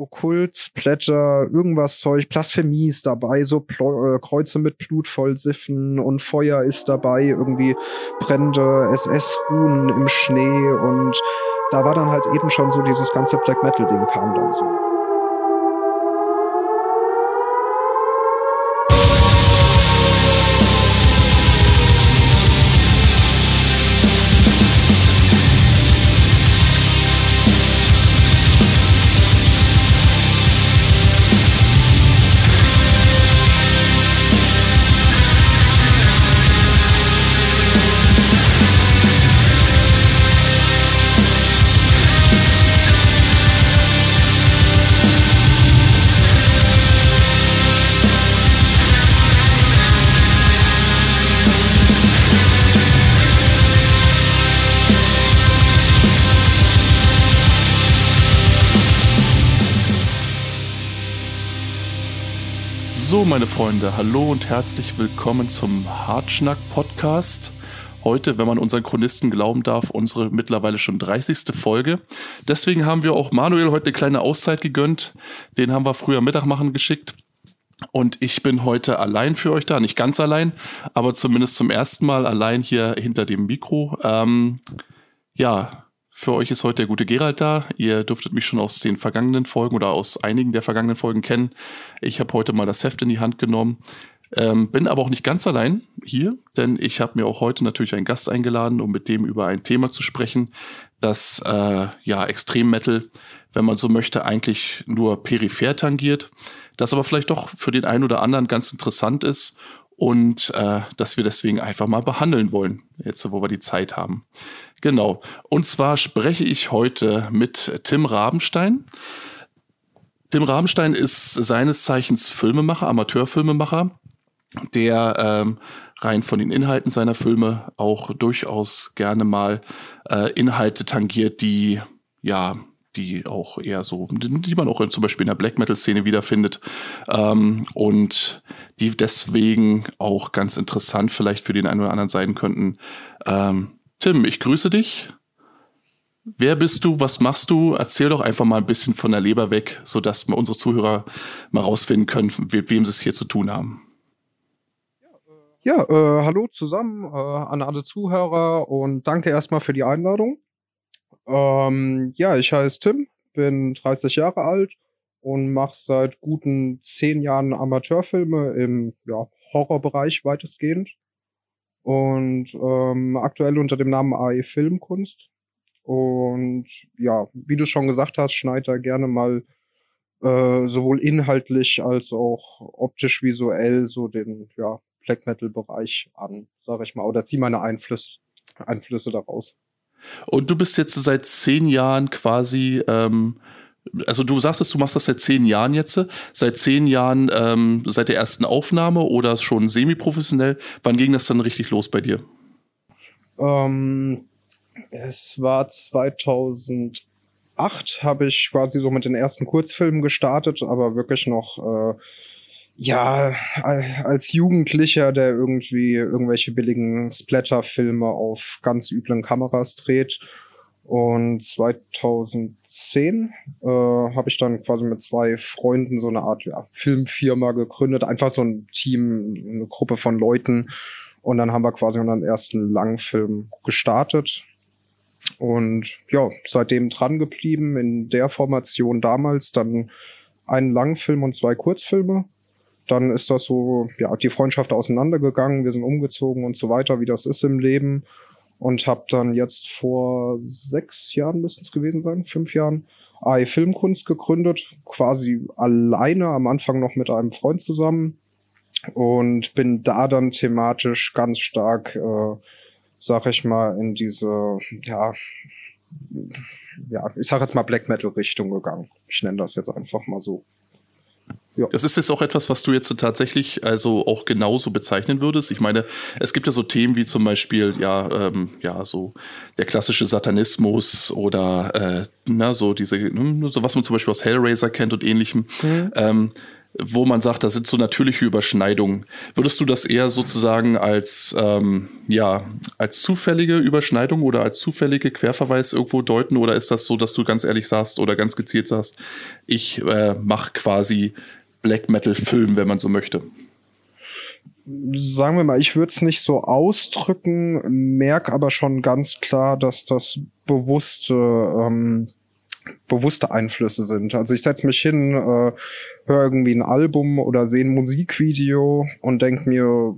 Okkult, Splatter, irgendwas Zeug, Blasphemie ist dabei, so Pl äh, Kreuze mit Blut vollsiffen und Feuer ist dabei, irgendwie brennende SS-Ruhen im Schnee und da war dann halt eben schon so dieses ganze Black Metal-Ding kam dann so. Meine Freunde, hallo und herzlich willkommen zum Hartschnack Podcast. Heute, wenn man unseren Chronisten glauben darf, unsere mittlerweile schon 30. Folge. Deswegen haben wir auch Manuel heute eine kleine Auszeit gegönnt. Den haben wir früher Mittag machen geschickt. Und ich bin heute allein für euch da. Nicht ganz allein, aber zumindest zum ersten Mal allein hier hinter dem Mikro. Ähm, ja, für euch ist heute der gute Gerald da. Ihr dürftet mich schon aus den vergangenen Folgen oder aus einigen der vergangenen Folgen kennen. Ich habe heute mal das Heft in die Hand genommen. Ähm, bin aber auch nicht ganz allein hier, denn ich habe mir auch heute natürlich einen Gast eingeladen, um mit dem über ein Thema zu sprechen, das äh, ja Extrem-Metal, wenn man so möchte, eigentlich nur peripher tangiert, das aber vielleicht doch für den einen oder anderen ganz interessant ist und äh, dass wir deswegen einfach mal behandeln wollen, jetzt wo wir die Zeit haben. Genau. Und zwar spreche ich heute mit Tim Rabenstein. Tim Rabenstein ist seines Zeichens Filmemacher, Amateurfilmemacher, der ähm, rein von den Inhalten seiner Filme auch durchaus gerne mal äh, Inhalte tangiert, die ja die auch eher so, die man auch zum Beispiel in der Black Metal-Szene wiederfindet ähm, und die deswegen auch ganz interessant vielleicht für den einen oder anderen sein könnten. Ähm, Tim, ich grüße dich. Wer bist du? Was machst du? Erzähl doch einfach mal ein bisschen von der Leber weg, sodass wir unsere Zuhörer mal rausfinden können, mit wem sie es hier zu tun haben. Ja, äh, hallo zusammen äh, an alle Zuhörer und danke erstmal für die Einladung. Ähm, ja, ich heiße Tim, bin 30 Jahre alt und mache seit guten zehn Jahren Amateurfilme im ja, Horrorbereich weitestgehend. Und ähm, aktuell unter dem Namen AE Filmkunst. Und ja, wie du schon gesagt hast, schneid da gerne mal äh, sowohl inhaltlich als auch optisch visuell so den ja, Black Metal Bereich an, sag ich mal, oder zieh meine Einflüsse, Einflüsse daraus. Und du bist jetzt seit zehn Jahren quasi, ähm, also du sagst es, du machst das seit zehn Jahren jetzt, seit zehn Jahren ähm, seit der ersten Aufnahme oder schon semi-professionell. Wann ging das dann richtig los bei dir? Ähm, es war 2008, habe ich quasi so mit den ersten Kurzfilmen gestartet, aber wirklich noch äh, ja, als Jugendlicher, der irgendwie irgendwelche billigen Splatter-Filme auf ganz üblen Kameras dreht. Und 2010 äh, habe ich dann quasi mit zwei Freunden so eine Art ja, Filmfirma gegründet. Einfach so ein Team, eine Gruppe von Leuten. Und dann haben wir quasi unseren ersten Langfilm gestartet. Und ja, seitdem dran geblieben in der Formation damals. Dann einen Langfilm und zwei Kurzfilme dann ist das so, ja, die Freundschaft auseinandergegangen, wir sind umgezogen und so weiter, wie das ist im Leben. Und habe dann jetzt vor sechs Jahren müssten es gewesen sein, fünf Jahren, AI Filmkunst gegründet, quasi alleine, am Anfang noch mit einem Freund zusammen. Und bin da dann thematisch ganz stark, äh, sag ich mal, in diese, ja, ja, ich sag jetzt mal Black Metal Richtung gegangen. Ich nenne das jetzt einfach mal so. Ja. Das ist jetzt auch etwas, was du jetzt tatsächlich also auch genauso bezeichnen würdest. Ich meine, es gibt ja so Themen wie zum Beispiel, ja, ähm, ja, so der klassische Satanismus oder äh, na, so diese, ne, so was man zum Beispiel aus Hellraiser kennt und ähnlichem. Mhm. Ähm, wo man sagt, das sind so natürliche Überschneidungen. Würdest du das eher sozusagen als, ähm, ja, als zufällige Überschneidung oder als zufällige Querverweis irgendwo deuten? Oder ist das so, dass du ganz ehrlich sagst oder ganz gezielt sagst, ich äh, mache quasi Black Metal-Film, wenn man so möchte? Sagen wir mal, ich würde es nicht so ausdrücken, merke aber schon ganz klar, dass das bewusste ähm, bewusste Einflüsse sind. Also ich setze mich hin, äh, höre irgendwie ein Album oder sehe ein Musikvideo und denke mir,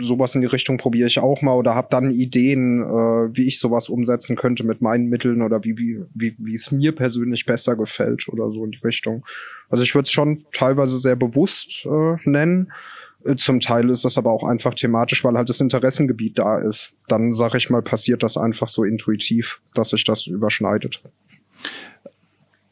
sowas in die Richtung probiere ich auch mal oder habe dann Ideen, äh, wie ich sowas umsetzen könnte mit meinen Mitteln oder wie wie wie wie es mir persönlich besser gefällt oder so in die Richtung. Also ich würde es schon teilweise sehr bewusst äh, nennen. Äh, zum Teil ist das aber auch einfach thematisch, weil halt das Interessengebiet da ist. Dann sage ich mal, passiert das einfach so intuitiv, dass sich das überschneidet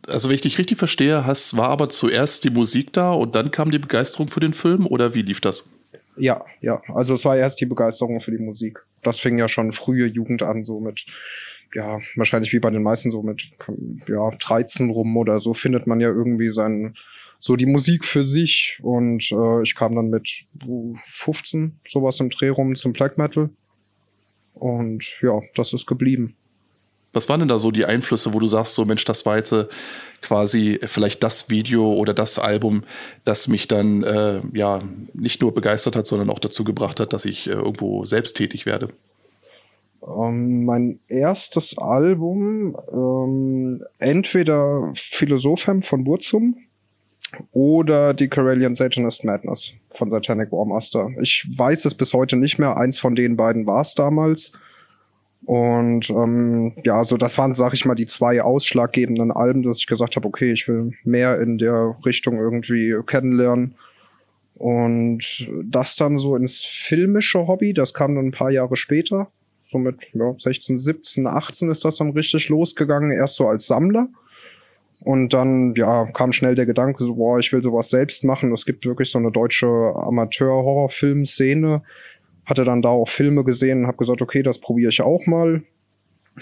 also wenn ich dich richtig verstehe, hast, war aber zuerst die Musik da und dann kam die Begeisterung für den Film oder wie lief das? Ja, ja. Also es war erst die Begeisterung für die Musik. Das fing ja schon frühe Jugend an, so mit, ja, wahrscheinlich wie bei den meisten so mit, ja, 13 rum oder so findet man ja irgendwie sein, so die Musik für sich und äh, ich kam dann mit 15 sowas im Dreh rum zum Black Metal und ja, das ist geblieben. Was waren denn da so die Einflüsse, wo du sagst, so Mensch, das war jetzt äh, quasi vielleicht das Video oder das Album, das mich dann äh, ja nicht nur begeistert hat, sondern auch dazu gebracht hat, dass ich äh, irgendwo selbst tätig werde? Ähm, mein erstes Album, ähm, entweder Philosophem von Burzum oder die Corellian Satanist Madness von Satanic War Master. Ich weiß es bis heute nicht mehr. Eins von den beiden war es damals. Und ähm, ja, so das waren, sag ich mal, die zwei ausschlaggebenden Alben, dass ich gesagt habe, okay, ich will mehr in der Richtung irgendwie kennenlernen. Und das dann so ins filmische Hobby, das kam dann ein paar Jahre später. So mit ja, 16, 17, 18 ist das dann richtig losgegangen, erst so als Sammler. Und dann, ja, kam schnell der Gedanke, so, boah, ich will sowas selbst machen. Es gibt wirklich so eine deutsche Amateur-Horrorfilm-Szene, hatte dann da auch Filme gesehen und habe gesagt, okay, das probiere ich auch mal.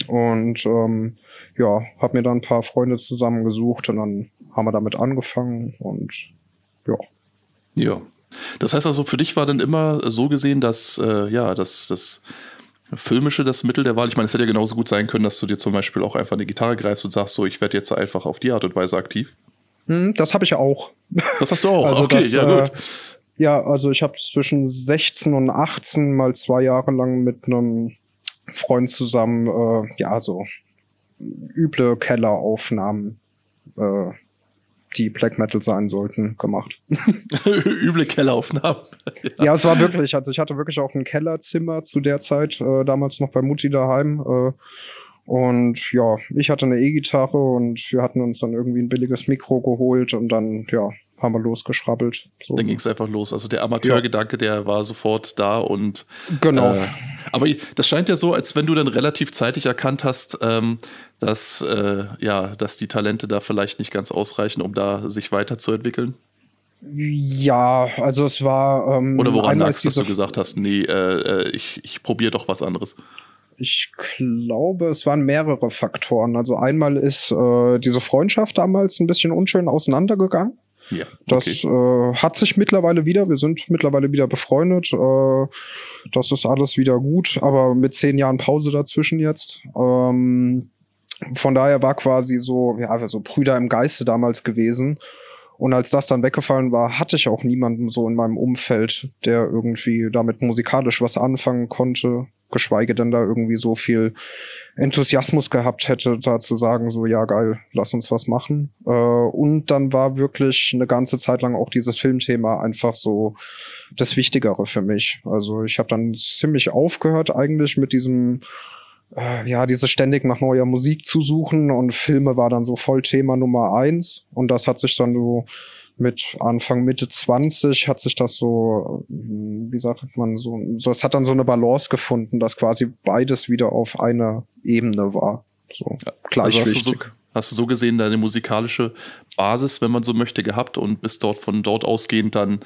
Und ähm, ja, habe mir dann ein paar Freunde zusammengesucht und dann haben wir damit angefangen und ja. Ja. Das heißt also, für dich war dann immer so gesehen, dass äh, ja, dass das Filmische das Mittel der Wahl. Ich meine, es hätte ja genauso gut sein können, dass du dir zum Beispiel auch einfach eine Gitarre greifst und sagst, so, ich werde jetzt einfach auf die Art und Weise aktiv. Hm, das habe ich ja auch. Das hast du auch. Also okay, das, ja gut. Äh, ja, also ich habe zwischen 16 und 18 mal zwei Jahre lang mit einem Freund zusammen, äh, ja, so üble Kelleraufnahmen, äh, die Black Metal sein sollten, gemacht. Üble Kelleraufnahmen. ja. ja. es war wirklich, also ich hatte wirklich auch ein Kellerzimmer zu der Zeit, äh, damals noch bei Mutti daheim. Äh, und ja, ich hatte eine E-Gitarre und wir hatten uns dann irgendwie ein billiges Mikro geholt und dann, ja, haben wir losgeschrabbelt. So. Dann ging es einfach los. Also der Amateurgedanke, der war sofort da und genau. Äh, aber das scheint ja so, als wenn du dann relativ zeitig erkannt hast, ähm, dass äh, ja, dass die Talente da vielleicht nicht ganz ausreichen, um da sich weiterzuentwickeln. Ja, also es war. Ähm, Oder woran lag dass du gesagt hast, nee, äh, äh ich, ich probiere doch was anderes? Ich glaube, es waren mehrere Faktoren. Also einmal ist äh, diese Freundschaft damals ein bisschen unschön auseinandergegangen. Ja, okay. Das äh, hat sich mittlerweile wieder, wir sind mittlerweile wieder befreundet. Äh, das ist alles wieder gut, aber mit zehn Jahren Pause dazwischen jetzt. Ähm, von daher war quasi so, ja, so Brüder im Geiste damals gewesen. Und als das dann weggefallen war, hatte ich auch niemanden so in meinem Umfeld, der irgendwie damit musikalisch was anfangen konnte, geschweige denn da irgendwie so viel Enthusiasmus gehabt hätte, da zu sagen, so ja geil, lass uns was machen. Äh, und dann war wirklich eine ganze Zeit lang auch dieses Filmthema einfach so das Wichtigere für mich. Also ich habe dann ziemlich aufgehört eigentlich mit diesem äh, ja, diese ständig nach neuer Musik zu suchen und Filme war dann so voll Thema Nummer eins und das hat sich dann so mit Anfang, Mitte 20 hat sich das so, wie sagt man, so, so, es hat dann so eine Balance gefunden, dass quasi beides wieder auf einer Ebene war. So, gleich also hast, du so, hast du so gesehen deine musikalische Basis, wenn man so möchte, gehabt und bist dort von dort ausgehend dann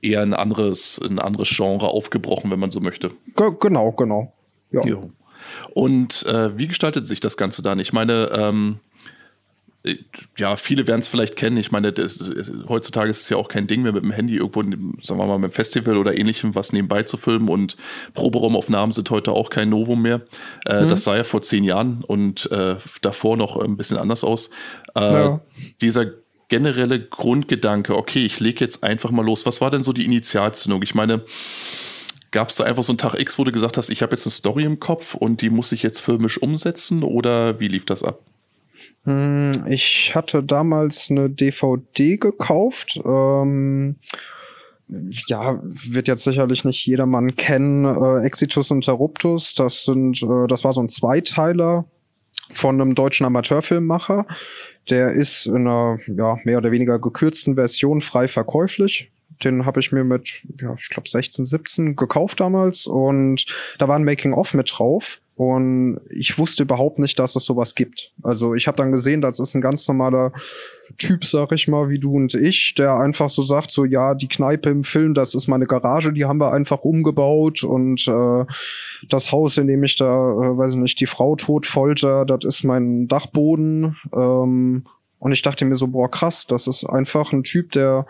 eher ein anderes, ein anderes Genre aufgebrochen, wenn man so möchte. G genau, genau. Ja. Jo. Und äh, wie gestaltet sich das Ganze dann? Ich meine, ähm, äh, ja, viele werden es vielleicht kennen. Ich meine, das, heutzutage ist es ja auch kein Ding mehr mit dem Handy irgendwo, sagen wir mal, beim Festival oder ähnlichem was nebenbei zu filmen und Proberaumaufnahmen sind heute auch kein Novum mehr. Äh, mhm. Das sah ja vor zehn Jahren und äh, davor noch ein bisschen anders aus. Äh, ja. Dieser generelle Grundgedanke, okay, ich lege jetzt einfach mal los. Was war denn so die Initialzündung? Ich meine, Gab es da einfach so einen Tag X, wo du gesagt hast, ich habe jetzt eine Story im Kopf und die muss ich jetzt filmisch umsetzen oder wie lief das ab? Hm, ich hatte damals eine DVD gekauft. Ähm, ja, wird jetzt sicherlich nicht jedermann kennen. Äh, Exitus Interruptus, das sind, äh, das war so ein Zweiteiler von einem deutschen Amateurfilmmacher. Der ist in einer ja, mehr oder weniger gekürzten Version frei verkäuflich. Den habe ich mir mit, ja, ich glaube 16, 17 gekauft damals und da war ein Making-of mit drauf. Und ich wusste überhaupt nicht, dass es sowas gibt. Also ich habe dann gesehen, das ist ein ganz normaler Typ, sag ich mal, wie du und ich, der einfach so sagt, so ja, die Kneipe im Film, das ist meine Garage, die haben wir einfach umgebaut und äh, das Haus, in dem ich da, äh, weiß ich nicht, die Frau tot folter, das ist mein Dachboden. Ähm, und ich dachte mir so, boah, krass, das ist einfach ein Typ, der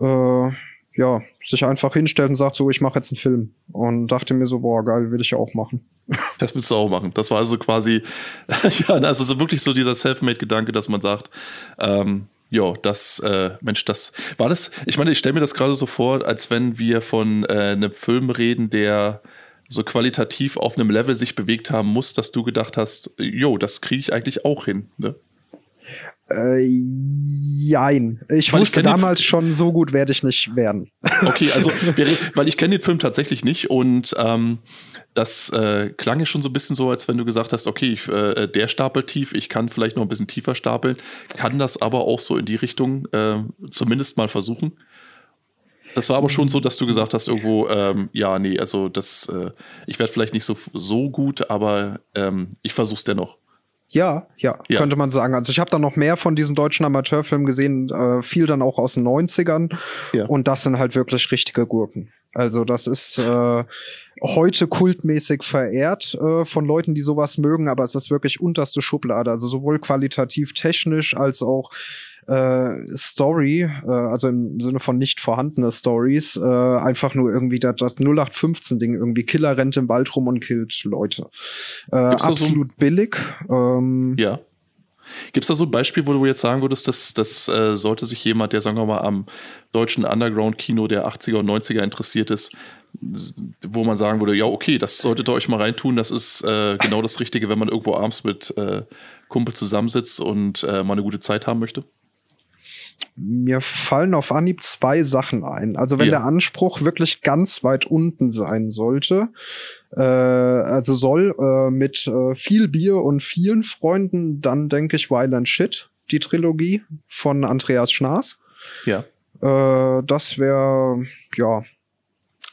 äh, ja, sich einfach hinstellt und sagt so, ich mache jetzt einen Film. Und dachte mir so, boah, geil, will ich ja auch machen. Das willst du auch machen. Das war also quasi, ja, also so wirklich so dieser Selfmade-Gedanke, dass man sagt, ähm, ja, das, äh, Mensch, das war das. Ich meine, ich stelle mir das gerade so vor, als wenn wir von äh, einem Film reden, der so qualitativ auf einem Level sich bewegt haben muss, dass du gedacht hast, jo, das kriege ich eigentlich auch hin. Ne? Äh, jein. Ich weil wusste damals schon, so gut werde ich nicht werden. Okay, also, weil ich kenne den Film tatsächlich nicht und ähm, das äh, klang ja schon so ein bisschen so, als wenn du gesagt hast, okay, ich, äh, der stapelt tief, ich kann vielleicht noch ein bisschen tiefer stapeln, kann das aber auch so in die Richtung äh, zumindest mal versuchen. Das war aber schon so, dass du gesagt hast, irgendwo, ähm, ja, nee, also das, äh, ich werde vielleicht nicht so, so gut, aber ähm, ich versuch's dennoch. Ja, ja, ja, könnte man sagen. Also ich habe da noch mehr von diesen deutschen Amateurfilmen gesehen, äh, viel dann auch aus den 90ern. Ja. Und das sind halt wirklich richtige Gurken. Also das ist äh, heute kultmäßig verehrt äh, von Leuten, die sowas mögen, aber es ist wirklich unterste Schublade. Also sowohl qualitativ technisch als auch äh, Story, äh, also im Sinne von nicht vorhandene Stories, äh, einfach nur irgendwie das, das 0815-Ding, irgendwie Killer rennt im Wald rum und killt Leute. Äh, absolut so billig. Ähm, ja. Gibt es da so ein Beispiel, wo du jetzt sagen würdest, dass das äh, sollte sich jemand, der sagen wir mal am deutschen Underground-Kino der 80er und 90er interessiert ist, wo man sagen würde, ja, okay, das solltet ihr euch mal reintun, das ist äh, genau das Richtige, wenn man irgendwo abends mit äh, Kumpel zusammensitzt und äh, mal eine gute Zeit haben möchte? Mir fallen auf Anhieb zwei Sachen ein. Also wenn ja. der Anspruch wirklich ganz weit unten sein sollte, äh, also soll äh, mit äh, viel Bier und vielen Freunden, dann denke ich Violent Shit, die Trilogie von Andreas Schnaas. Ja. Äh, das wäre, ja,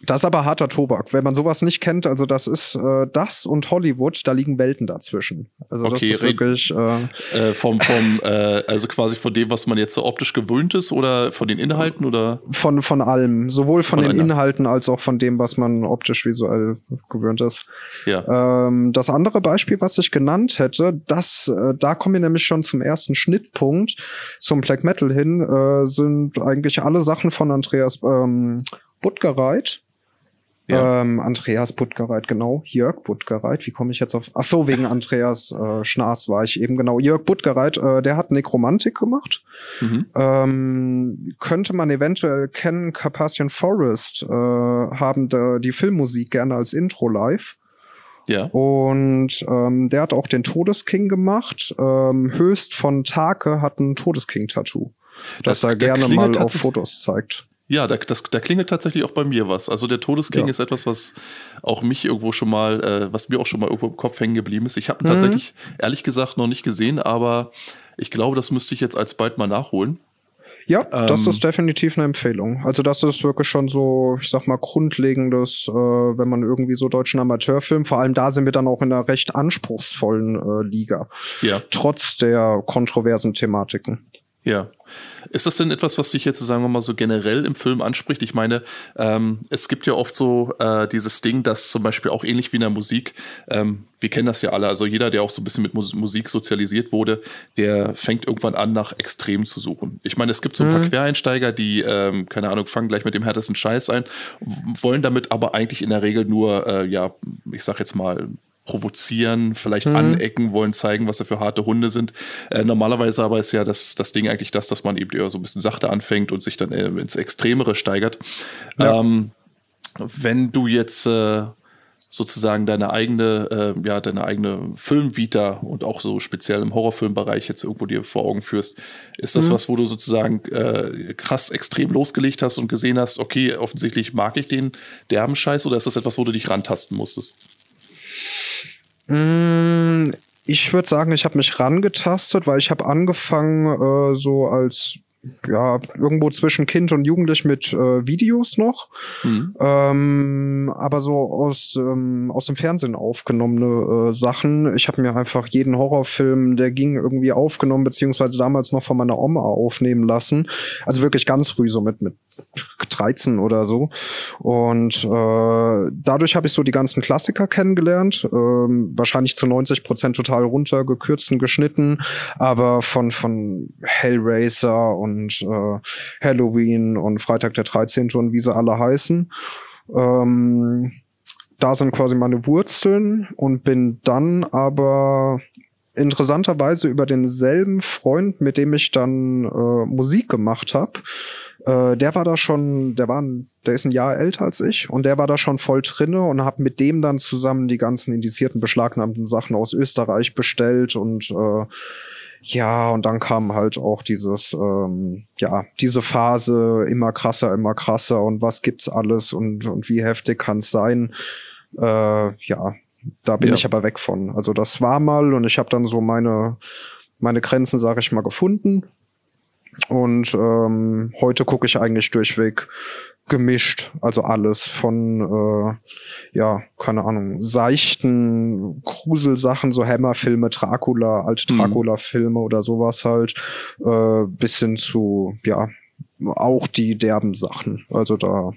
das ist aber harter Tobak. Wenn man sowas nicht kennt, also das ist äh, das und Hollywood, da liegen Welten dazwischen. Also okay, das ist wirklich äh, äh, vom vom äh, also quasi von dem, was man jetzt so optisch gewöhnt ist oder von den Inhalten oder von von allem, sowohl von, von den einer. Inhalten als auch von dem, was man optisch visuell gewöhnt ist. Ja. Ähm, das andere Beispiel, was ich genannt hätte, das äh, da kommen wir nämlich schon zum ersten Schnittpunkt zum Black Metal hin, äh, sind eigentlich alle Sachen von Andreas ähm, Buttgereit ja. Ähm, Andreas Puttgereit, genau. Jörg Puttgereit. Wie komme ich jetzt auf? Ach so, wegen Andreas äh, Schnaas war ich eben genau. Jörg Puttgereit, äh, der hat Nekromantik gemacht. Mhm. Ähm, könnte man eventuell kennen, Carpathian Forest äh, haben da die Filmmusik gerne als Intro live. Ja. Und ähm, der hat auch den Todesking gemacht. Ähm, Höchst von Take hat ein Todesking-Tattoo, das, das er gerne mal auf Fotos zeigt. Ja, da, das, da klingelt tatsächlich auch bei mir was. Also der Todesking ja. ist etwas, was auch mich irgendwo schon mal, äh, was mir auch schon mal irgendwo im Kopf hängen geblieben ist. Ich habe mhm. tatsächlich, ehrlich gesagt, noch nicht gesehen, aber ich glaube, das müsste ich jetzt alsbald mal nachholen. Ja, ähm, das ist definitiv eine Empfehlung. Also das ist wirklich schon so, ich sag mal, grundlegendes, äh, wenn man irgendwie so deutschen Amateurfilm, vor allem da sind wir dann auch in einer recht anspruchsvollen äh, Liga. Ja. Trotz der kontroversen Thematiken. Ja. Ist das denn etwas, was dich jetzt, sagen wir mal, so generell im Film anspricht? Ich meine, ähm, es gibt ja oft so äh, dieses Ding, dass zum Beispiel auch ähnlich wie in der Musik, ähm, wir kennen das ja alle, also jeder, der auch so ein bisschen mit Musik sozialisiert wurde, der fängt irgendwann an, nach Extremen zu suchen. Ich meine, es gibt so ein paar mhm. Quereinsteiger, die, ähm, keine Ahnung, fangen gleich mit dem härtesten Scheiß ein, wollen damit aber eigentlich in der Regel nur, äh, ja, ich sag jetzt mal, provozieren, vielleicht mhm. anecken, wollen zeigen, was sie für harte Hunde sind. Äh, normalerweise aber ist ja das, das Ding eigentlich das, dass man eben eher so ein bisschen sachte anfängt und sich dann äh, ins Extremere steigert. Ja. Ähm, wenn du jetzt äh, sozusagen deine eigene, äh, ja, deine eigene Filmvita und auch so speziell im Horrorfilmbereich jetzt irgendwo dir vor Augen führst, ist das mhm. was, wo du sozusagen äh, krass extrem losgelegt hast und gesehen hast, okay, offensichtlich mag ich den derben Scheiß oder ist das etwas, wo du dich rantasten musstest? Mm, ich würde sagen, ich habe mich rangetastet, weil ich habe angefangen äh, so als ja, irgendwo zwischen Kind und Jugendlich mit äh, Videos noch. Mhm. Ähm, aber so aus, ähm, aus dem Fernsehen aufgenommene äh, Sachen. Ich habe mir einfach jeden Horrorfilm, der ging, irgendwie aufgenommen, beziehungsweise damals noch von meiner Oma aufnehmen lassen. Also wirklich ganz früh, so mit, mit 13 oder so. Und äh, dadurch habe ich so die ganzen Klassiker kennengelernt. Ähm, wahrscheinlich zu 90 Prozent total runtergekürzt und geschnitten, aber von, von Hellraiser und äh, Halloween und Freitag der 13. und wie sie alle heißen. Ähm, da sind quasi meine Wurzeln und bin dann aber interessanterweise über denselben Freund, mit dem ich dann äh, Musik gemacht habe, äh, der war da schon, der war, ein, der ist ein Jahr älter als ich und der war da schon voll drinne und hab mit dem dann zusammen die ganzen indizierten, beschlagnahmten Sachen aus Österreich bestellt und äh, ja, und dann kam halt auch dieses, ähm, ja, diese Phase immer krasser, immer krasser und was gibt's alles und, und wie heftig kann's sein. Äh, ja, da bin ja. ich aber weg von. Also das war mal und ich habe dann so meine, meine Grenzen, sage ich mal, gefunden und ähm, heute gucke ich eigentlich durchweg gemischt, also alles von, äh, ja, keine Ahnung, seichten Gruselsachen, so Hammerfilme, Dracula, alte mhm. Dracula-Filme oder sowas halt, äh, bis hin zu, ja, auch die derben Sachen. Also da,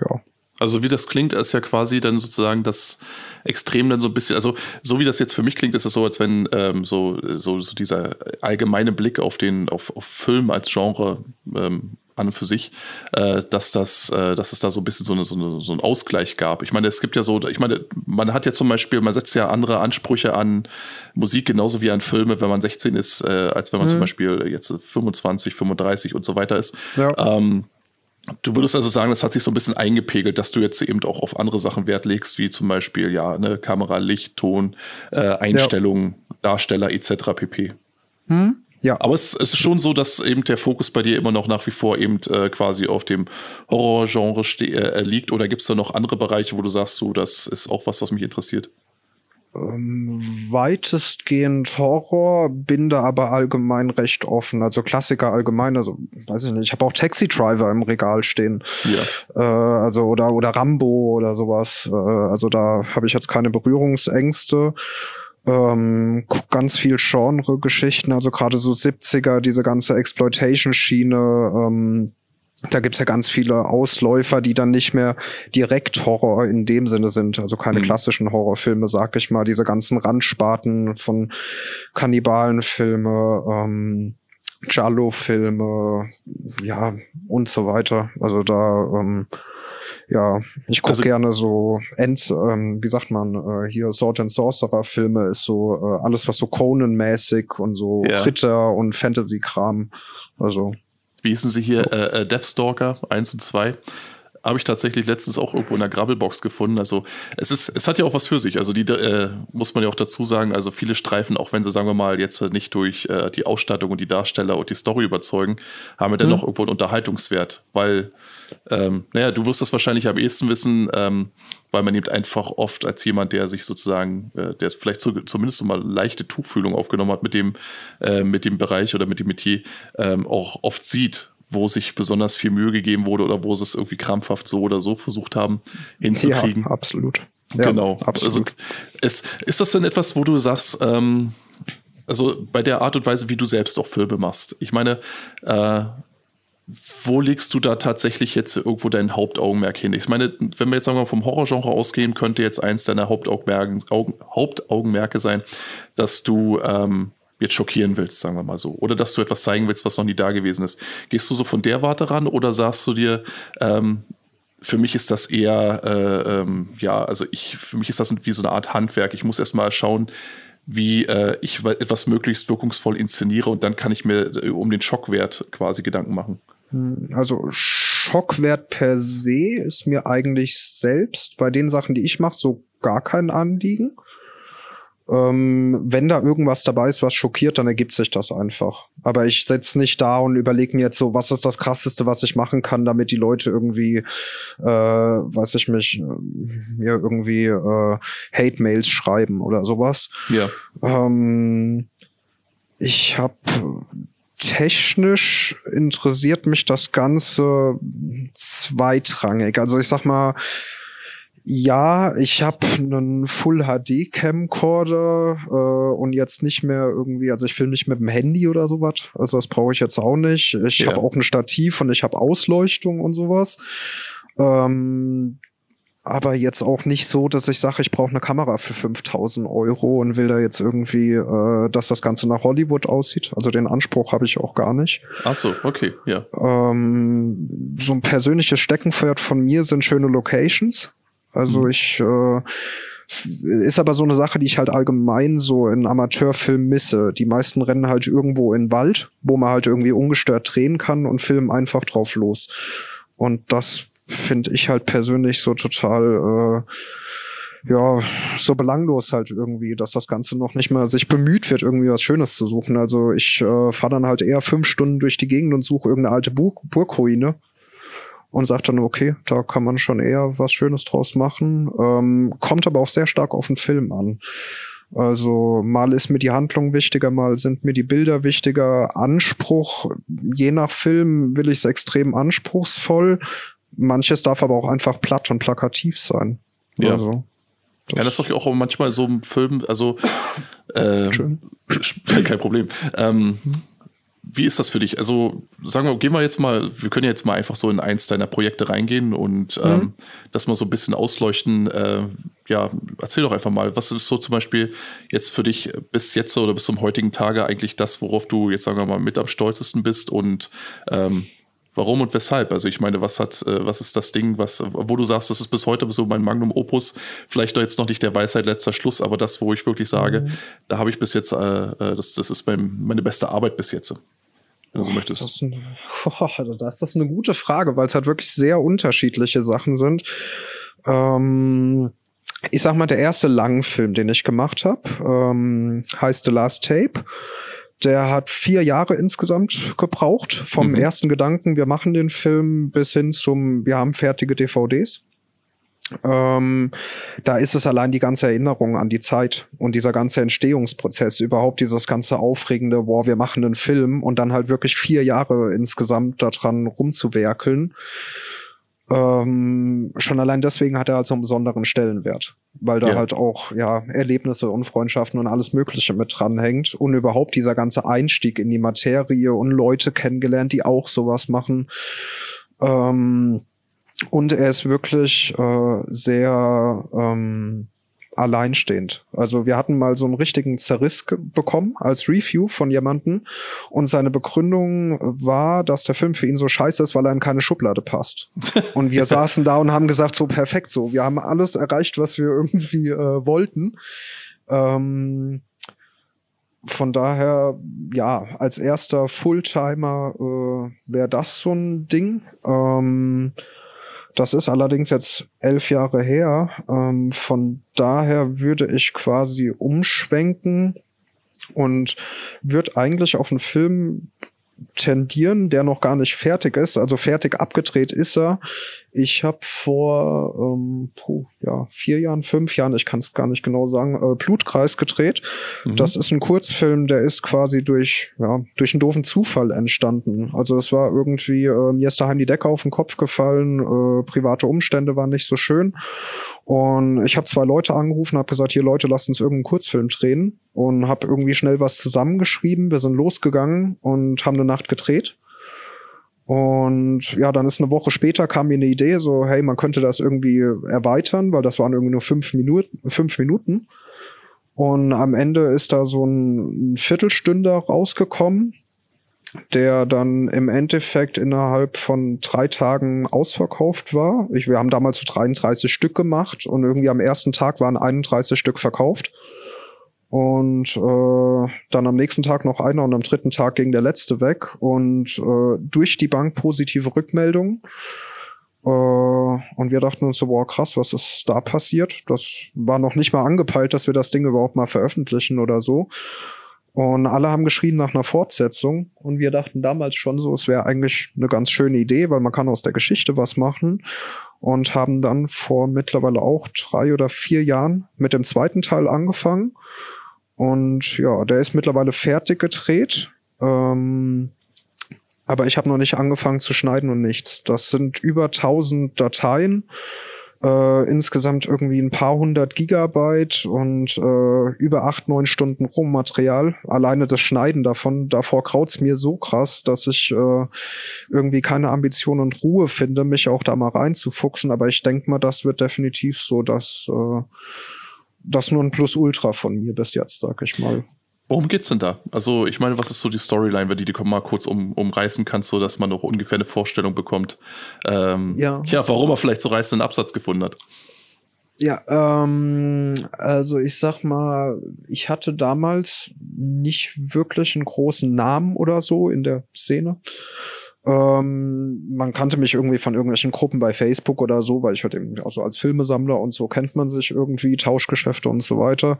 ja. Also wie das klingt, ist ja quasi dann sozusagen das Extrem dann so ein bisschen, also so wie das jetzt für mich klingt, ist es so, als wenn ähm, so, so, so dieser allgemeine Blick auf den, auf, auf Film als Genre ähm, an und für sich, äh, dass das, äh, dass es da so ein bisschen so, eine, so, eine, so einen Ausgleich gab. Ich meine, es gibt ja so, ich meine, man hat ja zum Beispiel, man setzt ja andere Ansprüche an Musik genauso wie an Filme, wenn man 16 ist, äh, als wenn man mhm. zum Beispiel jetzt 25, 35 und so weiter ist. Ja. Ähm, Du würdest also sagen, das hat sich so ein bisschen eingepegelt, dass du jetzt eben auch auf andere Sachen Wert legst, wie zum Beispiel ja ne, Kamera, Licht, Ton, äh, Einstellungen, ja. Darsteller etc. pp. Hm? Ja. Aber es, es, ist schon so, dass eben der Fokus bei dir immer noch nach wie vor eben äh, quasi auf dem Horrorgenre äh, liegt. Oder gibt es da noch andere Bereiche, wo du sagst, so, das ist auch was, was mich interessiert? Ähm, weitestgehend Horror, bin da aber allgemein recht offen. Also Klassiker allgemein, also weiß ich nicht, ich habe auch Taxi Driver im Regal stehen. Ja. Äh, also oder oder Rambo oder sowas. Äh, also da habe ich jetzt keine Berührungsängste. Ähm, ganz viel Genre-Geschichten, also gerade so 70er, diese ganze Exploitation-Schiene, ähm, da gibt's ja ganz viele Ausläufer, die dann nicht mehr direkt Horror in dem Sinne sind, also keine mhm. klassischen Horrorfilme, sag ich mal, diese ganzen Randsparten von Kannibalenfilme, ähm, Giallo-Filme, ja, und so weiter. Also da, ähm, ja, ich gucke also, gerne so Ends, ähm, wie sagt man, äh, hier Sword and Sorcerer Filme ist so äh, alles, was so Conan-mäßig und so ja. Ritter und Fantasy-Kram. Also wie hießen sie hier, äh, äh Deathstalker 1 und 2 habe ich tatsächlich letztens auch irgendwo in der Grabbelbox gefunden. Also es ist, es hat ja auch was für sich. Also die äh, muss man ja auch dazu sagen. Also viele Streifen, auch wenn sie sagen wir mal jetzt nicht durch äh, die Ausstattung und die Darsteller und die Story überzeugen, haben wir mhm. dennoch irgendwo einen Unterhaltungswert, weil ähm, naja, du wirst das wahrscheinlich am ehesten wissen, ähm, weil man eben einfach oft als jemand, der sich sozusagen, äh, der vielleicht zu, zumindest so mal leichte Tuchfühlung aufgenommen hat mit dem, äh, mit dem Bereich oder mit dem Metier, ähm, auch oft sieht, wo sich besonders viel Mühe gegeben wurde oder wo sie es irgendwie krampfhaft so oder so versucht haben hinzukriegen. Ja, absolut. Ja, genau. Absolut. Also, ist, ist das denn etwas, wo du sagst, ähm, also bei der Art und Weise, wie du selbst auch Filme machst. Ich meine, äh, wo legst du da tatsächlich jetzt irgendwo dein Hauptaugenmerk hin? Ich meine, wenn wir jetzt sagen wir vom Horrorgenre ausgehen, könnte jetzt eins deiner Hauptaugenmerke, Hauptaugenmerke sein, dass du ähm, jetzt schockieren willst, sagen wir mal so. Oder dass du etwas zeigen willst, was noch nie da gewesen ist. Gehst du so von der Warte ran oder sagst du dir, ähm, für mich ist das eher, äh, ähm, ja, also ich, für mich ist das wie so eine Art Handwerk. Ich muss erstmal schauen, wie äh, ich etwas möglichst wirkungsvoll inszeniere und dann kann ich mir äh, um den Schockwert quasi Gedanken machen. Hm, also Schockwert per se ist mir eigentlich selbst bei den Sachen, die ich mache, so gar kein Anliegen. Ähm, wenn da irgendwas dabei ist, was schockiert, dann ergibt sich das einfach. Aber ich setze nicht da und überlege mir jetzt so, was ist das Krasseste, was ich machen kann, damit die Leute irgendwie, äh, weiß ich mich, mir irgendwie äh, Hate-Mails schreiben oder sowas. Ja. Ähm, ich habe technisch interessiert mich das Ganze zweitrangig. Also ich sag mal, ja, ich habe einen Full HD Camcorder äh, und jetzt nicht mehr irgendwie, also ich filme nicht mit dem Handy oder sowas. Also das brauche ich jetzt auch nicht. Ich ja. habe auch ein Stativ und ich habe Ausleuchtung und sowas. Ähm, aber jetzt auch nicht so, dass ich sage, ich brauche eine Kamera für 5000 Euro und will da jetzt irgendwie, äh, dass das Ganze nach Hollywood aussieht. Also den Anspruch habe ich auch gar nicht. Ach so, okay, ja. Ähm, so ein persönliches Steckenpferd von mir sind schöne Locations. Also mhm. ich äh, ist aber so eine Sache, die ich halt allgemein so in Amateurfilmen misse. Die meisten rennen halt irgendwo in den Wald, wo man halt irgendwie ungestört drehen kann und filmen einfach drauf los. Und das finde ich halt persönlich so total äh, ja so belanglos halt irgendwie, dass das Ganze noch nicht mal sich bemüht wird, irgendwie was Schönes zu suchen. Also ich äh, fahre dann halt eher fünf Stunden durch die Gegend und suche irgendeine alte Burg Burgruine und sage dann, okay, da kann man schon eher was Schönes draus machen. Ähm, kommt aber auch sehr stark auf den Film an. Also mal ist mir die Handlung wichtiger, mal sind mir die Bilder wichtiger. Anspruch, je nach Film will ich es extrem anspruchsvoll. Manches darf aber auch einfach platt und plakativ sein. Ja. Also, das ja, das ist doch auch manchmal so ein Film, also äh, kein Problem. Ähm, wie ist das für dich? Also, sagen wir, gehen wir jetzt mal, wir können ja jetzt mal einfach so in eins deiner Projekte reingehen und mhm. ähm, das mal so ein bisschen ausleuchten. Äh, ja, erzähl doch einfach mal, was ist so zum Beispiel jetzt für dich bis jetzt oder bis zum heutigen Tage eigentlich das, worauf du jetzt, sagen wir mal, mit am stolzesten bist und ähm, Warum und weshalb? Also ich meine, was hat, äh, was ist das Ding, was, wo du sagst, das ist bis heute so mein Magnum Opus, vielleicht doch jetzt noch nicht der Weisheit letzter Schluss, aber das, wo ich wirklich sage, mhm. da habe ich bis jetzt, äh, äh, das, das ist mein, meine beste Arbeit bis jetzt. Wenn du so möchtest. Das ist, ein, oh, das ist eine gute Frage, weil es halt wirklich sehr unterschiedliche Sachen sind. Ähm, ich sag mal, der erste Langfilm, den ich gemacht habe, ähm, heißt The Last Tape. Der hat vier Jahre insgesamt gebraucht, vom mhm. ersten Gedanken, wir machen den Film, bis hin zum, wir haben fertige DVDs. Ähm, da ist es allein die ganze Erinnerung an die Zeit und dieser ganze Entstehungsprozess, überhaupt dieses ganze aufregende, boah, wir machen einen Film und dann halt wirklich vier Jahre insgesamt daran rumzuwerkeln. Ähm, schon allein deswegen hat er halt so einen besonderen Stellenwert, weil da ja. halt auch ja Erlebnisse und Freundschaften und alles Mögliche mit dranhängt und überhaupt dieser ganze Einstieg in die Materie und Leute kennengelernt, die auch sowas machen. Ähm, und er ist wirklich äh, sehr ähm, alleinstehend. Also wir hatten mal so einen richtigen Zerriss bekommen als Review von jemanden und seine Begründung war, dass der Film für ihn so scheiße ist, weil er in keine Schublade passt. Und wir saßen da und haben gesagt, so perfekt so, wir haben alles erreicht, was wir irgendwie äh, wollten. Ähm, von daher, ja, als erster Fulltimer äh, wäre das so ein Ding. Ähm, das ist allerdings jetzt elf Jahre her. Ähm, von daher würde ich quasi umschwenken und würde eigentlich auf einen Film tendieren, der noch gar nicht fertig ist. Also fertig abgedreht ist er. Ich habe vor, ähm, puh, ja, vier Jahren, fünf Jahren, ich kann es gar nicht genau sagen, äh, Blutkreis gedreht. Mhm. Das ist ein Kurzfilm, der ist quasi durch, ja, durch einen doofen Zufall entstanden. Also es war irgendwie, äh, mir ist daheim die Decke auf den Kopf gefallen, äh, private Umstände waren nicht so schön. Und ich habe zwei Leute angerufen, habe gesagt, hier Leute, lasst uns irgendeinen Kurzfilm drehen und habe irgendwie schnell was zusammengeschrieben. Wir sind losgegangen und haben eine Nacht gedreht. Und ja, dann ist eine Woche später kam mir eine Idee, so, hey, man könnte das irgendwie erweitern, weil das waren irgendwie nur fünf Minuten, fünf Minuten. Und am Ende ist da so ein Viertelstünder rausgekommen, der dann im Endeffekt innerhalb von drei Tagen ausverkauft war. Ich, wir haben damals so 33 Stück gemacht und irgendwie am ersten Tag waren 31 Stück verkauft. Und äh, dann am nächsten Tag noch einer und am dritten Tag ging der letzte weg. Und äh, durch die Bank positive Rückmeldungen. Äh, und wir dachten uns so, wow, krass, was ist da passiert? Das war noch nicht mal angepeilt, dass wir das Ding überhaupt mal veröffentlichen oder so. Und alle haben geschrien nach einer Fortsetzung. Und wir dachten damals schon so, es wäre eigentlich eine ganz schöne Idee, weil man kann aus der Geschichte was machen. Und haben dann vor mittlerweile auch drei oder vier Jahren mit dem zweiten Teil angefangen. Und ja, der ist mittlerweile fertig gedreht. Ähm, aber ich habe noch nicht angefangen zu schneiden und nichts. Das sind über 1000 Dateien äh, insgesamt irgendwie ein paar hundert Gigabyte und äh, über acht, neun Stunden Rohmaterial. Alleine das Schneiden davon, davor kraut's mir so krass, dass ich äh, irgendwie keine Ambition und Ruhe finde, mich auch da mal reinzufuchsen. Aber ich denke mal, das wird definitiv so, dass äh, das nur ein Plus-Ultra von mir bis jetzt, sag ich mal. Worum geht's denn da? Also, ich meine, was ist so die Storyline, wenn du die mal kurz um, umreißen kannst, so dass man noch ungefähr eine Vorstellung bekommt, ähm, ja. ja, warum er vielleicht so reißenden Absatz gefunden hat? Ja, ähm, also ich sag mal, ich hatte damals nicht wirklich einen großen Namen oder so in der Szene. Ähm, man kannte mich irgendwie von irgendwelchen Gruppen bei Facebook oder so, weil ich halt eben also als Filmesammler und so kennt man sich irgendwie, Tauschgeschäfte und so weiter.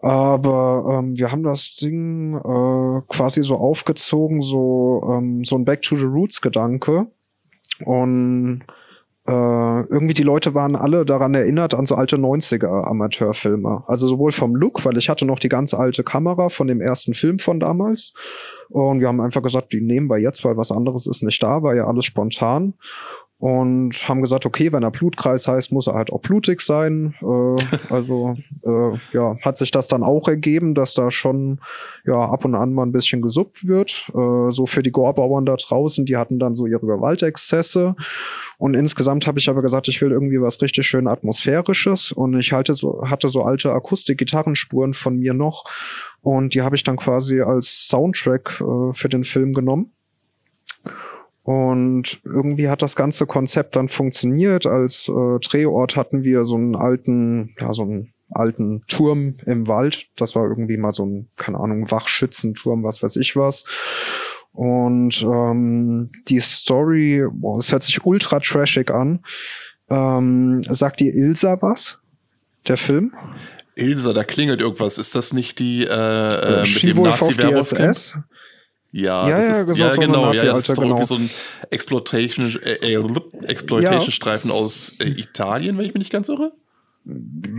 Aber ähm, wir haben das Ding äh, quasi so aufgezogen, so, ähm, so ein Back to the Roots Gedanke. Und äh, irgendwie die Leute waren alle daran erinnert an so alte 90er Amateurfilme. Also sowohl vom Look, weil ich hatte noch die ganz alte Kamera von dem ersten Film von damals. Und wir haben einfach gesagt, die nehmen wir jetzt, weil was anderes ist nicht da, war ja alles spontan und haben gesagt, okay, wenn er Blutkreis heißt, muss er halt auch blutig sein. Äh, also äh, ja, hat sich das dann auch ergeben, dass da schon ja ab und an mal ein bisschen gesuppt wird. Äh, so für die Gorbauern da draußen, die hatten dann so ihre Gewaltexzesse. Und insgesamt habe ich aber gesagt, ich will irgendwie was richtig schön atmosphärisches. Und ich halte so, hatte so alte Akustik-Gitarrenspuren von mir noch. Und die habe ich dann quasi als Soundtrack äh, für den Film genommen. Und irgendwie hat das ganze Konzept dann funktioniert. Als äh, Drehort hatten wir so einen alten, ja, so einen alten Turm im Wald. Das war irgendwie mal so ein, keine Ahnung, Wachschützenturm, was weiß ich was. Und ähm, die Story, boah, es hört sich ultra trashig an. Ähm, sagt dir Ilsa was? Der Film? Ilsa, da klingelt irgendwas. Ist das nicht die äh, äh, mit dem Nazi-Werwolf? Ja, ja, das ja, ist, ja, so genau, ja, das ist doch genau. irgendwie so ein Exploitation, äh, äh, Exploitation-Streifen ja. aus äh, Italien, wenn ich mich nicht ganz irre.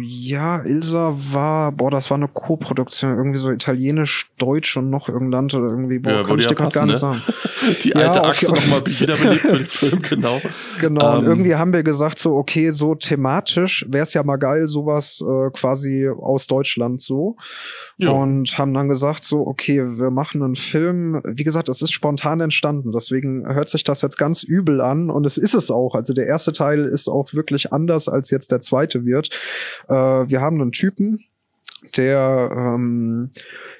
Ja, Ilsa war, boah, das war eine Co-Produktion, irgendwie so italienisch, deutsch und noch irgendein Land oder irgendwie, boah, ja, kann ich dir passen, gar nicht ne? sagen. Die alte ja, Achse nochmal wiederbelebt für den Film, genau. Genau, ähm, und irgendwie haben wir gesagt so, okay, so thematisch wäre es ja mal geil, sowas äh, quasi aus Deutschland so. Ja. Und haben dann gesagt so, okay, wir machen einen Film. Wie gesagt, es ist spontan entstanden, deswegen hört sich das jetzt ganz übel an und es ist es auch. Also der erste Teil ist auch wirklich anders als jetzt der zweite wird. Äh, wir haben einen Typen, der ähm,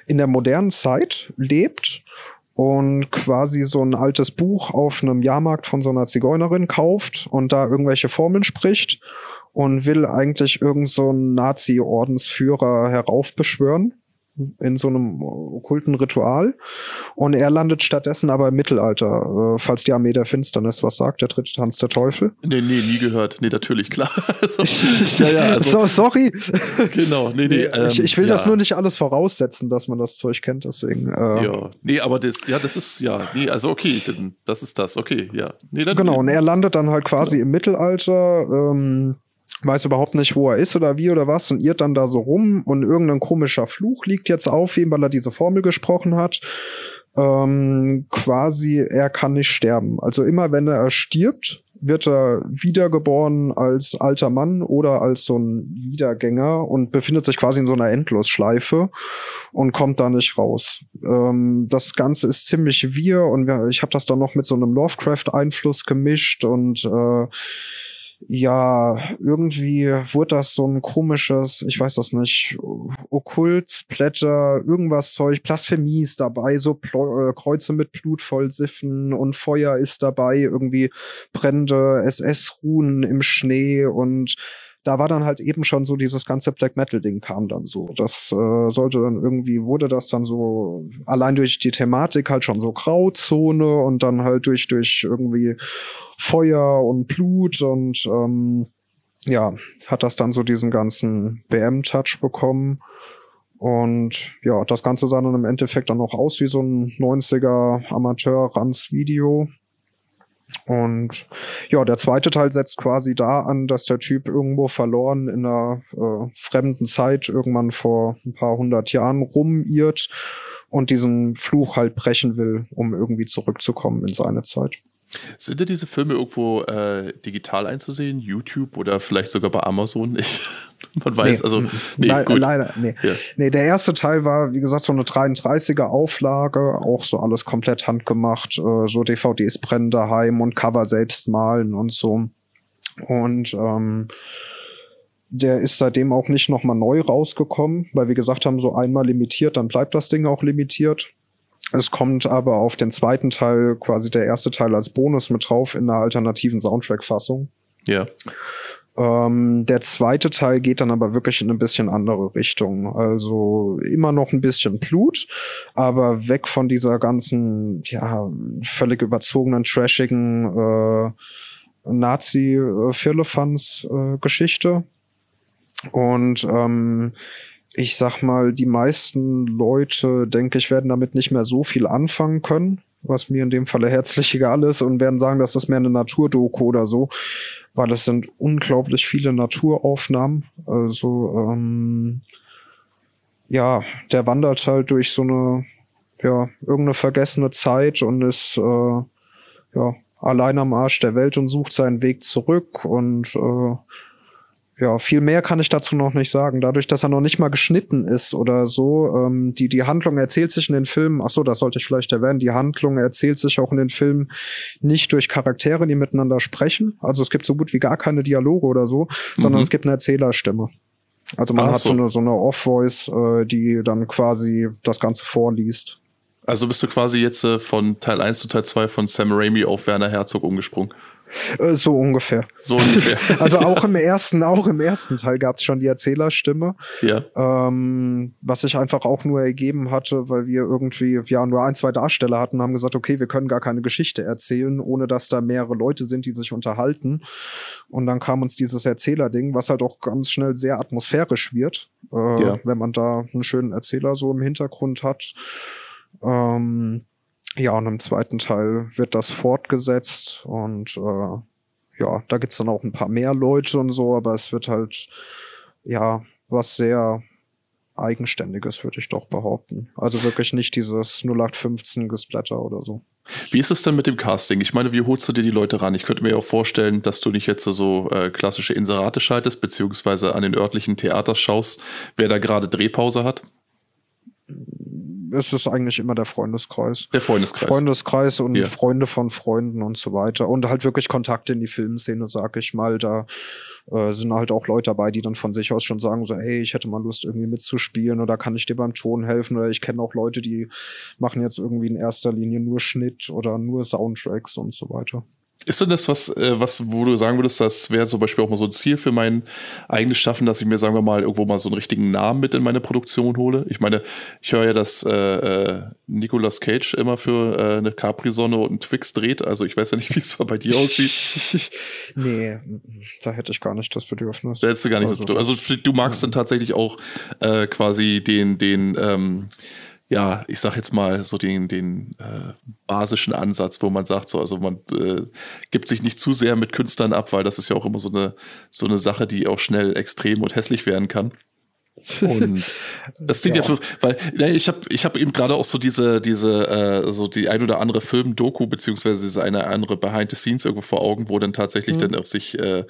in der modernen Zeit lebt und quasi so ein altes Buch auf einem Jahrmarkt von so einer Zigeunerin kauft und da irgendwelche Formeln spricht und will eigentlich irgend so einen Nazi-Ordensführer heraufbeschwören in so einem okkulten Ritual. Und er landet stattdessen aber im Mittelalter, äh, falls die Armee der Finsternis was sagt, der dritte Tanz der Teufel. Nee, nee, nie gehört. Nee, natürlich, klar. also, ja, ja, also, so, sorry. Genau, nee, nee. Ähm, ich, ich, will ja. das nur nicht alles voraussetzen, dass man das Zeug kennt, deswegen. Äh, ja, nee, aber das, ja, das ist, ja, nee, also okay, das, ist das, okay, ja. Nee, dann, genau, und er landet dann halt quasi genau. im Mittelalter, ähm, weiß überhaupt nicht, wo er ist oder wie oder was und irrt dann da so rum und irgendein komischer Fluch liegt jetzt auf ihm, weil er diese Formel gesprochen hat. Ähm, quasi, er kann nicht sterben. Also immer wenn er stirbt, wird er wiedergeboren als alter Mann oder als so ein Wiedergänger und befindet sich quasi in so einer Endlosschleife und kommt da nicht raus. Ähm, das Ganze ist ziemlich wir und ich habe das dann noch mit so einem Lovecraft-Einfluss gemischt und äh, ja, irgendwie wurde das so ein komisches, ich weiß das nicht, Okkultsblätter, irgendwas Zeug, Blasphemie ist dabei, so Pl äh, Kreuze mit Blut vollsiffen und Feuer ist dabei, irgendwie brennende SS-Ruhen im Schnee und da war dann halt eben schon so dieses ganze Black Metal Ding kam dann so. Das äh, sollte dann irgendwie, wurde das dann so allein durch die Thematik halt schon so Grauzone und dann halt durch, durch irgendwie Feuer und Blut und ähm, ja, hat das dann so diesen ganzen BM-Touch bekommen. Und ja, das Ganze sah dann im Endeffekt dann noch aus wie so ein 90er Amateur-Ranz-Video. Und ja, der zweite Teil setzt quasi da an, dass der Typ irgendwo verloren in einer äh, fremden Zeit irgendwann vor ein paar hundert Jahren rumirrt und diesen Fluch halt brechen will, um irgendwie zurückzukommen in seine Zeit. Sind denn diese Filme irgendwo äh, digital einzusehen? YouTube oder vielleicht sogar bei Amazon? Ich, man weiß, nee, also nee, le gut. leider, nee. Ja. nee. Der erste Teil war, wie gesagt, so eine 33er Auflage, auch so alles komplett handgemacht, äh, so DVDs brennen daheim und Cover selbst malen und so. Und ähm, der ist seitdem auch nicht nochmal neu rausgekommen, weil wir gesagt haben, so einmal limitiert, dann bleibt das Ding auch limitiert. Es kommt aber auf den zweiten Teil, quasi der erste Teil als Bonus mit drauf in einer alternativen Soundtrack-Fassung. Ja. Ähm, der zweite Teil geht dann aber wirklich in eine bisschen andere Richtung. Also immer noch ein bisschen Blut, aber weg von dieser ganzen, ja, völlig überzogenen, trashigen äh, Nazi-Firlefanz-Geschichte. Und ähm, ich sag mal, die meisten Leute, denke ich, werden damit nicht mehr so viel anfangen können, was mir in dem Falle herzlich egal ist und werden sagen, das ist mehr eine Naturdoku oder so, weil es sind unglaublich viele Naturaufnahmen. Also ähm, ja, der wandert halt durch so eine ja irgendeine vergessene Zeit und ist äh, ja allein am Arsch der Welt und sucht seinen Weg zurück und äh, ja, viel mehr kann ich dazu noch nicht sagen. Dadurch, dass er noch nicht mal geschnitten ist oder so, ähm, die, die Handlung erzählt sich in den Filmen, ach so, das sollte ich vielleicht erwähnen, die Handlung erzählt sich auch in den Filmen nicht durch Charaktere, die miteinander sprechen. Also es gibt so gut wie gar keine Dialoge oder so, mhm. sondern es gibt eine Erzählerstimme. Also man ach hat so eine, so eine Off-Voice, äh, die dann quasi das Ganze vorliest. Also bist du quasi jetzt äh, von Teil 1 zu Teil 2 von Sam Raimi auf Werner Herzog umgesprungen? Äh, so ungefähr. So ungefähr. also auch im ersten, auch im ersten Teil gab es schon die Erzählerstimme. Ja. Ähm, was sich einfach auch nur ergeben hatte, weil wir irgendwie ja nur ein, zwei Darsteller hatten, haben gesagt, okay, wir können gar keine Geschichte erzählen, ohne dass da mehrere Leute sind, die sich unterhalten. Und dann kam uns dieses Erzählerding, was halt auch ganz schnell sehr atmosphärisch wird, äh, ja. wenn man da einen schönen Erzähler so im Hintergrund hat. Ähm, ja, und im zweiten Teil wird das fortgesetzt und äh, ja, da gibt's dann auch ein paar mehr Leute und so, aber es wird halt ja was sehr Eigenständiges, würde ich doch behaupten. Also wirklich nicht dieses 0815 Gesplatter oder so. Wie ist es denn mit dem Casting? Ich meine, wie holst du dir die Leute ran? Ich könnte mir auch vorstellen, dass du nicht jetzt so äh, klassische Inserate schaltest, beziehungsweise an den örtlichen Theaters schaust, wer da gerade Drehpause hat es ist eigentlich immer der Freundeskreis. Der Freundeskreis. Freundeskreis und ja. Freunde von Freunden und so weiter. Und halt wirklich Kontakte in die Filmszene, sag ich mal. Da äh, sind halt auch Leute dabei, die dann von sich aus schon sagen, so, hey, ich hätte mal Lust, irgendwie mitzuspielen oder kann ich dir beim Ton helfen? Oder ich kenne auch Leute, die machen jetzt irgendwie in erster Linie nur Schnitt oder nur Soundtracks und so weiter. Ist denn das was, äh, was, wo du sagen würdest, das wäre zum Beispiel auch mal so ein Ziel für mein eigenes Schaffen, dass ich mir, sagen wir mal, irgendwo mal so einen richtigen Namen mit in meine Produktion hole? Ich meine, ich höre ja, dass äh, äh, Nicolas Cage immer für äh, eine Capri-Sonne und einen Twix dreht. Also ich weiß ja nicht, wie es bei dir aussieht. nee, da hätte ich gar nicht das Bedürfnis. Da hättest du gar nicht also, das Bedürfnis. Also du magst dann tatsächlich auch äh, quasi den, den, ähm, ja, ich sag jetzt mal so den, den äh, basischen Ansatz, wo man sagt, so, also man äh, gibt sich nicht zu sehr mit Künstlern ab, weil das ist ja auch immer so eine, so eine Sache, die auch schnell extrem und hässlich werden kann. Und das klingt ja, ja weil ne, ich habe ich hab eben gerade auch so diese diese äh, so die ein oder andere Film-Doku beziehungsweise diese eine andere Behind the Scenes irgendwo vor Augen, wo dann tatsächlich mhm. dann auch sich äh,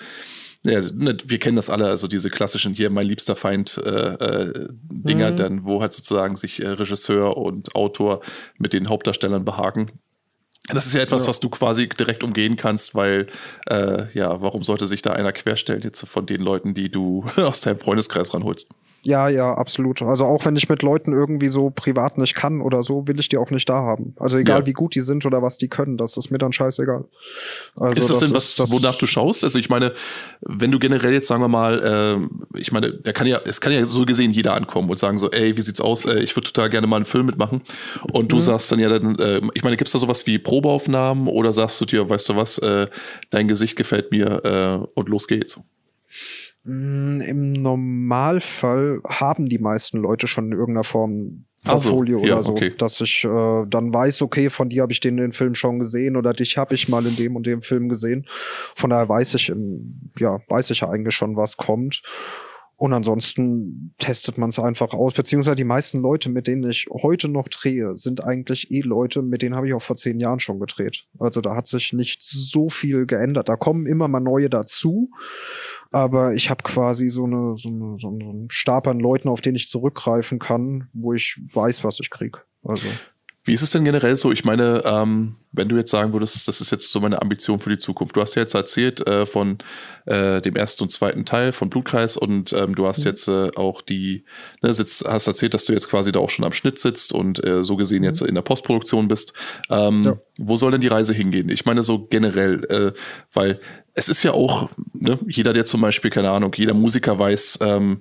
ja, ne, wir kennen das alle, also diese klassischen hier, mein liebster Feind äh, äh, Dinger, mhm. dann, wo halt sozusagen sich äh, Regisseur und Autor mit den Hauptdarstellern behaken. Das ist ja etwas, ja. was du quasi direkt umgehen kannst, weil, äh, ja, warum sollte sich da einer querstellen jetzt von den Leuten, die du aus deinem Freundeskreis ranholst? Ja, ja, absolut. Also auch wenn ich mit Leuten irgendwie so privat nicht kann oder so, will ich die auch nicht da haben. Also egal ja. wie gut die sind oder was die können, das ist mir dann scheißegal. Also ist das, das denn was, das wonach du schaust? Also ich meine, wenn du generell jetzt sagen wir mal, äh, ich meine, da kann ja, es kann ja so gesehen jeder ankommen und sagen so, ey, wie sieht's aus? Äh, ich würde total gerne mal einen Film mitmachen. Und du mhm. sagst dann ja, dann, äh, ich meine, gibt's da sowas wie Probeaufnahmen oder sagst du dir, weißt du was, äh, dein Gesicht gefällt mir äh, und los geht's? Mm, Im Normalfall haben die meisten Leute schon in irgendeiner Form Portfolio so, ja, oder so, okay. dass ich äh, dann weiß, okay, von dir habe ich den, den Film schon gesehen oder dich habe ich mal in dem und dem Film gesehen. Von daher weiß ich, im, ja, weiß ich ja eigentlich schon, was kommt. Und ansonsten testet man es einfach aus. Beziehungsweise die meisten Leute, mit denen ich heute noch drehe, sind eigentlich eh Leute, mit denen habe ich auch vor zehn Jahren schon gedreht. Also da hat sich nicht so viel geändert. Da kommen immer mal neue dazu. Aber ich habe quasi so, eine, so, eine, so einen Stab an Leuten, auf den ich zurückgreifen kann, wo ich weiß, was ich krieg. Also. Wie ist es denn generell so? Ich meine, ähm, wenn du jetzt sagen würdest, das ist jetzt so meine Ambition für die Zukunft. Du hast ja jetzt erzählt äh, von äh, dem ersten und zweiten Teil von Blutkreis und ähm, du hast mhm. jetzt äh, auch die, ne, sitzt, hast erzählt, dass du jetzt quasi da auch schon am Schnitt sitzt und äh, so gesehen mhm. jetzt in der Postproduktion bist. Ähm, ja. Wo soll denn die Reise hingehen? Ich meine so generell, äh, weil es ist ja auch, ne, jeder, der zum Beispiel, keine Ahnung, jeder Musiker weiß, ähm,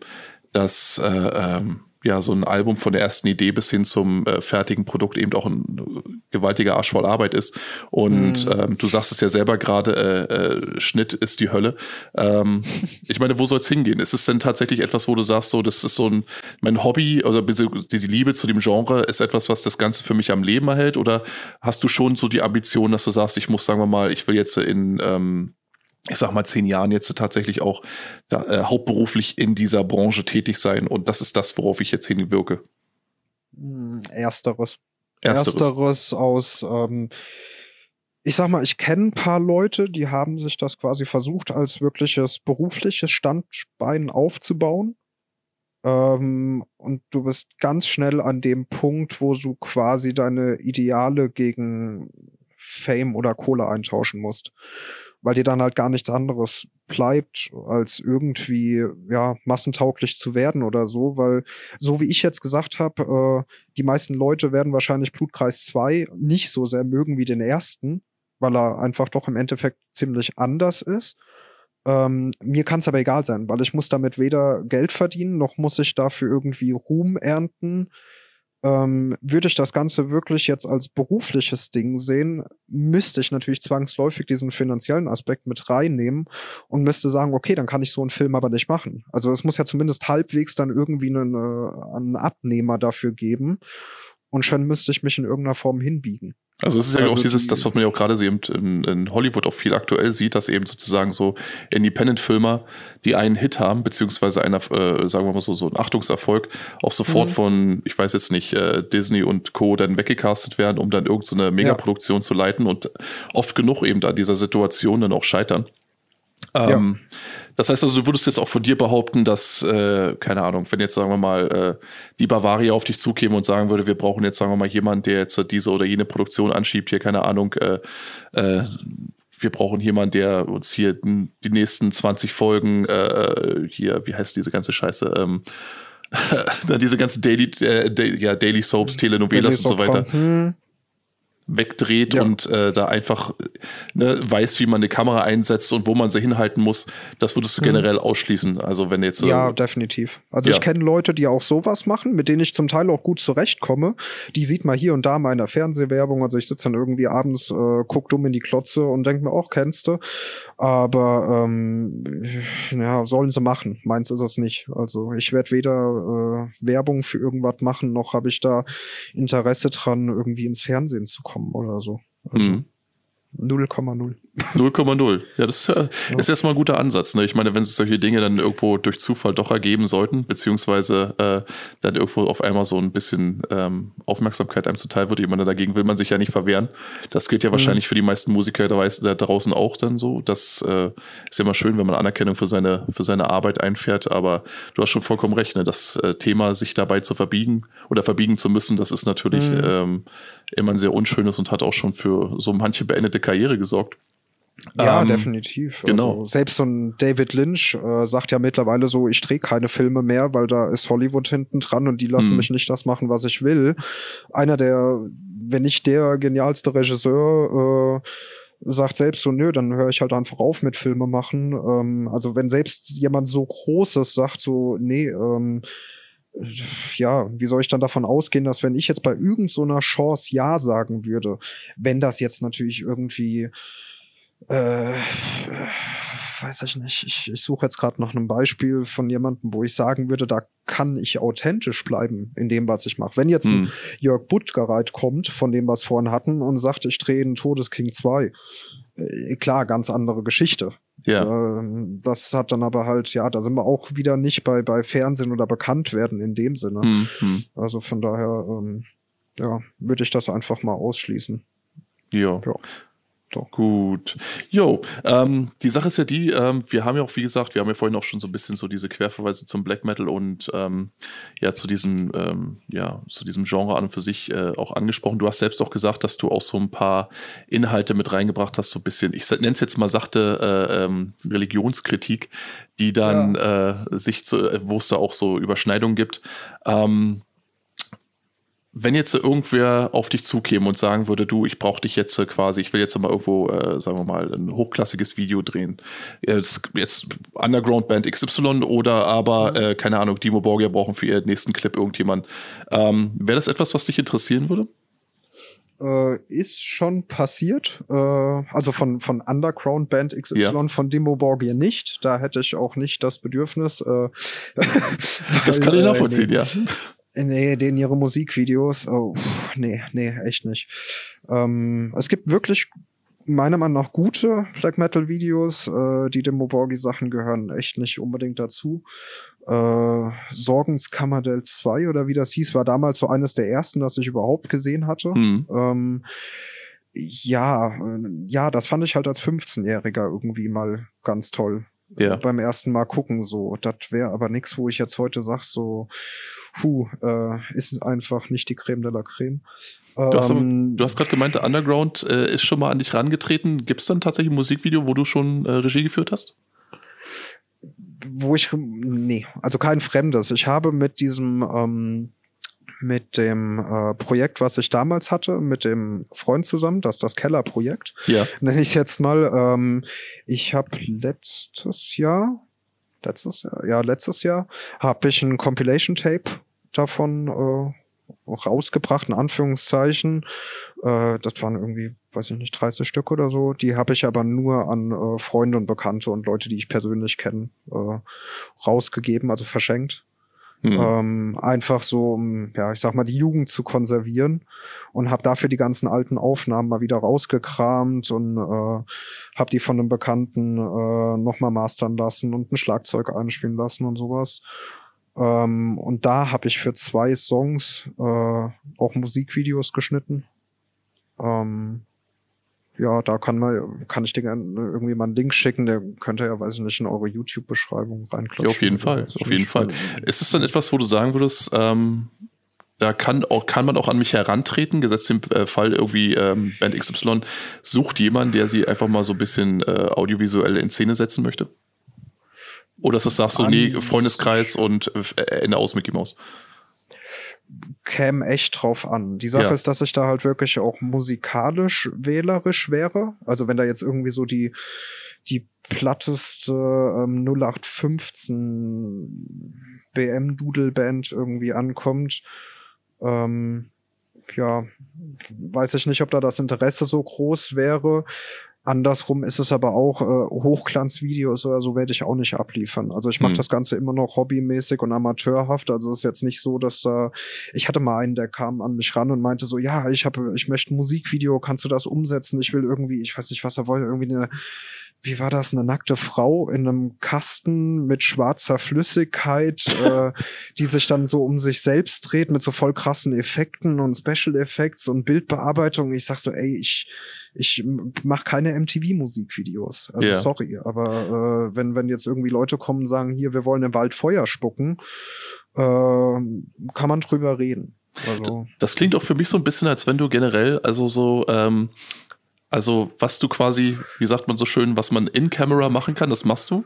dass äh, ähm, ja, so ein Album von der ersten Idee bis hin zum äh, fertigen Produkt eben auch ein gewaltiger Arsch voll Arbeit ist. Und mhm. ähm, du sagst es ja selber gerade, äh, äh, Schnitt ist die Hölle. Ähm, ich meine, wo soll es hingehen? Ist es denn tatsächlich etwas, wo du sagst, so, das ist so ein, mein Hobby, also die Liebe zu dem Genre ist etwas, was das Ganze für mich am Leben erhält? Oder hast du schon so die Ambition, dass du sagst, ich muss, sagen wir mal, ich will jetzt in ähm, ich sag mal, zehn Jahren jetzt tatsächlich auch da, äh, hauptberuflich in dieser Branche tätig sein. Und das ist das, worauf ich jetzt hinwirke. Hm, ersteres. Ersteres, Ersteres aus, ähm, ich sag mal, ich kenne ein paar Leute, die haben sich das quasi versucht, als wirkliches berufliches Standbein aufzubauen. Ähm, und du bist ganz schnell an dem Punkt, wo du quasi deine Ideale gegen Fame oder Kohle eintauschen musst weil dir dann halt gar nichts anderes bleibt, als irgendwie ja massentauglich zu werden oder so, weil so wie ich jetzt gesagt habe, äh, die meisten Leute werden wahrscheinlich Blutkreis 2 nicht so sehr mögen wie den ersten, weil er einfach doch im Endeffekt ziemlich anders ist. Ähm, mir kann es aber egal sein, weil ich muss damit weder Geld verdienen, noch muss ich dafür irgendwie Ruhm ernten ähm, würde ich das Ganze wirklich jetzt als berufliches Ding sehen, müsste ich natürlich zwangsläufig diesen finanziellen Aspekt mit reinnehmen und müsste sagen, okay, dann kann ich so einen Film aber nicht machen. Also es muss ja zumindest halbwegs dann irgendwie einen, äh, einen Abnehmer dafür geben und schon müsste ich mich in irgendeiner Form hinbiegen. Also es ist ja also auch dieses, das, was man ja auch gerade in, in, Hollywood auch viel aktuell sieht, dass eben sozusagen so Independent-Filmer, die einen Hit haben, beziehungsweise einer, äh, sagen wir mal so, so ein Achtungserfolg, auch sofort mhm. von, ich weiß jetzt nicht, äh, Disney und Co. dann weggecastet werden, um dann irgendeine so Megaproduktion ja. zu leiten und oft genug eben an dieser Situation dann auch scheitern. Ähm, ja. Das heißt also, du würdest jetzt auch von dir behaupten, dass, äh, keine Ahnung, wenn jetzt sagen wir mal äh, die Bavaria auf dich zukäme und sagen würde, wir brauchen jetzt sagen wir mal jemanden, der jetzt diese oder jene Produktion anschiebt, hier keine Ahnung, äh, äh, wir brauchen jemanden, der uns hier die nächsten 20 Folgen äh, hier, wie heißt diese ganze Scheiße, ähm, diese ganzen Daily, äh, ja, Daily Soaps, Telenovelas Daily und so weiter. Hm wegdreht ja. und äh, da einfach ne, weiß, wie man eine Kamera einsetzt und wo man sie hinhalten muss, das würdest du mhm. generell ausschließen. Also wenn jetzt. Ja, definitiv. Also ja. ich kenne Leute, die auch sowas machen, mit denen ich zum Teil auch gut zurechtkomme. Die sieht man hier und da mal in der Fernsehwerbung. Also ich sitze dann irgendwie abends, äh, guck dumm in die Klotze und denke mir, auch kennst du. Aber ähm, ja, sollen sie machen. Meins ist es nicht. Also ich werde weder äh, Werbung für irgendwas machen, noch habe ich da Interesse dran, irgendwie ins Fernsehen zu kommen oder so. Also, Mhm. 0,0. 0,0. Ja, das äh, ist erstmal ein guter Ansatz. Ne? Ich meine, wenn sich solche Dinge dann irgendwo durch Zufall doch ergeben sollten, beziehungsweise äh, dann irgendwo auf einmal so ein bisschen ähm, Aufmerksamkeit einem zuteil wird, jemand dagegen will man sich ja nicht verwehren. Das gilt ja wahrscheinlich für die meisten Musiker da draußen auch dann so. Das äh, ist ja immer schön, wenn man Anerkennung für seine, für seine Arbeit einfährt, aber du hast schon vollkommen recht, ne? das äh, Thema, sich dabei zu verbiegen oder verbiegen zu müssen, das ist natürlich Mhm. ähm, immer ein sehr unschönes und hat auch schon für so manche beendete Karriere gesorgt. Ja, Ähm, definitiv. genau. Also, selbst so ein David Lynch äh, sagt ja mittlerweile so, ich drehe keine Filme mehr, weil da ist Hollywood hinten dran und die lassen Hm. mich nicht das machen, was ich will. Einer der, wenn nicht der genialste Regisseur, äh, sagt selbst so, nö, dann höre ich halt einfach auf mit Filme machen. Ähm, also wenn selbst jemand so Großes sagt so, nee, ähm, ja, wie soll ich dann davon ausgehen, dass wenn ich jetzt bei irgendeiner so einer Chance Ja sagen würde, wenn das jetzt natürlich irgendwie äh, weiß ich nicht, ich, ich suche jetzt gerade nach einem Beispiel von jemandem, wo ich sagen würde, da kann ich authentisch bleiben in dem, was ich mache. Wenn jetzt ein Hm. Jörg Buttgereit kommt, von dem wir es vorhin hatten, und sagt, ich drehe einen Todesking 2, äh, klar, ganz andere Geschichte. Ja. Ähm, das hat dann aber halt, ja, da sind wir auch wieder nicht bei, bei Fernsehen oder bekannt werden in dem Sinne. Hm, hm. Also von daher, ähm, ja, würde ich das einfach mal ausschließen. Ja. Ja. Doch. Gut. Jo, ähm, die Sache ist ja die, ähm, wir haben ja auch, wie gesagt, wir haben ja vorhin auch schon so ein bisschen so diese Querverweise zum Black Metal und ähm, ja, zu diesem, ähm, ja, zu diesem Genre an und für sich äh, auch angesprochen. Du hast selbst auch gesagt, dass du auch so ein paar Inhalte mit reingebracht hast, so ein bisschen, ich nenne es jetzt mal sachte äh, ähm, Religionskritik, die dann äh, sich zu, wo es da auch so Überschneidungen gibt. Ähm, wenn jetzt irgendwer auf dich zukäme und sagen würde, du, ich brauche dich jetzt äh, quasi, ich will jetzt mal irgendwo, äh, sagen wir mal, ein hochklassiges Video drehen. Jetzt, jetzt Underground Band XY oder aber, äh, keine Ahnung, Dimo Borgia brauchen für ihren nächsten Clip irgendjemand. Ähm, Wäre das etwas, was dich interessieren würde? Äh, ist schon passiert. Äh, also von, von Underground Band XY, Ja. von Dimo Borgir nicht. Da hätte ich auch nicht das Bedürfnis. Äh, Das weil, kann ich äh, nachvollziehen, nee, ja. Nee, denen ihre Musikvideos, oh, nee, nee, echt nicht. Ähm, es gibt wirklich meiner Meinung nach gute Black Metal Videos. Äh, die Demo Borgi Sachen gehören echt nicht unbedingt dazu. Äh, Sorgenskammerdell 2 oder wie das hieß, war damals so eines der ersten, das ich überhaupt gesehen hatte. Hm. Ähm, ja, äh, ja, das fand ich halt als 15-Jähriger irgendwie mal ganz toll. Ja. Beim ersten Mal gucken so. Das wäre aber nichts, wo ich jetzt heute sag so, puh, äh, ist einfach nicht die Creme de la Creme. Du hast, Ähm, du hast gerade gemeint, der Underground äh, ist schon mal an dich rangetreten. Gibt es dann tatsächlich ein Musikvideo, wo du schon äh, Regie geführt hast? wo ich, nee, also kein Fremdes. Ich habe mit diesem, ähm, mit dem äh, Projekt, was ich damals hatte, mit dem Freund zusammen, das das Keller-Projekt, Ja. nenne ich es jetzt mal. Ähm, ich habe letztes Jahr, letztes Jahr, ja, letztes Jahr, habe ich ein Compilation-Tape davon äh, rausgebracht, in Anführungszeichen. Äh, das waren irgendwie, weiß ich nicht, 30 Stück oder so. Die habe ich aber nur an äh, Freunde und Bekannte und Leute, die ich persönlich kenne, äh, rausgegeben, also verschenkt. Hm. Ähm, einfach so, um, ja, ich sag mal, die Jugend zu konservieren und habe dafür die ganzen alten Aufnahmen mal wieder rausgekramt und äh, habe die von einem Bekannten äh, nochmal mastern lassen und ein Schlagzeug einspielen lassen und sowas. Ähm, und da habe ich für zwei Songs äh, auch Musikvideos geschnitten. Ähm, ja, da kann man, kann ich dir gerne irgendwie mal einen Link schicken, der könnte ja, weiß ich nicht, in eure YouTube-Beschreibung reinklatschen. Ja, auf jeden Fall, auf jeden. Fall. Ist es dann etwas, wo du sagen würdest, ähm, da kann, auch, kann man auch an mich herantreten, gesetzt im äh, Fall irgendwie ähm, Band XY sucht jemand, der sie einfach mal so ein bisschen äh, audiovisuell in Szene setzen möchte? Oder ist das, sagst du, nee, Freundeskreis und äh, Ende aus Mickey Mouse? Käme echt drauf an. Die Sache Ja. ist, dass ich da halt wirklich auch musikalisch wählerisch wäre. Also wenn da jetzt irgendwie so die, die platteste ähm, 0815 BM Doodle Band irgendwie ankommt, ähm, ja, weiß ich nicht, ob da das Interesse so groß wäre. Andersrum ist es aber auch, äh, Hochglanzvideos oder so werde ich auch nicht abliefern. Also ich mache Hm. das Ganze immer noch hobbymäßig und amateurhaft. Also es ist jetzt nicht so, dass da, ich hatte mal einen, der kam an mich ran und meinte so, ja, ich habe, ich möchte ein Musikvideo, kannst du das umsetzen? Ich will irgendwie, ich weiß nicht, was er wollte, irgendwie eine, wie war das, eine nackte Frau in einem Kasten mit schwarzer Flüssigkeit, äh, die sich dann so um sich selbst dreht mit so voll krassen Effekten und Special Effects und Bildbearbeitung. Ich sag so, ey, ich, ich mache keine MTV-Musikvideos. Also Ja. sorry, aber äh, wenn, wenn jetzt irgendwie Leute kommen und sagen, hier, wir wollen im Wald Feuer spucken, äh, kann man drüber reden. Also, Das klingt auch für mich so ein bisschen, als wenn du generell, also so, ähm, also was du quasi, wie sagt man so schön, was man in Camera machen kann, das machst du.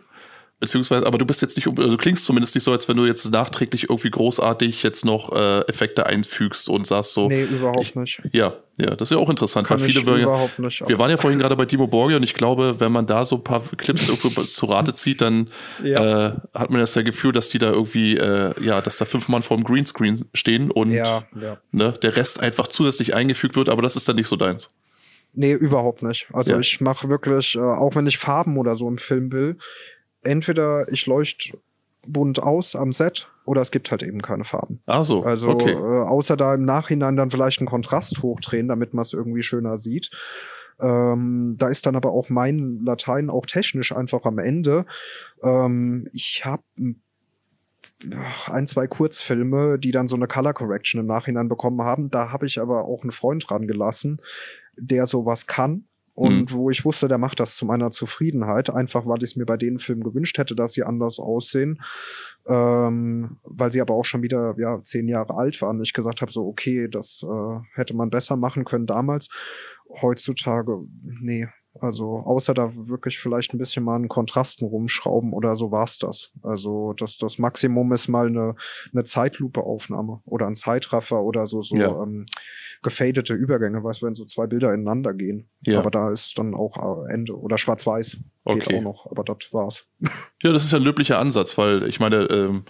Beziehungsweise, aber du bist jetzt nicht, also du klingst zumindest nicht so, als wenn du jetzt nachträglich irgendwie großartig jetzt noch äh, Effekte einfügst und sagst so, nee, überhaupt ich- nicht. ja, ja, das ist ja auch interessant, Kann weil viele ja, überhaupt nicht. wir waren ja vorhin gerade bei Timo Borgia und ich glaube, wenn man da so ein paar Clips irgendwo zu Rate zieht, dann Ja. äh, hat man das ja Gefühl, dass die da irgendwie, äh, ja, dass da fünf Mann vorm Greenscreen stehen und ja, ja. ne, der Rest einfach zusätzlich eingefügt wird, aber das ist dann nicht so deins. Nee, überhaupt nicht. Also Ja. ich mache wirklich, äh, auch wenn ich Farben oder so im Film will, entweder ich leuchte bunt aus am Set oder es gibt halt eben keine Farben. Ah so, Also okay. äh, außer da im Nachhinein dann vielleicht einen Kontrast hochdrehen, damit man es irgendwie schöner sieht. Ähm, da ist dann aber auch mein Latein auch technisch einfach am Ende. Ähm, ich habe ein, zwei Kurzfilme, die dann so eine Color Correction im Nachhinein bekommen haben. Da habe ich aber auch einen Freund dran gelassen, der sowas kann. Und wo ich wusste, der macht das zu meiner Zufriedenheit, einfach weil ich es mir bei den Filmen gewünscht hätte, dass sie anders aussehen. Ähm, weil sie aber auch schon wieder ja, zehn Jahre alt waren. Ich gesagt habe, so, okay, das äh, hätte man besser machen können damals. Heutzutage, nee. Also außer da wirklich vielleicht ein bisschen mal einen Kontrasten rumschrauben oder so war's das. Also das, das Maximum ist mal eine, eine Zeitlupe-Aufnahme oder ein Zeitraffer oder so, so Ja. ähm, gefadete Übergänge, weißt du, wenn so zwei Bilder ineinander gehen. Ja. Aber da ist dann auch äh, Ende. Oder schwarz-weiß geht Okay. auch noch, aber das war's. Ja, das ist ja ein löblicher Ansatz, weil ich meine, ähm,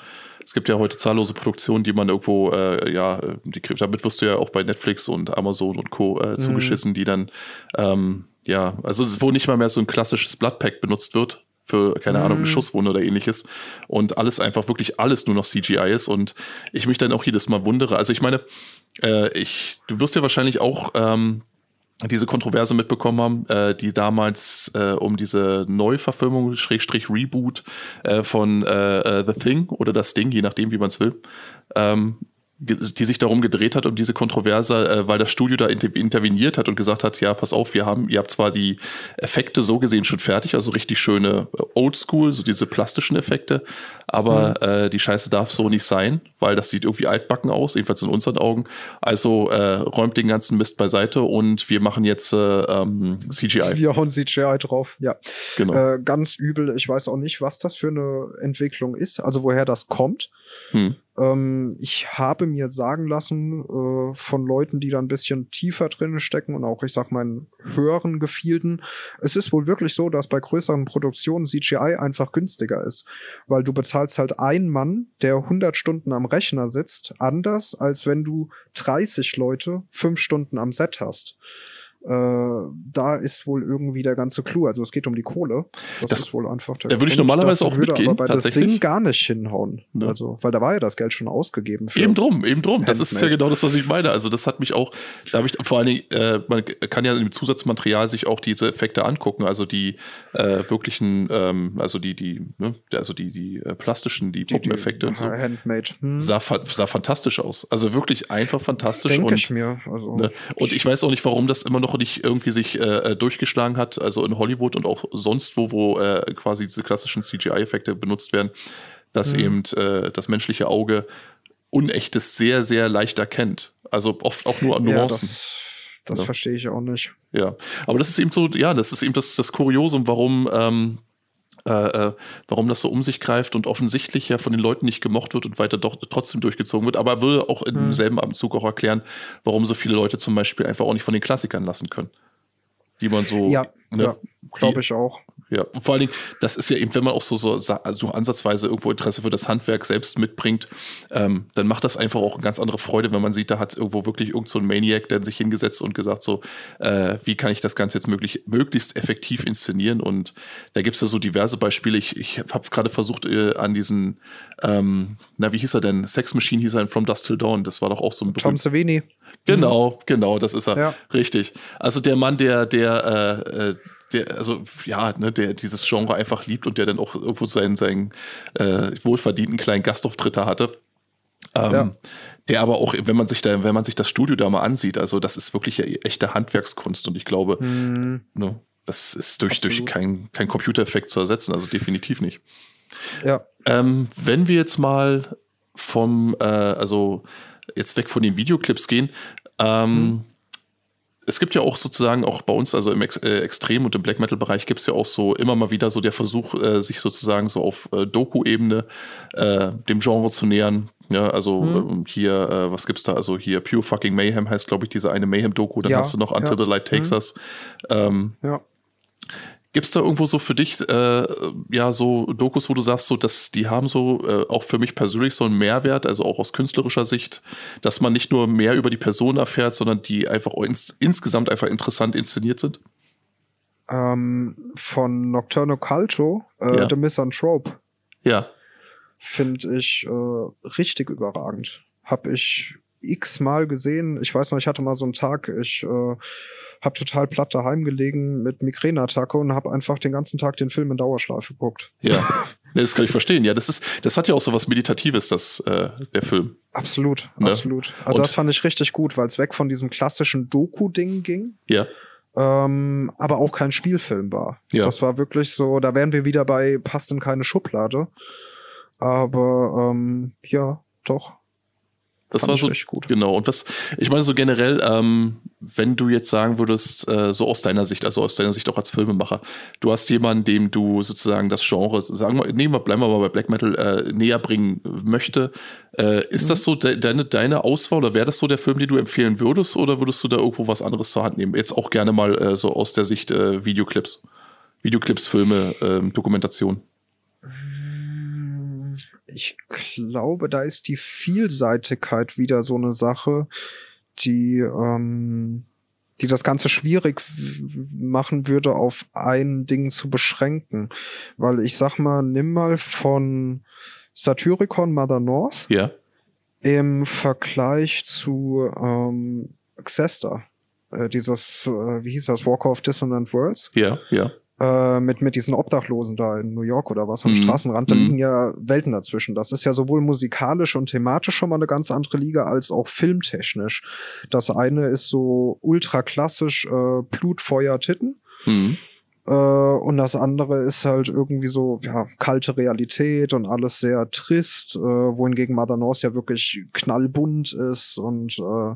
es gibt ja heute zahllose Produktionen, die man irgendwo, äh, ja, die, damit wirst du ja auch bei Netflix und Amazon und Co. Äh, zugeschissen, die dann, ähm, ja, also wo nicht mal mehr so ein klassisches Bloodpack benutzt wird für, keine Ahnung, eine Mhm. Schusswunde oder ähnliches und alles einfach wirklich alles nur noch CGI ist und ich mich dann auch jedes Mal wundere. Also ich meine, äh, ich, du wirst ja wahrscheinlich auch ähm, diese Kontroverse mitbekommen haben, äh, die damals äh, um diese Neuverfilmung, Schrägstrich Reboot äh, von äh, äh, The Thing oder das Ding, je nachdem, wie man es will, ähm, die sich darum gedreht hat, um diese Kontroverse, äh, weil das Studio da inter interveniert hat und gesagt hat, ja, pass auf, wir haben, ihr habt zwar die Effekte so gesehen schon fertig, also richtig schöne äh, Oldschool, so diese plastischen Effekte, aber äh, die Scheiße darf so nicht sein, weil das sieht irgendwie altbacken aus, jedenfalls in unseren Augen. Also äh, räumt den ganzen Mist beiseite und wir machen jetzt äh, ähm, CGI. Wir hauen CGI drauf, ja. Genau. Äh, ganz übel. Ich weiß auch nicht, was das für eine Entwicklung ist, also woher das kommt. Hm. Ähm, ich habe mir sagen lassen äh, von Leuten, die da ein bisschen tiefer drin stecken und auch, ich sag mal, höheren Gefilden, es ist wohl wirklich so, dass bei größeren Produktionen CGI einfach günstiger ist, weil du bezahlst halt einen Mann, der 100 Stunden am Rechner sitzt, anders als wenn du 30 Leute fünf Stunden am Set hast. Äh, da ist wohl irgendwie der ganze Clou. Also es geht um die Kohle. Das, Das- ist wohl einfach der da würde ich normalerweise auch würde mitgehen, aber bei tatsächlich. Das Ding gar nicht hinhauen. Ne. Also, weil da war ja das Geld schon ausgegeben. Eben drum, eben drum. Das ist ja Handmade. genau das, was ich meine. Also das hat mich auch, da habe ich vor allen Dingen, äh, man kann ja im Zusatzmaterial sich auch diese Effekte angucken, also die äh, wirklichen, ähm, also die, die, ne, also die, die äh, plastischen, die, Die- die- Puppeneffekte und so. Handmade. Hm. Sah, sah fantastisch aus. Also wirklich einfach fantastisch Denke und ich mir. Also, Ne? Und ich weiß auch nicht, warum das immer noch nicht irgendwie sich äh, äh, durchgeschlagen hat, also in Hollywood und auch sonst wo, wo äh, quasi diese klassischen CGI-Effekte benutzt werden, dass Mhm. eben äh, das menschliche Auge Unechtes sehr, sehr leicht erkennt. Also oft auch nur an ja, Nuancen. das, das Ne? verstehe ich auch nicht. Ja, aber das ist eben so, ja, das ist eben das, das Kuriosum, warum, ähm, äh, äh, warum das so um sich greift und offensichtlich ja von den Leuten nicht gemocht wird und weiter doch trotzdem durchgezogen wird. Aber er würde auch im Mhm. selben Abendzug auch erklären, warum so viele Leute zum Beispiel einfach auch nicht von den Klassikern lassen können. Die man so, Ja, ne, ja glaube ich auch. Ja, vor allen Dingen, das ist ja eben, wenn man auch so, so, so ansatzweise irgendwo Interesse für das Handwerk selbst mitbringt, ähm, dann macht das einfach auch eine ganz andere Freude, wenn man sieht, da hat irgendwo wirklich irgend so ein Maniac, der sich hingesetzt und gesagt so, äh, wie kann ich das Ganze jetzt möglich, möglichst effektiv inszenieren und da gibt's ja so diverse Beispiele. Ich, ich habe gerade versucht äh, an diesen, ähm, na wie hieß er denn, Sex Machine hieß er in From Dust Till Dawn, das war doch auch so ein Tom Savini. Genau, genau, das ist er. Ja. Richtig. Also der Mann, der, der, äh, äh, der, also ja, ne, der dieses Genre einfach liebt und der dann auch irgendwo seinen, seinen äh, wohlverdienten kleinen Gastauftritter hatte. Ähm, ja. Der aber auch, wenn man sich da, wenn man sich das Studio da mal ansieht, also das ist wirklich echte Handwerkskunst und ich glaube, mhm. ne, das ist durch, durch kein, kein Computereffekt zu ersetzen, also definitiv nicht. Ja. Ähm, wenn wir jetzt mal vom, äh, also jetzt weg von den Videoclips gehen, ähm, mhm es gibt ja auch sozusagen auch bei uns, also im Ex äh, Extrem- und im Black Metal-Bereich gibt es ja auch so immer mal wieder so der Versuch, äh, sich sozusagen so auf äh, Doku-Ebene äh, dem Genre zu nähern. Ja, also mhm. hier, äh, was gibt's da? Also hier Pure Fucking Mayhem heißt, glaube ich, diese eine Mayhem-Doku. Dann ja, hast du noch Until ja. the Light Takes mhm. Us. Ähm, ja. Gibt es da irgendwo so für dich, äh, ja, so Dokus, wo du sagst, so, dass die haben so äh, auch für mich persönlich so einen Mehrwert, also auch aus künstlerischer Sicht, dass man nicht nur mehr über die Person erfährt, sondern die einfach ins, insgesamt einfach interessant inszeniert sind? Ähm, von Nocturno Culto, äh, ja. The Misanthrope. Ja. Finde ich äh, richtig überragend. Hab ich x-mal gesehen. Ich weiß noch, ich hatte mal so einen Tag, ich äh, habe total platt daheim gelegen mit Migräneattacke und habe einfach den ganzen Tag den Film in Dauerschleife geguckt. Ja. Das kann ich verstehen. Ja, das ist, das hat ja auch so was Meditatives, das, äh, der Film. Absolut, ne? absolut. Also und das fand ich richtig gut, weil es weg von diesem klassischen Doku-Ding ging. Ja. Ähm, aber auch kein Spielfilm war. Ja. Das war wirklich so, da wären wir wieder bei, passt in keine Schublade. Aber ähm, ja, doch. Das war so gut. Genau. Und was, ich meine, so generell, ähm, wenn du jetzt sagen würdest, äh, so aus deiner Sicht, also aus deiner Sicht auch als Filmemacher, du hast jemanden, dem du sozusagen das Genre, sagen wir, nehmen wir, bleiben wir mal bei Black Metal, äh, näher bringen möchte. Äh, ist mhm. das so de deine, deine Auswahl oder wäre das so der Film, den du empfehlen würdest oder würdest du da irgendwo was anderes zur Hand nehmen? Jetzt auch gerne mal äh, so aus der Sicht äh, Videoclips. Videoclips, Filme, ähm, Dokumentation. Ich glaube, da ist die Vielseitigkeit wieder so eine Sache, die, ähm, die das Ganze schwierig machen würde, auf ein Ding zu beschränken. Weil ich sag mal, nimm mal von Satyricon Mother North ja. im Vergleich zu ähm, Xester. Äh, dieses, äh, wie hieß das, Walker of Dissonant Worlds. Ja, ja äh, mit, mit diesen Obdachlosen da in New York oder was am mhm. Straßenrand, da mhm. liegen ja Welten dazwischen. Das ist ja sowohl musikalisch und thematisch schon mal eine ganz andere Liga als auch filmtechnisch. Das eine ist so ultra klassisch äh, Blut, Feuer, Titten. Mhm. Äh, und das andere ist halt irgendwie so, ja, kalte Realität und alles sehr trist, äh, wohingegen Mother North ja wirklich knallbunt ist und äh,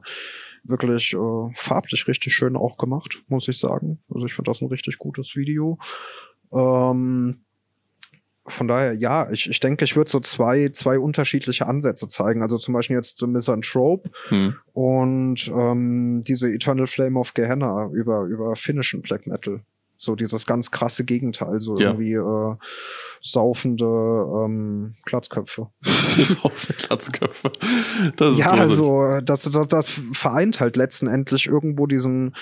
wirklich äh, farblich richtig schön auch gemacht, muss ich sagen. Also ich finde das ein richtig gutes Video. Ähm, von daher, ja, ich, ich denke, ich würde so zwei, zwei unterschiedliche Ansätze zeigen. Also zum Beispiel jetzt The Misanthrope hm. und ähm, diese Eternal Flame of Gehenna über, über finnischen Black Metal. So dieses ganz krasse Gegenteil, so ja. irgendwie äh, saufende ähm, Glatzköpfe. Die saufende Glatzköpfe. Das ist ja, also das, das, das vereint halt letzten Endlich irgendwo diesen,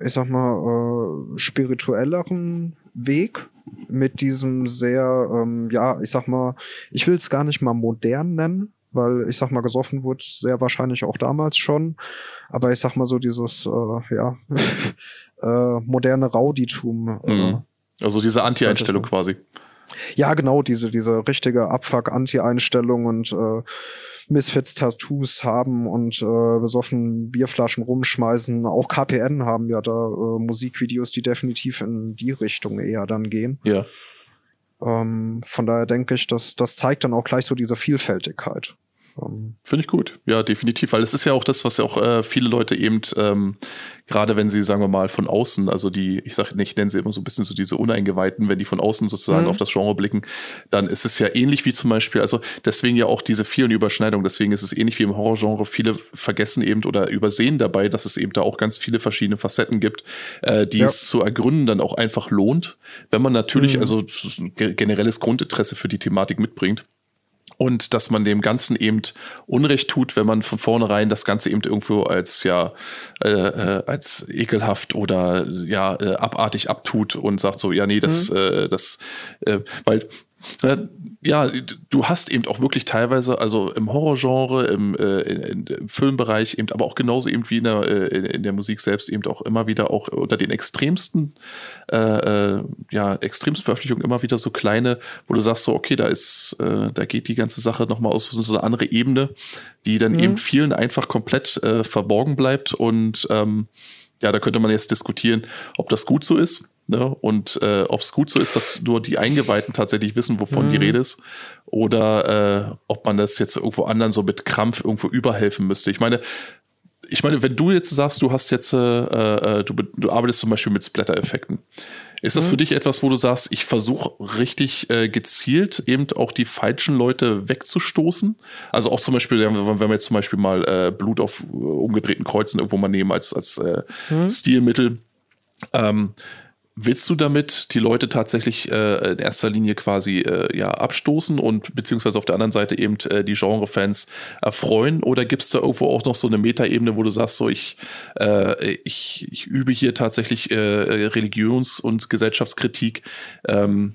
ich sag mal, äh, spirituelleren Weg mit diesem sehr, ähm, ja, ich sag mal, ich will es gar nicht mal modern nennen, weil ich sag mal, gesoffen wurde sehr wahrscheinlich auch damals schon. Aber ich sag mal so dieses, äh, ja, äh, moderne Rauditum. Äh, mhm. Also diese Anti-Einstellung quasi. Ja, genau, diese, diese richtige Abfuck-Anti-Einstellung und äh, Misfits-Tattoos haben und äh, besoffen Bierflaschen rumschmeißen. Auch KPN haben ja da äh, Musikvideos, die definitiv in die Richtung eher dann gehen. Ja. Ähm, von daher denke ich, dass das zeigt dann auch gleich so diese Vielfältigkeit. Ähm. Finde ich gut. Ja, definitiv. Weil es ist ja auch das, was ja auch äh, viele Leute eben, ähm, gerade wenn sie, sagen wir mal, von außen, also die, ich sage, ich nenne sie immer so ein bisschen so diese Uneingeweihten, wenn die von außen sozusagen mhm. auf das Genre blicken, dann ist es ja ähnlich wie zum Beispiel, also deswegen ja auch diese vielen Überschneidungen, deswegen ist es ähnlich wie im Horrorgenre. Viele vergessen eben oder übersehen dabei, dass es eben da auch ganz viele verschiedene Facetten gibt, äh, die ja. es zu ergründen dann auch einfach lohnt, wenn man natürlich mhm. also generelles Grundinteresse für die Thematik mitbringt und dass man dem Ganzen eben Unrecht tut, wenn man von vornherein das Ganze eben irgendwo als ja äh, äh, als ekelhaft oder ja äh, abartig abtut und sagt so ja nee das mhm. äh, das äh, weil äh, ja, du hast eben auch wirklich teilweise, also im Horrorgenre, im, äh, im Filmbereich eben, aber auch genauso eben wie in der, äh, in der Musik selbst eben auch immer wieder auch unter den extremsten, äh, äh, ja, extremsten Veröffentlichungen immer wieder so kleine, wo du sagst so, okay, da ist, äh, da geht die ganze Sache nochmal aus so eine andere Ebene, die dann mhm. eben vielen einfach komplett verborgen bleibt und ähm, ja, da könnte man jetzt diskutieren, ob das gut so ist Ne? Und äh, ob es gut so ist, dass nur die Eingeweihten tatsächlich wissen, wovon mhm. die Rede ist, oder äh, ob man das jetzt irgendwo anderen so mit Krampf irgendwo überhelfen müsste. Ich meine, ich meine, wenn du jetzt sagst, du hast jetzt, äh, äh, du, du arbeitest zum Beispiel mit Splatter-Effekten, ist das mhm. für dich etwas, wo du sagst, ich versuche richtig äh, gezielt eben auch die falschen Leute wegzustoßen? Also auch zum Beispiel, wenn wir jetzt zum Beispiel mal äh, Blut auf äh, umgedrehten Kreuzen irgendwo mal nehmen als, als äh, mhm. Stilmittel. Ähm, Willst du damit die Leute tatsächlich äh, in erster Linie quasi äh, ja abstoßen und beziehungsweise auf der anderen Seite eben äh, die Genre-Fans erfreuen? Oder gibt es da irgendwo auch noch so eine Metaebene, wo du sagst, so ich, äh, ich, ich übe hier tatsächlich äh, Religions- und Gesellschaftskritik ähm,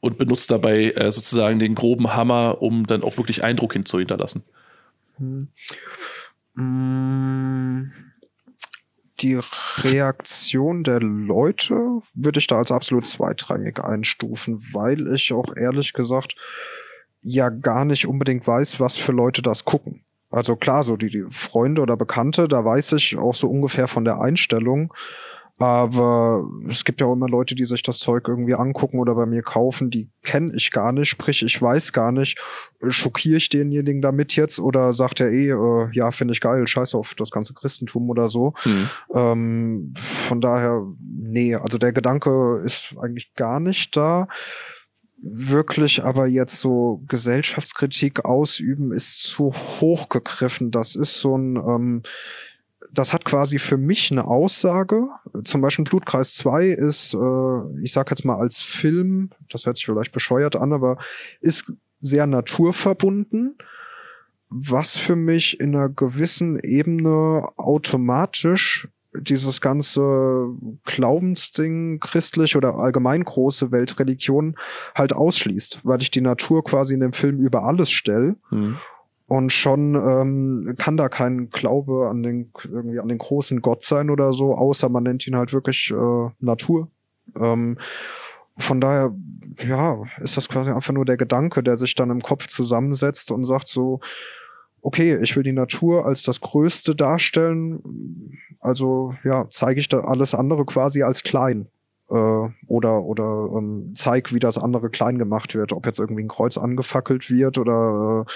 und benutze dabei äh, sozusagen den groben Hammer, um dann auch wirklich Eindruck hinzuhinterlassen? Hm. Hm die Reaktion der Leute würde ich da als absolut zweitrangig einstufen, weil ich auch ehrlich gesagt ja gar nicht unbedingt weiß, was für Leute das gucken. Also klar, so die, die Freunde oder Bekannte, da weiß ich auch so ungefähr von der Einstellung. Aber es gibt ja auch immer Leute, die sich das Zeug irgendwie angucken oder bei mir kaufen, die kenne ich gar nicht, sprich, ich weiß gar nicht, schockiere ich denjenigen damit jetzt oder sagt er eh, äh, ja, finde ich geil, scheiß auf das ganze Christentum oder so. Mhm. Ähm, von daher, nee, also der Gedanke ist eigentlich gar nicht da wirklich aber jetzt so Gesellschaftskritik ausüben, ist zu hoch gegriffen. Das ist so ein, ähm, das hat quasi für mich eine Aussage. Zum Beispiel Blutkreis 2 ist, äh, ich sag jetzt mal als Film, das hört sich vielleicht bescheuert an, aber ist sehr naturverbunden, was für mich in einer gewissen Ebene automatisch dieses ganze Glaubensding, christlich oder allgemein große Weltreligion halt ausschließt, weil ich die Natur quasi in dem Film über alles stelle. Mhm. Und schon ähm, kann da kein Glaube an den irgendwie an den großen Gott sein oder so, außer man nennt ihn halt wirklich äh, Natur. Ähm, von daher, ja, ist das quasi einfach nur der Gedanke, der sich dann im Kopf zusammensetzt und sagt so, okay, ich will die Natur als das Größte darstellen, also ja, zeige ich da alles andere quasi als klein äh, oder oder ähm, zeig, wie das andere klein gemacht wird, ob jetzt irgendwie ein Kreuz angefackelt wird oder äh,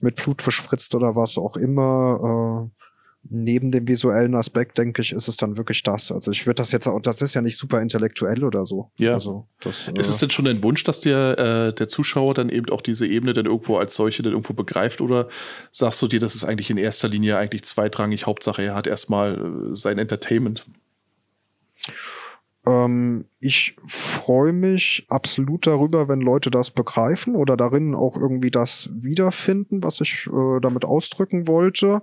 mit Blut bespritzt oder was auch immer. Äh, neben dem visuellen Aspekt, denke ich, ist es dann wirklich das. Also ich würde das jetzt auch, das ist ja nicht super intellektuell oder so. Ja. Also, das, ist es denn schon ein Wunsch, dass der, äh, der Zuschauer dann eben auch diese Ebene dann irgendwo als solche dann irgendwo begreift oder sagst du dir, das ist eigentlich in erster Linie eigentlich zweitrangig, Hauptsache er hat erstmal äh, sein Entertainment? Ähm, ich freue mich absolut darüber, wenn Leute das begreifen oder darin auch irgendwie das wiederfinden, was ich äh, damit ausdrücken wollte.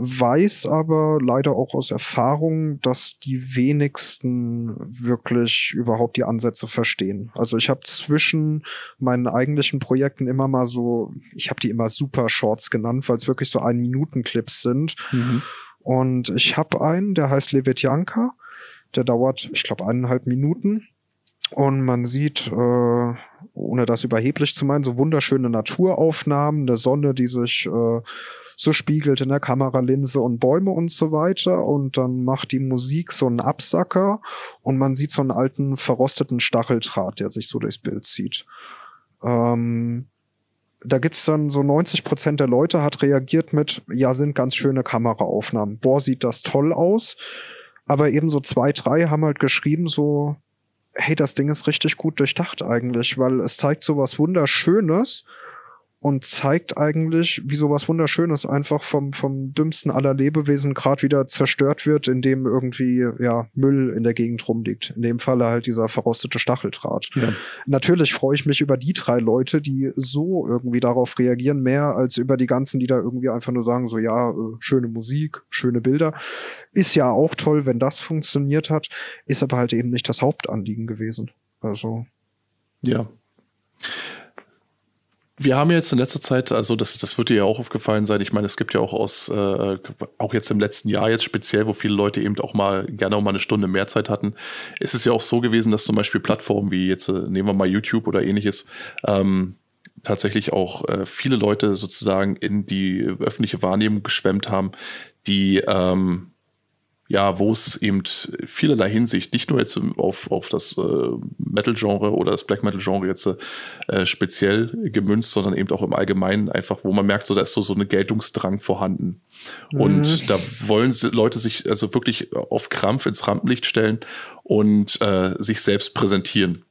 Weiß aber leider auch aus Erfahrung, dass die wenigsten wirklich überhaupt die Ansätze verstehen. Also ich habe zwischen meinen eigentlichen Projekten immer mal so, ich habe die immer Super Shorts genannt, weil es wirklich so ein Minuten Clips sind. Mhm. Und ich habe einen, der heißt Levitianka der dauert, ich glaube, eineinhalb Minuten. Und man sieht, äh, ohne das überheblich zu meinen, so wunderschöne Naturaufnahmen, eine Sonne, die sich äh, so spiegelt in der Kameralinse und Bäume und so weiter. Und dann macht die Musik so einen Absacker und man sieht so einen alten verrosteten Stacheldraht, der sich so durchs Bild zieht. Ähm, da gibt's dann so 90 Prozent der Leute hat reagiert mit, ja, sind ganz schöne Kameraaufnahmen. Boah, sieht das toll aus. Aber eben so zwei, drei haben halt geschrieben so, hey, das Ding ist richtig gut durchdacht eigentlich, weil es zeigt so was Wunderschönes und zeigt eigentlich, wie sowas Wunderschönes einfach vom, vom dümmsten aller Lebewesen gerade wieder zerstört wird, indem irgendwie ja Müll in der Gegend rumliegt. In dem Falle halt dieser verrostete Stacheldraht. Ja. Natürlich freue ich mich über die drei Leute, die so irgendwie darauf reagieren, mehr als über die ganzen, die da irgendwie einfach nur sagen, so ja, äh, schöne Musik, schöne Bilder. Ist ja auch toll, wenn das funktioniert hat, ist aber halt eben nicht das Hauptanliegen gewesen. Also. Ja wir haben jetzt in letzter Zeit, also das, das wird dir ja auch aufgefallen sein, ich meine, es gibt ja auch aus, äh, auch jetzt im letzten Jahr jetzt speziell, wo viele Leute eben auch mal gerne auch mal eine Stunde mehr Zeit hatten, ist es ja auch so gewesen, dass zum Beispiel Plattformen wie jetzt, äh, nehmen wir mal YouTube oder ähnliches, ähm, tatsächlich auch äh, viele Leute sozusagen in die öffentliche Wahrnehmung geschwemmt haben, die ähm, ja, wo es eben vielerlei Hinsicht, nicht nur jetzt auf, auf das äh, Metal-Genre oder das Black Metal-Genre jetzt äh, speziell gemünzt, sondern eben auch im Allgemeinen einfach, wo man merkt, so da ist so, so eine Geltungsdrang vorhanden. Mhm. Und da wollen Leute sich also wirklich auf Krampf ins Rampenlicht stellen und äh, sich selbst präsentieren.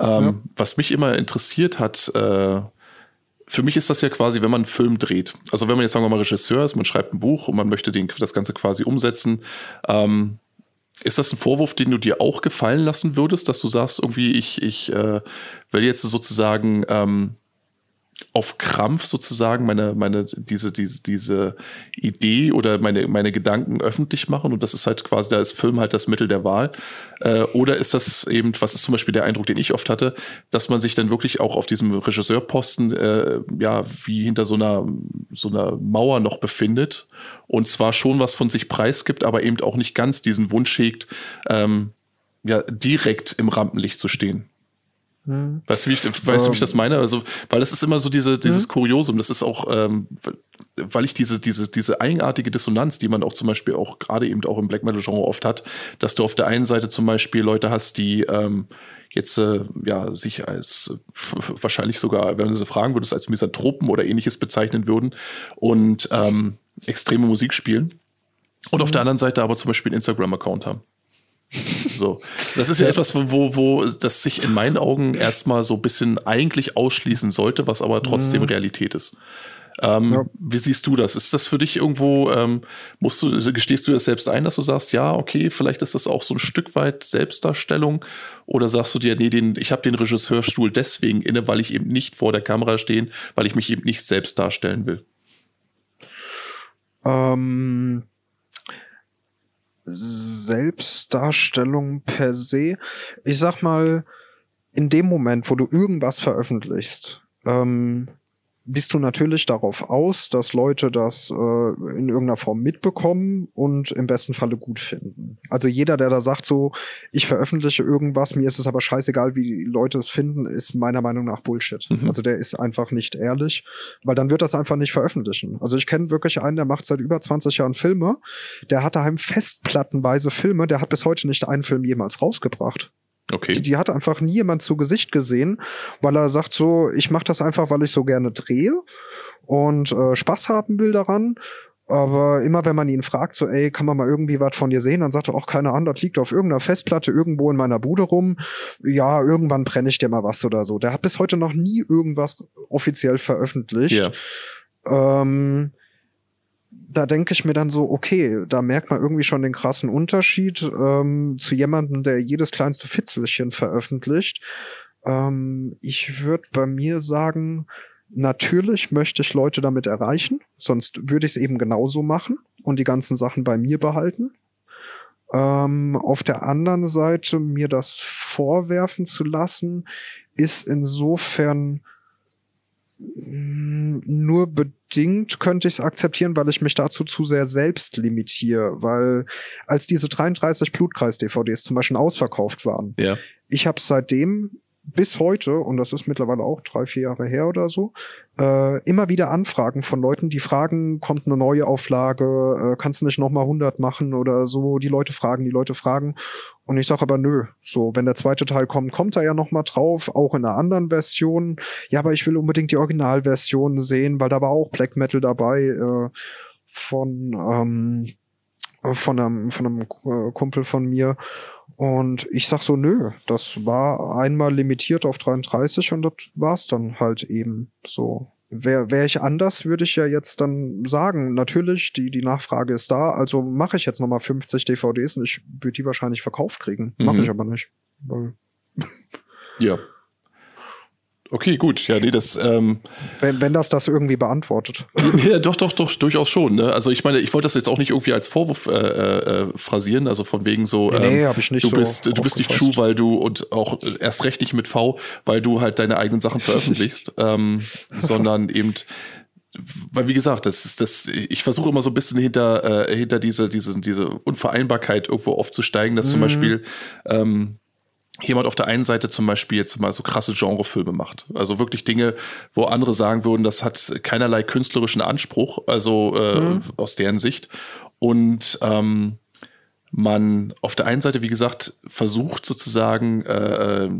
Ähm, ja. Was mich immer interessiert hat, äh, für mich ist das ja quasi, wenn man einen Film dreht. Also wenn man jetzt sagen wir mal Regisseur ist, man schreibt ein Buch und man möchte den, das Ganze quasi umsetzen. Ähm, ist das ein Vorwurf, den du dir auch gefallen lassen würdest, dass du sagst, irgendwie, ich, ich äh, will jetzt sozusagen ähm, auf Krampf sozusagen meine, meine, diese, diese, diese Idee oder meine, meine Gedanken öffentlich machen und das ist halt quasi, da ist Film halt das Mittel der Wahl. Äh, oder ist das eben, was ist zum Beispiel der Eindruck, den ich oft hatte, dass man sich dann wirklich auch auf diesem Regisseurposten, äh, ja, wie hinter so einer, so einer Mauer noch befindet und zwar schon was von sich preisgibt, aber eben auch nicht ganz diesen Wunsch hegt, ähm, ja, direkt im Rampenlicht zu stehen. Hm. Weißt du, wie ich, weißt du, wie ich das ähm. meine? Also, weil das ist immer so diese, dieses hm. Kuriosum. Das ist auch, ähm, weil ich diese, diese, diese eigenartige Dissonanz, die man auch zum Beispiel auch gerade eben auch im Black Metal Genre oft hat, dass du auf der einen Seite zum Beispiel Leute hast, die ähm, jetzt äh, ja sich als wahrscheinlich sogar, wenn du sie fragen würdest, als Misanthropen oder ähnliches bezeichnen würden und ähm, extreme Musik spielen. Und auf der hm. anderen Seite aber zum Beispiel einen Instagram-Account haben. So, das ist ja, etwas, wo, wo das sich in meinen Augen erstmal so ein bisschen eigentlich ausschließen sollte, was aber trotzdem mhm. Realität ist. Ähm, ja. Wie siehst du das? Ist das für dich irgendwo, ähm, musst du, gestehst du das selbst ein, dass du sagst, ja, okay, vielleicht ist das auch so ein Stück weit Selbstdarstellung? Oder sagst du dir, nee, den, ich habe den Regisseurstuhl deswegen inne, weil ich eben nicht vor der Kamera stehen, weil ich mich eben nicht selbst darstellen will? Ähm, Selbstdarstellung per se. Ich sag mal, in dem Moment, wo du irgendwas veröffentlichst, ähm, bist du natürlich darauf aus, dass Leute das äh, in irgendeiner Form mitbekommen und im besten Falle gut finden. Also jeder, der da sagt so, ich veröffentliche irgendwas, mir ist es aber scheißegal, wie die Leute es finden, ist meiner Meinung nach Bullshit. Mhm. Also der ist einfach nicht ehrlich, weil dann wird das einfach nicht veröffentlichen. Also ich kenne wirklich einen, der macht seit über 20 Jahren Filme, der hat daheim festplattenweise Filme, der hat bis heute nicht einen Film jemals rausgebracht. Okay. Die, die, hat einfach nie jemand zu Gesicht gesehen, weil er sagt so, ich mache das einfach, weil ich so gerne drehe und äh, Spaß haben will daran. Aber immer wenn man ihn fragt, so, ey, kann man mal irgendwie was von dir sehen, dann sagt er auch, keine Ahnung, das liegt auf irgendeiner Festplatte irgendwo in meiner Bude rum. Ja, irgendwann brenne ich dir mal was oder so. Der hat bis heute noch nie irgendwas offiziell veröffentlicht. Yeah. Ähm, da denke ich mir dann so, okay, da merkt man irgendwie schon den krassen Unterschied ähm, zu jemandem, der jedes kleinste Fitzelchen veröffentlicht. Ähm, ich würde bei mir sagen, natürlich möchte ich Leute damit erreichen, sonst würde ich es eben genauso machen und die ganzen Sachen bei mir behalten. Ähm, auf der anderen Seite mir das vorwerfen zu lassen, ist insofern nur bedingt könnte ich es akzeptieren, weil ich mich dazu zu sehr selbst limitiere. Weil als diese 33 Blutkreis-DVDs zum Beispiel ausverkauft waren, ja. ich habe seitdem bis heute, und das ist mittlerweile auch drei, vier Jahre her oder so, äh, immer wieder Anfragen von Leuten, die fragen, kommt eine neue Auflage, äh, kannst du nicht nochmal 100 machen oder so. Die Leute fragen, die Leute fragen. Und ich sage aber nö, so, wenn der zweite Teil kommt, kommt er ja nochmal drauf, auch in einer anderen Version. Ja, aber ich will unbedingt die Originalversion sehen, weil da war auch Black Metal dabei äh, von, ähm, von einem, von einem äh, Kumpel von mir. Und ich sag so, nö, das war einmal limitiert auf 33 und das war's dann halt eben so. Wäre wär ich anders, würde ich ja jetzt dann sagen, natürlich, die, die Nachfrage ist da, also mache ich jetzt nochmal 50 DVDs und ich würde die wahrscheinlich verkauft kriegen. Mhm. Mache ich aber nicht. ja, Okay, gut. Ja, nee, das. Ähm, wenn, wenn das das irgendwie beantwortet. ja, doch, doch, doch, durchaus schon. Ne? Also ich meine, ich wollte das jetzt auch nicht irgendwie als Vorwurf äh, äh, phrasieren, also von wegen so. Ähm, nee, habe ich nicht. Du so bist, du bist nicht true, weil du und auch erst recht nicht mit V, weil du halt deine eigenen Sachen veröffentlichst, ähm, sondern eben weil wie gesagt, das ist das, ich versuche immer so ein bisschen hinter, äh, hinter diese, diese, diese Unvereinbarkeit irgendwo aufzusteigen, dass mhm. zum Beispiel ähm, jemand auf der einen Seite zum Beispiel jetzt mal so krasse Genrefilme macht. Also wirklich Dinge, wo andere sagen würden, das hat keinerlei künstlerischen Anspruch, also äh, mhm. aus deren Sicht. Und ähm, man auf der einen Seite, wie gesagt, versucht sozusagen äh, äh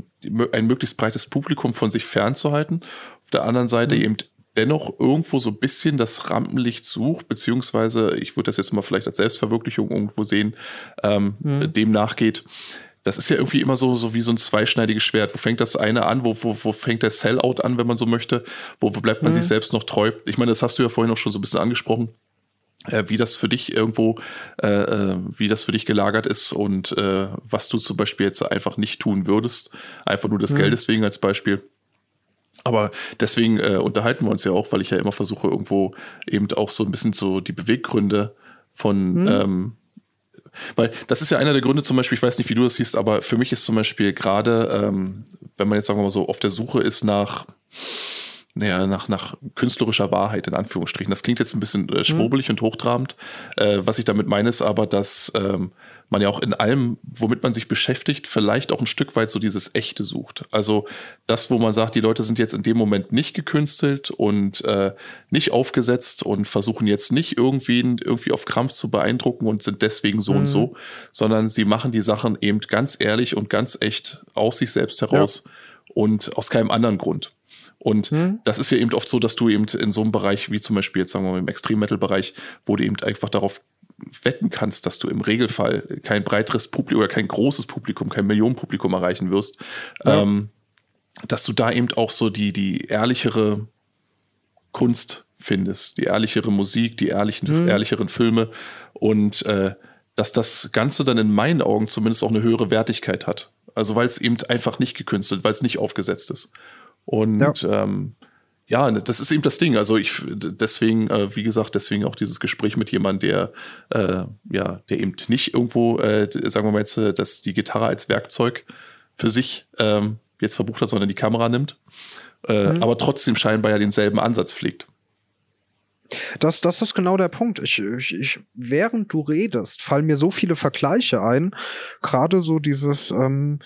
ein möglichst breites Publikum von sich fernzuhalten. Auf der anderen Seite mhm. eben dennoch irgendwo so ein bisschen das Rampenlicht sucht, beziehungsweise ich würde das jetzt mal vielleicht als Selbstverwirklichung irgendwo sehen, ähm, mhm. dem nachgeht das ist ja irgendwie immer so, so wie so ein zweischneidiges Schwert. Wo fängt das eine an? Wo, wo, wo fängt der Sellout an, wenn man so möchte? Wo, wo bleibt man mhm. sich selbst noch treu? Ich meine, das hast du ja vorhin auch schon so ein bisschen angesprochen. Äh, wie das für dich irgendwo, äh, äh, wie das für dich gelagert ist und äh, was du zum Beispiel jetzt einfach nicht tun würdest, einfach nur des mhm. Geldes wegen als Beispiel. Aber deswegen äh, unterhalten wir uns ja auch, weil ich ja immer versuche, irgendwo eben auch so ein bisschen so die Beweggründe von mhm. ähm, weil das ist ja einer der Gründe zum Beispiel, ich weiß nicht, wie du das siehst, aber für mich ist zum Beispiel gerade, ähm, wenn man jetzt sagen wir mal so auf der Suche ist nach naja, nach, nach künstlerischer Wahrheit in Anführungsstrichen. Das klingt jetzt ein bisschen äh, schwurbelig mhm. und hochtrabend. Äh, was ich damit meine, ist aber, dass ähm, man ja auch in allem, womit man sich beschäftigt, vielleicht auch ein Stück weit so dieses Echte sucht. Also das, wo man sagt, die Leute sind jetzt in dem Moment nicht gekünstelt und äh, nicht aufgesetzt und versuchen jetzt nicht irgendwie, irgendwie auf Krampf zu beeindrucken und sind deswegen so mhm. und so, sondern sie machen die Sachen eben ganz ehrlich und ganz echt aus sich selbst heraus ja. und aus keinem anderen Grund. Und hm. das ist ja eben oft so, dass du eben in so einem Bereich, wie zum Beispiel jetzt sagen wir mal im Extrem-Metal-Bereich, wo du eben einfach darauf wetten kannst, dass du im Regelfall kein breiteres Publikum oder kein großes Publikum, kein Millionenpublikum erreichen wirst, ja. ähm, dass du da eben auch so die, die ehrlichere Kunst findest, die ehrlichere Musik, die ehrlichen, mhm. ehrlicheren Filme und äh, dass das Ganze dann in meinen Augen zumindest auch eine höhere Wertigkeit hat. Also weil es eben einfach nicht gekünstelt, weil es nicht aufgesetzt ist. Und ja. ähm, ja, das ist eben das Ding. Also ich deswegen, äh, wie gesagt, deswegen auch dieses Gespräch mit jemandem, der äh, ja, der eben nicht irgendwo, äh, sagen wir mal jetzt, äh, dass die Gitarre als Werkzeug für sich ähm, jetzt verbucht hat, sondern die Kamera nimmt, äh, mhm. aber trotzdem scheinbar ja denselben Ansatz pflegt. Das, das ist genau der Punkt. Ich, ich, ich, während du redest, fallen mir so viele Vergleiche ein. Gerade so dieses, ähm,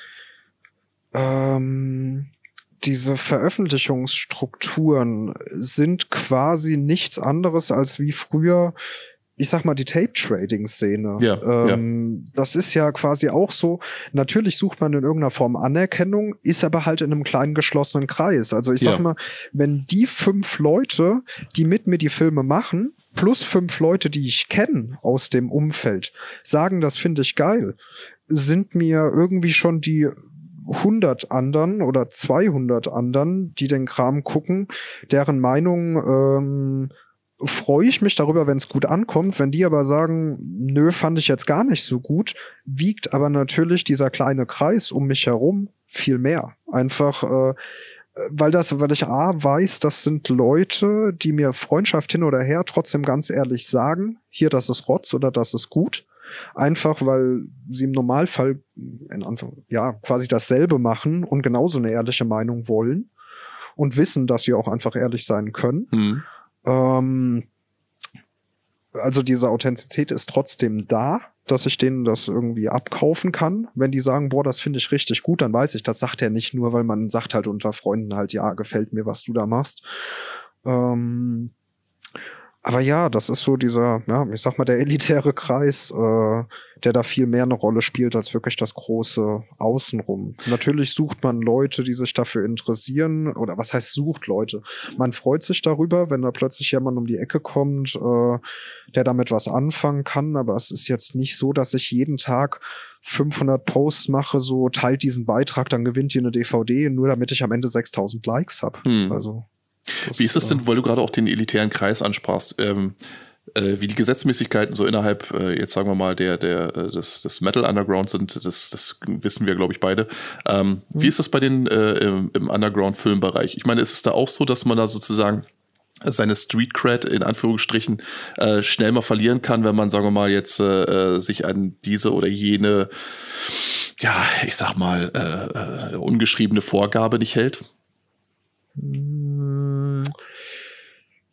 ähm, diese Veröffentlichungsstrukturen sind quasi nichts anderes als wie früher ich sag mal, die Tape-Trading-Szene. Ja, ähm, ja. Das ist ja quasi auch so. Natürlich sucht man in irgendeiner Form Anerkennung, ist aber halt in einem kleinen geschlossenen Kreis. Also ich sag ja. mal, wenn die fünf Leute, die mit mir die Filme machen, plus fünf Leute, die ich kenne aus dem Umfeld, sagen, das finde ich geil, sind mir irgendwie schon die 100 anderen oder 200 anderen, die den Kram gucken, deren Meinung ähm, freue ich mich darüber, wenn es gut ankommt. Wenn die aber sagen, nö, fand ich jetzt gar nicht so gut, wiegt aber natürlich dieser kleine Kreis um mich herum viel mehr. Einfach, äh, weil das, weil ich A weiß, das sind Leute, die mir Freundschaft hin oder her trotzdem ganz ehrlich sagen, hier, das ist Rotz oder das ist gut. Einfach weil sie im Normalfall in Anführung, ja, quasi dasselbe machen und genauso eine ehrliche Meinung wollen und wissen, dass sie auch einfach ehrlich sein können. Mhm. Ähm, also diese Authentizität ist trotzdem da, dass ich denen das irgendwie abkaufen kann. Wenn die sagen, boah, das finde ich richtig gut, dann weiß ich, das sagt er nicht nur, weil man sagt halt unter Freunden halt, ja, gefällt mir, was du da machst. Ähm, aber ja, das ist so dieser, ja, ich sag mal, der elitäre Kreis, äh, der da viel mehr eine Rolle spielt als wirklich das große Außenrum. Natürlich sucht man Leute, die sich dafür interessieren, oder was heißt sucht Leute? Man freut sich darüber, wenn da plötzlich jemand um die Ecke kommt, äh, der damit was anfangen kann, aber es ist jetzt nicht so, dass ich jeden Tag 500 Posts mache, so teilt diesen Beitrag, dann gewinnt ihr eine DVD, nur damit ich am Ende 6000 Likes habe. Hm. Also das, Wie ist es denn, äh, weil du gerade auch den elitären Kreis ansprachst, ähm, äh, wie die Gesetzmäßigkeiten so innerhalb, äh, jetzt sagen wir mal, der, der, äh, des, des Metal Underground sind, das, das wissen wir, glaube ich, beide. Ähm, mhm. Wie ist das bei den äh, im, im Underground-Filmbereich? Ich meine, ist es da auch so, dass man da sozusagen seine Street Cred in Anführungsstrichen äh, schnell mal verlieren kann, wenn man, sagen wir mal, jetzt äh, sich an diese oder jene, ja, ich sag mal, äh, ungeschriebene Vorgabe nicht hält?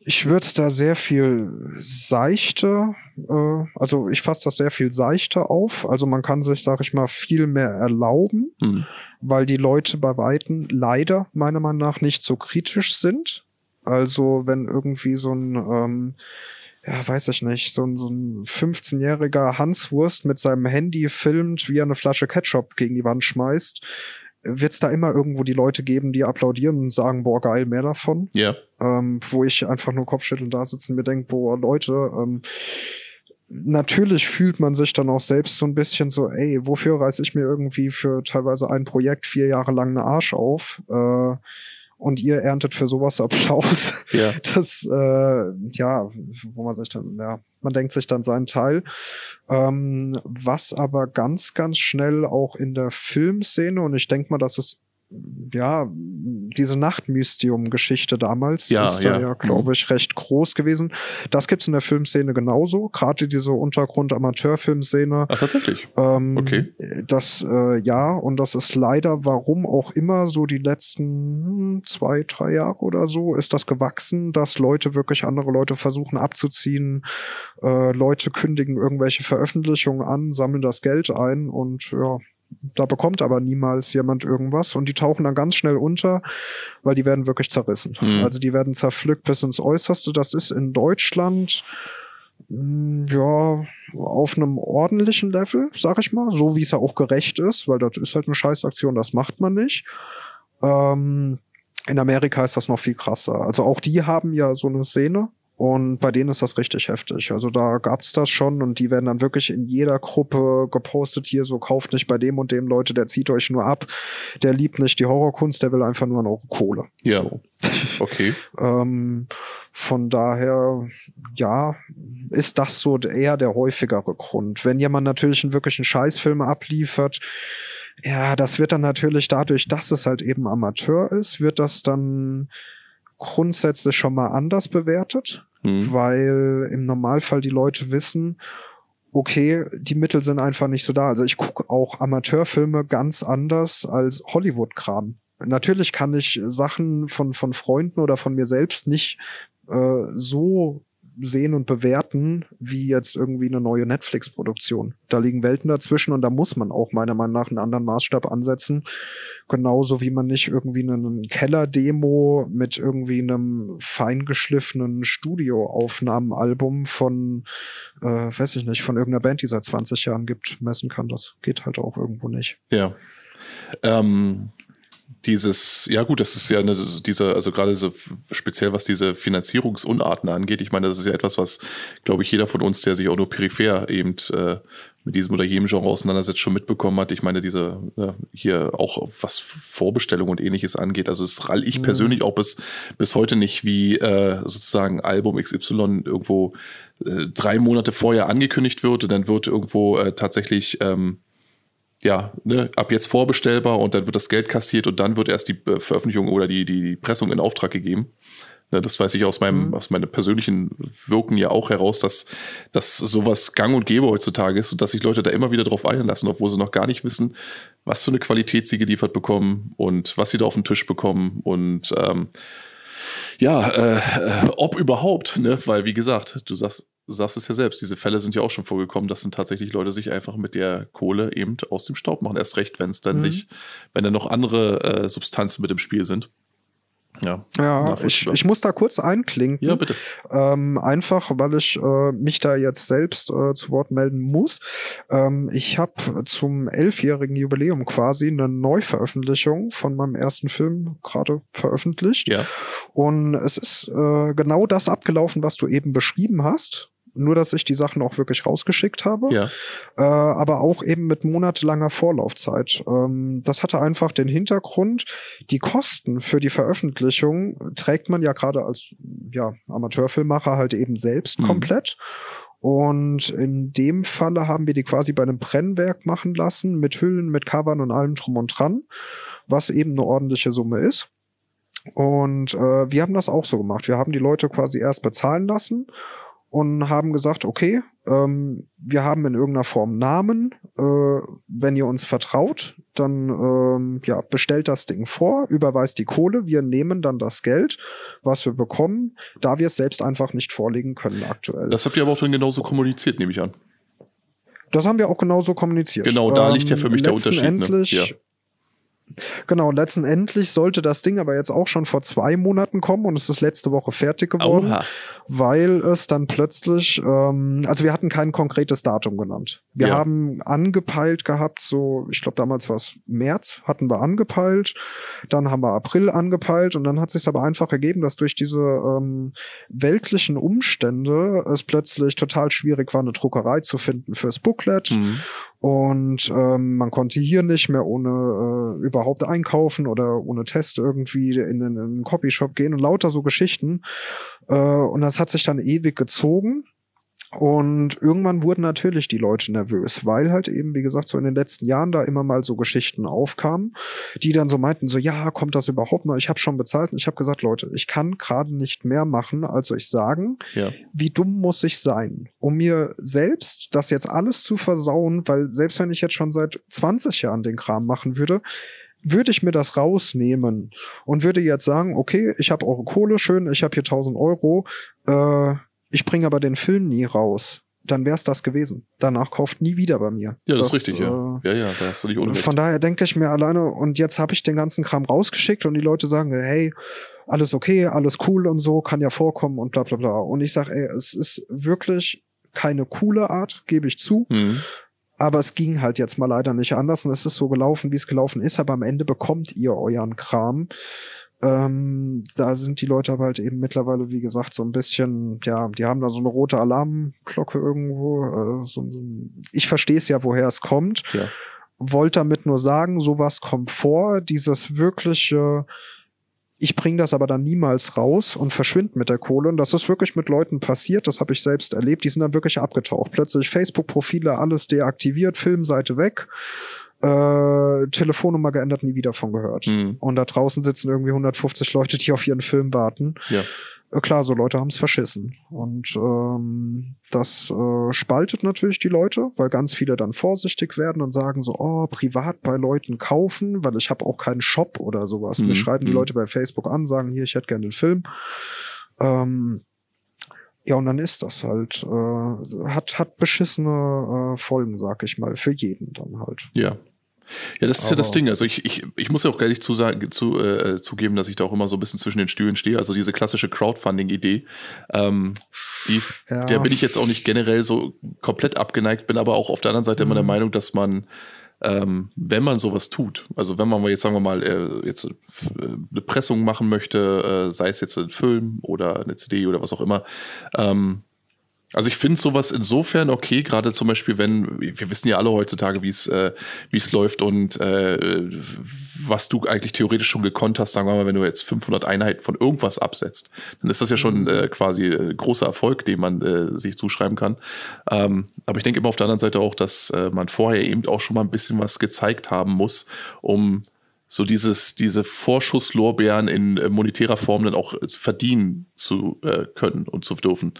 Ich würde es da sehr viel seichter, äh, also ich fasse das sehr viel seichter auf. Also man kann sich, sag ich mal, viel mehr erlauben, mhm. weil die Leute bei Weitem leider meiner Meinung nach nicht so kritisch sind. Also wenn irgendwie so ein ähm, ja, weiß ich nicht, so ein, so ein 15-jähriger Hanswurst mit seinem Handy filmt, wie er eine Flasche Ketchup gegen die Wand schmeißt, wird es da immer irgendwo die Leute geben, die applaudieren und sagen, boah, geil, mehr davon. Ja. Ähm, wo ich einfach nur Kopfschütteln da sitzen und mir denke, boah, Leute, ähm, natürlich fühlt man sich dann auch selbst so ein bisschen so, ey, wofür reiß ich mir irgendwie für teilweise ein Projekt vier Jahre lang eine Arsch auf? Äh, und ihr erntet für sowas Applaus. Ja. Das, äh, ja, wo man sich dann, ja, man denkt sich dann seinen Teil. Ähm, was aber ganz, ganz schnell auch in der Filmszene, und ich denke mal, dass es ja, diese Nachtmystium-Geschichte damals ja, ist ja. da ja, glaube mhm. ich, recht groß gewesen. Das gibt's in der Filmszene genauso, gerade diese Untergrund-Amateurfilmszene. Ach, tatsächlich? Ähm, okay. Das, äh, ja, und das ist leider, warum auch immer, so die letzten hm, zwei, drei Jahre oder so, ist das gewachsen, dass Leute wirklich andere Leute versuchen abzuziehen, äh, Leute kündigen irgendwelche Veröffentlichungen an, sammeln das Geld ein und ja, da bekommt aber niemals jemand irgendwas und die tauchen dann ganz schnell unter, weil die werden wirklich zerrissen. Mhm. Also die werden zerpflückt bis ins Äußerste. Das ist in Deutschland hm, ja auf einem ordentlichen Level, sag ich mal, so wie es ja auch gerecht ist, weil das ist halt eine Scheißaktion, das macht man nicht. Ähm, in Amerika ist das noch viel krasser. Also auch die haben ja so eine Szene, und bei denen ist das richtig heftig. Also da gab's das schon und die werden dann wirklich in jeder Gruppe gepostet, hier so kauft nicht bei dem und dem Leute, der zieht euch nur ab, der liebt nicht die Horrorkunst, der will einfach nur noch Kohle. Ja. So. Okay. ähm, von daher, ja, ist das so eher der häufigere Grund. Wenn jemand natürlich einen wirklichen Scheißfilm abliefert, ja, das wird dann natürlich dadurch, dass es halt eben Amateur ist, wird das dann grundsätzlich schon mal anders bewertet mhm. weil im Normalfall die Leute wissen, okay, die Mittel sind einfach nicht so da. Also ich gucke auch Amateurfilme ganz anders als Hollywood-Kram. Natürlich kann ich Sachen von, von Freunden oder von mir selbst nicht äh, so sehen und bewerten wie jetzt irgendwie eine neue Netflix-Produktion. Da liegen Welten dazwischen und da muss man auch meiner Meinung nach einen anderen Maßstab ansetzen. Genauso wie man nicht irgendwie einen Keller-Demo mit irgendwie einem feingeschliffenen Studioaufnahmenalbum von, äh, weiß ich nicht, von irgendeiner Band, die seit 20 Jahren gibt, messen kann. Das geht halt auch irgendwo nicht. Ja. Ähm dieses, ja gut, das ist ja eine, diese, also gerade so speziell was diese Finanzierungsunarten angeht. Ich meine, das ist ja etwas, was, glaube ich, jeder von uns, der sich auch nur peripher eben äh, mit diesem oder jenem Genre auseinandersetzt, schon mitbekommen hat. Ich meine, diese ja, hier auch was Vorbestellung und ähnliches angeht. Also es rall ich mhm. persönlich auch bis, bis heute nicht, wie äh, sozusagen Album XY irgendwo äh, drei Monate vorher angekündigt wird und dann wird irgendwo äh, tatsächlich ähm, ja, ne, ab jetzt vorbestellbar und dann wird das Geld kassiert und dann wird erst die äh, Veröffentlichung oder die, die, die Pressung in Auftrag gegeben. Ne, das weiß ich aus meinem, mhm. aus meinem persönlichen Wirken ja auch heraus, dass, dass sowas gang und gäbe heutzutage ist und dass sich Leute da immer wieder drauf einlassen, obwohl sie noch gar nicht wissen, was für eine Qualität sie geliefert bekommen und was sie da auf den Tisch bekommen und ähm, ja, äh, äh, ob überhaupt, ne? Weil wie gesagt, du sagst, sagst es ja selbst, diese Fälle sind ja auch schon vorgekommen, dass dann tatsächlich Leute sich einfach mit der Kohle eben aus dem Staub machen. Erst recht, wenn es dann mhm. sich, wenn dann noch andere äh, Substanzen mit im Spiel sind. Ja, ja ich, ich muss da kurz einklinken. Ja, bitte. Ähm, einfach, weil ich äh, mich da jetzt selbst äh, zu Wort melden muss. Ähm, ich habe zum elfjährigen Jubiläum quasi eine Neuveröffentlichung von meinem ersten Film gerade veröffentlicht. Ja. Und es ist äh, genau das abgelaufen, was du eben beschrieben hast nur dass ich die Sachen auch wirklich rausgeschickt habe, ja. äh, aber auch eben mit monatelanger Vorlaufzeit. Ähm, das hatte einfach den Hintergrund, die Kosten für die Veröffentlichung trägt man ja gerade als ja, Amateurfilmmacher halt eben selbst mhm. komplett. Und in dem Falle haben wir die quasi bei einem Brennwerk machen lassen, mit Hüllen, mit Covern und allem drum und dran, was eben eine ordentliche Summe ist. Und äh, wir haben das auch so gemacht. Wir haben die Leute quasi erst bezahlen lassen und haben gesagt, okay, ähm, wir haben in irgendeiner Form Namen. Äh, wenn ihr uns vertraut, dann ähm, ja, bestellt das Ding vor, überweist die Kohle, wir nehmen dann das Geld, was wir bekommen, da wir es selbst einfach nicht vorlegen können aktuell. Das habt ihr aber auch dann genauso kommuniziert, nehme ich an. Das haben wir auch genauso kommuniziert. Genau, da liegt ja für mich der Unterschied. Ne? Ja. Genau, letztendlich sollte das Ding aber jetzt auch schon vor zwei Monaten kommen und es ist letzte Woche fertig geworden, Oha. weil es dann plötzlich, ähm, also wir hatten kein konkretes Datum genannt. Wir ja. haben angepeilt gehabt, so, ich glaube damals war es März, hatten wir angepeilt, dann haben wir April angepeilt und dann hat sich aber einfach ergeben, dass durch diese ähm, weltlichen Umstände es plötzlich total schwierig war, eine Druckerei zu finden fürs Booklet. Mhm. Und ähm, man konnte hier nicht mehr ohne äh, überhaupt einkaufen oder ohne Test irgendwie in, in, in einen Copyshop gehen und lauter so Geschichten. Äh, und das hat sich dann ewig gezogen. Und irgendwann wurden natürlich die Leute nervös, weil halt eben, wie gesagt, so in den letzten Jahren da immer mal so Geschichten aufkamen, die dann so meinten, so ja, kommt das überhaupt noch? Ich habe schon bezahlt und ich habe gesagt, Leute, ich kann gerade nicht mehr machen, als euch sagen, ja. wie dumm muss ich sein, um mir selbst das jetzt alles zu versauen, weil selbst wenn ich jetzt schon seit 20 Jahren den Kram machen würde, würde ich mir das rausnehmen und würde jetzt sagen, okay, ich habe eure Kohle, schön, ich habe hier 1000 Euro, äh, ich bringe aber den Film nie raus, dann wär's das gewesen. Danach kauft nie wieder bei mir. Ja, das, das ist richtig, ja. Äh, ja, ja, da hast du nicht unrecht. Von daher denke ich mir alleine, und jetzt habe ich den ganzen Kram rausgeschickt und die Leute sagen, hey, alles okay, alles cool und so, kann ja vorkommen und bla bla bla. Und ich sage, ey, es ist wirklich keine coole Art, gebe ich zu. Mhm. Aber es ging halt jetzt mal leider nicht anders und es ist so gelaufen, wie es gelaufen ist. Aber am Ende bekommt ihr euren Kram. Ähm, da sind die Leute aber halt eben mittlerweile, wie gesagt, so ein bisschen, ja, die haben da so eine rote Alarmglocke irgendwo. Äh, so, ich verstehe es ja, woher es kommt. Ja. Wollte damit nur sagen, sowas kommt vor, dieses wirkliche, ich bringe das aber dann niemals raus und verschwinde mit der Kohle. Und das ist wirklich mit Leuten passiert, das habe ich selbst erlebt, die sind dann wirklich abgetaucht. Plötzlich Facebook-Profile, alles deaktiviert, Filmseite weg äh, Telefonnummer geändert, nie wieder von gehört. Mhm. Und da draußen sitzen irgendwie 150 Leute, die auf ihren Film warten. Ja. Äh, klar, so Leute haben es verschissen. Und ähm, das äh, spaltet natürlich die Leute, weil ganz viele dann vorsichtig werden und sagen so, oh, privat bei Leuten kaufen, weil ich habe auch keinen Shop oder sowas. Mhm. Mir schreiben die mhm. Leute bei Facebook an, sagen, hier, ich hätte gerne den Film. Ähm, ja, und dann ist das halt, äh, hat, hat beschissene äh, Folgen, sag ich mal, für jeden dann halt. Ja, ja, das ist Aber ja das Ding. Also ich, ich, ich muss ja auch gleich zu, zu, äh, zugeben, dass ich da auch immer so ein bisschen zwischen den Stühlen stehe. Also diese klassische Crowdfunding-Idee, ähm, die, ja. der bin ich jetzt auch nicht generell so komplett abgeneigt, bin aber auch auf der anderen Seite mhm. immer der mhm. Meinung, dass man ähm, wenn man sowas tut, also wenn man jetzt sagen wir mal äh, jetzt äh, eine Pressung machen möchte, äh, sei es jetzt ein Film oder eine CD oder was auch immer, ähm, also ich finde sowas insofern okay, gerade zum Beispiel, wenn, wir wissen ja alle heutzutage, wie es äh, wie es läuft und äh, was du eigentlich theoretisch schon gekonnt hast, sagen wir mal, wenn du jetzt 500 Einheiten von irgendwas absetzt, dann ist das ja schon äh, quasi äh, großer Erfolg, den man äh, sich zuschreiben kann. Ähm, aber ich denke immer auf der anderen Seite auch, dass äh, man vorher eben auch schon mal ein bisschen was gezeigt haben muss, um so dieses, diese Vorschusslorbeeren in äh, monetärer Form dann auch verdienen zu äh, können und zu dürfen.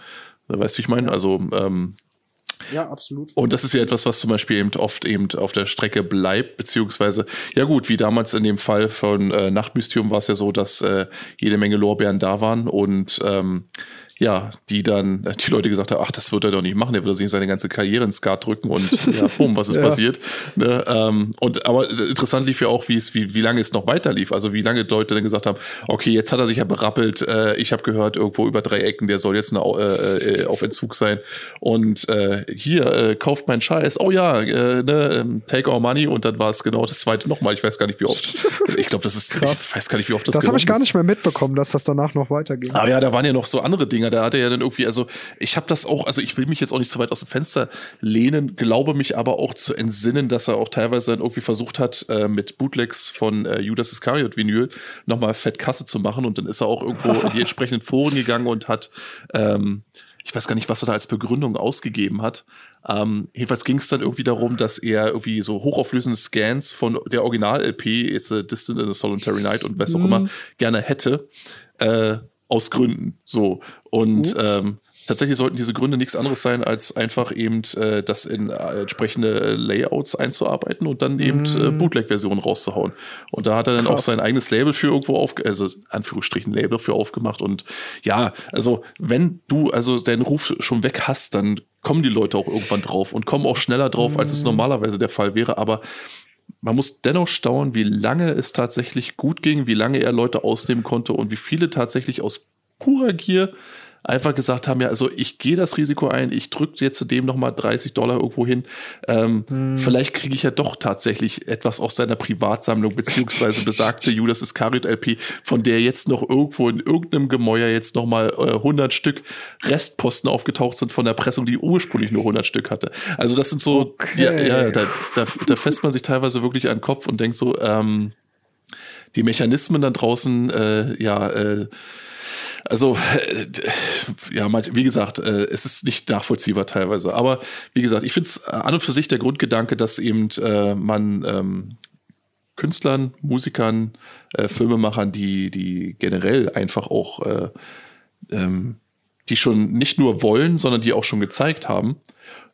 Weißt du, wie ich meine? Also, ähm, ja, absolut. Und das ist ja etwas, was zum Beispiel eben oft eben auf der Strecke bleibt, beziehungsweise, ja gut, wie damals in dem Fall von äh, Nachtmystium war es ja so, dass äh, jede Menge Lorbeeren da waren und ähm, ja, die dann, äh, die Leute gesagt haben, ach, das wird er doch nicht machen, der wird sich seine ganze Karriere ins Skat drücken und ja, bumm, was ist ja. passiert. Ne? Ähm, und aber interessant lief ja auch, wie es, wie, wie lange es noch weiter lief. Also wie lange Leute dann gesagt haben, okay, jetzt hat er sich ja berappelt, äh, ich habe gehört, irgendwo über drei Ecken, der soll jetzt eine, äh, äh, auf Entzug sein. Und äh, hier, äh, kauft mein Scheiß, oh ja, äh, ne, ähm, take our money und dann war es genau das zweite nochmal. Ich weiß gar nicht, wie oft. Ich glaube, das ist, Krass. ich weiß gar nicht, wie oft das Das habe ich gar nicht mehr mitbekommen, dass das danach noch weiterging. Aber ja, da waren ja noch so andere Dinge da hat er ja dann irgendwie, also ich habe das auch, also ich will mich jetzt auch nicht so weit aus dem Fenster lehnen, glaube mich aber auch zu entsinnen, dass er auch teilweise dann irgendwie versucht hat, äh, mit Bootlegs von äh, Judas Iscariot Vinyl nochmal fett Kasse zu machen und dann ist er auch irgendwo in die entsprechenden Foren gegangen und hat, ähm, ich weiß gar nicht, was er da als Begründung ausgegeben hat. Ähm, jedenfalls ging es dann irgendwie darum, dass er irgendwie so hochauflösende Scans von der Original-LP, It's a Distant in a Solitary Night und was auch mhm. immer, gerne hätte. Äh, aus Gründen. So. Und ähm, tatsächlich sollten diese Gründe nichts anderes sein, als einfach eben äh, das in äh, entsprechende Layouts einzuarbeiten und dann eben mm. äh, mhm. Bootleg-Versionen rauszuhauen. Und da hat er dann Krass. auch sein eigenes Label für irgendwo auf, also Anführungsstrichen Label für aufgemacht. Und ja, also wenn du also deinen Ruf schon weg hast, dann kommen die Leute auch irgendwann drauf und kommen auch schneller drauf, als es mhm. normalerweise der Fall wäre. Aber man muss dennoch staunen, wie lange es tatsächlich gut ging, wie lange er Leute ausnehmen konnte und wie viele tatsächlich aus purer Gier einfach gesagt haben, ja, also ich gehe das Risiko ein, ich drücke jetzt zudem nochmal 30 Dollar irgendwo hin. Ähm, hm. Vielleicht kriege ich ja doch tatsächlich etwas aus seiner Privatsammlung, beziehungsweise besagte Judas Iscariot LP, von der jetzt noch irgendwo in irgendeinem Gemäuer jetzt nochmal äh, 100 Stück Restposten aufgetaucht sind von der Pressung, die ursprünglich nur 100 Stück hatte. Also das sind so, okay. ja, ja da, da, da fässt man sich teilweise wirklich an den Kopf und denkt so, ähm, die Mechanismen dann draußen, äh, ja, äh, also, äh, ja, wie gesagt, äh, es ist nicht nachvollziehbar teilweise. Aber wie gesagt, ich finde es an und für sich der Grundgedanke, dass eben äh, man ähm, Künstlern, Musikern, äh, Filmemachern, die, die generell einfach auch, äh, ähm, die schon nicht nur wollen, sondern die auch schon gezeigt haben,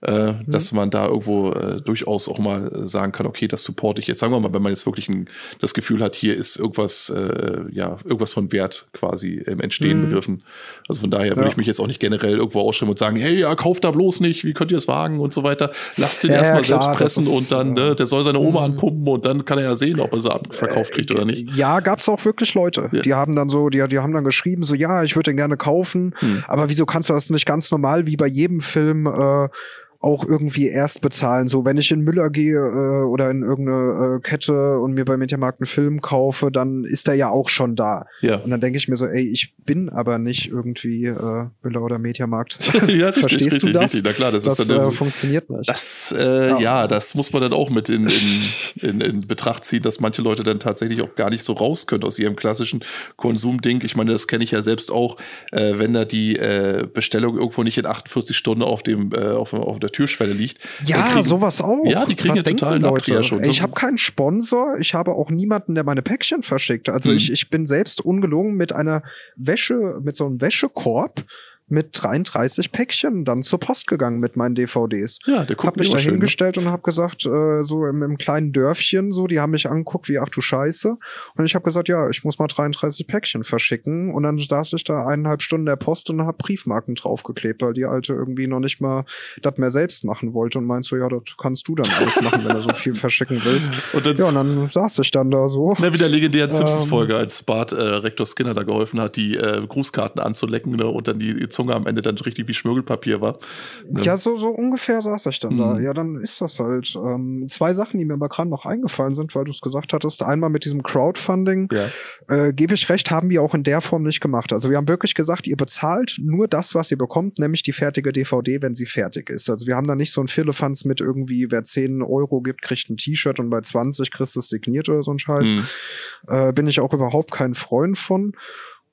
äh, mhm. dass man da irgendwo äh, durchaus auch mal sagen kann, okay, das supporte ich jetzt. Sagen wir mal, wenn man jetzt wirklich ein, das Gefühl hat, hier ist irgendwas, äh, ja, irgendwas von Wert quasi im Entstehen mhm. begriffen. Also von daher ja. würde ich mich jetzt auch nicht generell irgendwo ausschreiben und sagen, hey, ja, kauft da bloß nicht, wie könnt ihr es wagen und so weiter. Lasst ihn ja, erstmal ja, selbst pressen ist, und dann, ne, der soll seine Oma mhm. anpumpen und dann kann er ja sehen, ob er sie abverkauft kriegt oder nicht. Ja, gab es auch wirklich Leute, die haben dann so, die, die haben dann geschrieben, so, ja, ich würde den gerne kaufen, hm. aber wieso kannst du das nicht ganz normal wie bei jedem Film äh, auch irgendwie erst bezahlen. So, wenn ich in Müller gehe äh, oder in irgendeine äh, Kette und mir bei Mediamarkt einen Film kaufe, dann ist der ja auch schon da. Ja. Und dann denke ich mir so, ey, ich bin aber nicht irgendwie äh, Müller oder Mediamarkt. ja, Verstehst richtig, du das? Richtig. Na klar, das, das ist dann äh, funktioniert nicht. Das, äh, ja. ja. das muss man dann auch mit in, in, in, in Betracht ziehen, dass manche Leute dann tatsächlich auch gar nicht so raus können aus ihrem klassischen Konsumding. Ich meine, das kenne ich ja selbst auch, äh, wenn da die äh, Bestellung irgendwo nicht in 48 Stunden auf dem äh, auf, auf der Türschwelle liegt. Ja, kriegen, sowas auch. Ja, die kriegen ja totalen Leute? schon. Ich habe keinen Sponsor, ich habe auch niemanden, der meine Päckchen verschickt. Also mhm. ich, ich bin selbst ungelogen mit einer Wäsche, mit so einem Wäschekorb mit 33 Päckchen dann zur Post gegangen mit meinen DVDs. Ja, der guckt hab mich da hingestellt und hab gesagt, äh, so im, im, kleinen Dörfchen, so, die haben mich angeguckt wie, ach du Scheiße. Und ich habe gesagt, ja, ich muss mal 33 Päckchen verschicken. Und dann saß ich da eineinhalb Stunden der Post und hab Briefmarken draufgeklebt, weil die Alte irgendwie noch nicht mal das mehr selbst machen wollte und meint so, ja, das kannst du dann alles machen, wenn du so viel verschicken willst. Und dann, ja, und dann saß ich dann da so. Na, wie der legendären Simpsons-Folge, ähm, als Bart äh, Rektor Skinner da geholfen hat, die äh, Grußkarten anzulecken ne, und dann die Zunge am Ende dann richtig wie Schmirgelpapier war. Ja, so, so ungefähr saß ich dann mhm. da. Ja, dann ist das halt. Ähm, zwei Sachen, die mir aber gerade noch eingefallen sind, weil du es gesagt hattest. Einmal mit diesem Crowdfunding, ja. äh, gebe ich recht, haben wir auch in der Form nicht gemacht. Also wir haben wirklich gesagt, ihr bezahlt nur das, was ihr bekommt, nämlich die fertige DVD, wenn sie fertig ist. Also wir haben da nicht so ein Firlefanz mit irgendwie, wer 10 Euro gibt, kriegt ein T-Shirt und bei 20 kriegst du es signiert oder so ein Scheiß. Mhm. Äh, bin ich auch überhaupt kein Freund von.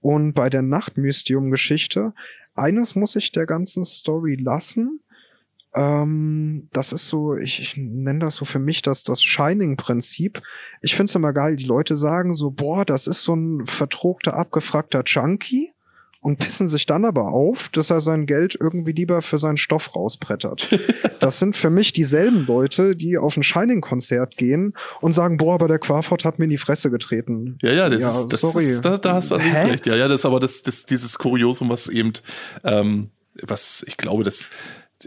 Und bei der Nachtmystium-Geschichte eines muss ich der ganzen Story lassen. Ähm, das ist so, ich, ich nenne das so für mich das, das Shining-Prinzip. Ich finde es immer geil, die Leute sagen so, boah, das ist so ein vertrogter, abgefragter Junkie. Und pissen sich dann aber auf, dass er sein Geld irgendwie lieber für seinen Stoff rausbrettert. das sind für mich dieselben Leute, die auf ein Shining-Konzert gehen und sagen, boah, aber der Quafort hat mir in die Fresse getreten. Ja, ja, das, ja, das sorry. Ist, da, da hast du allerdings recht. Ja, ja, das ist aber das, das, dieses Kuriosum, was eben, ähm, was ich glaube, das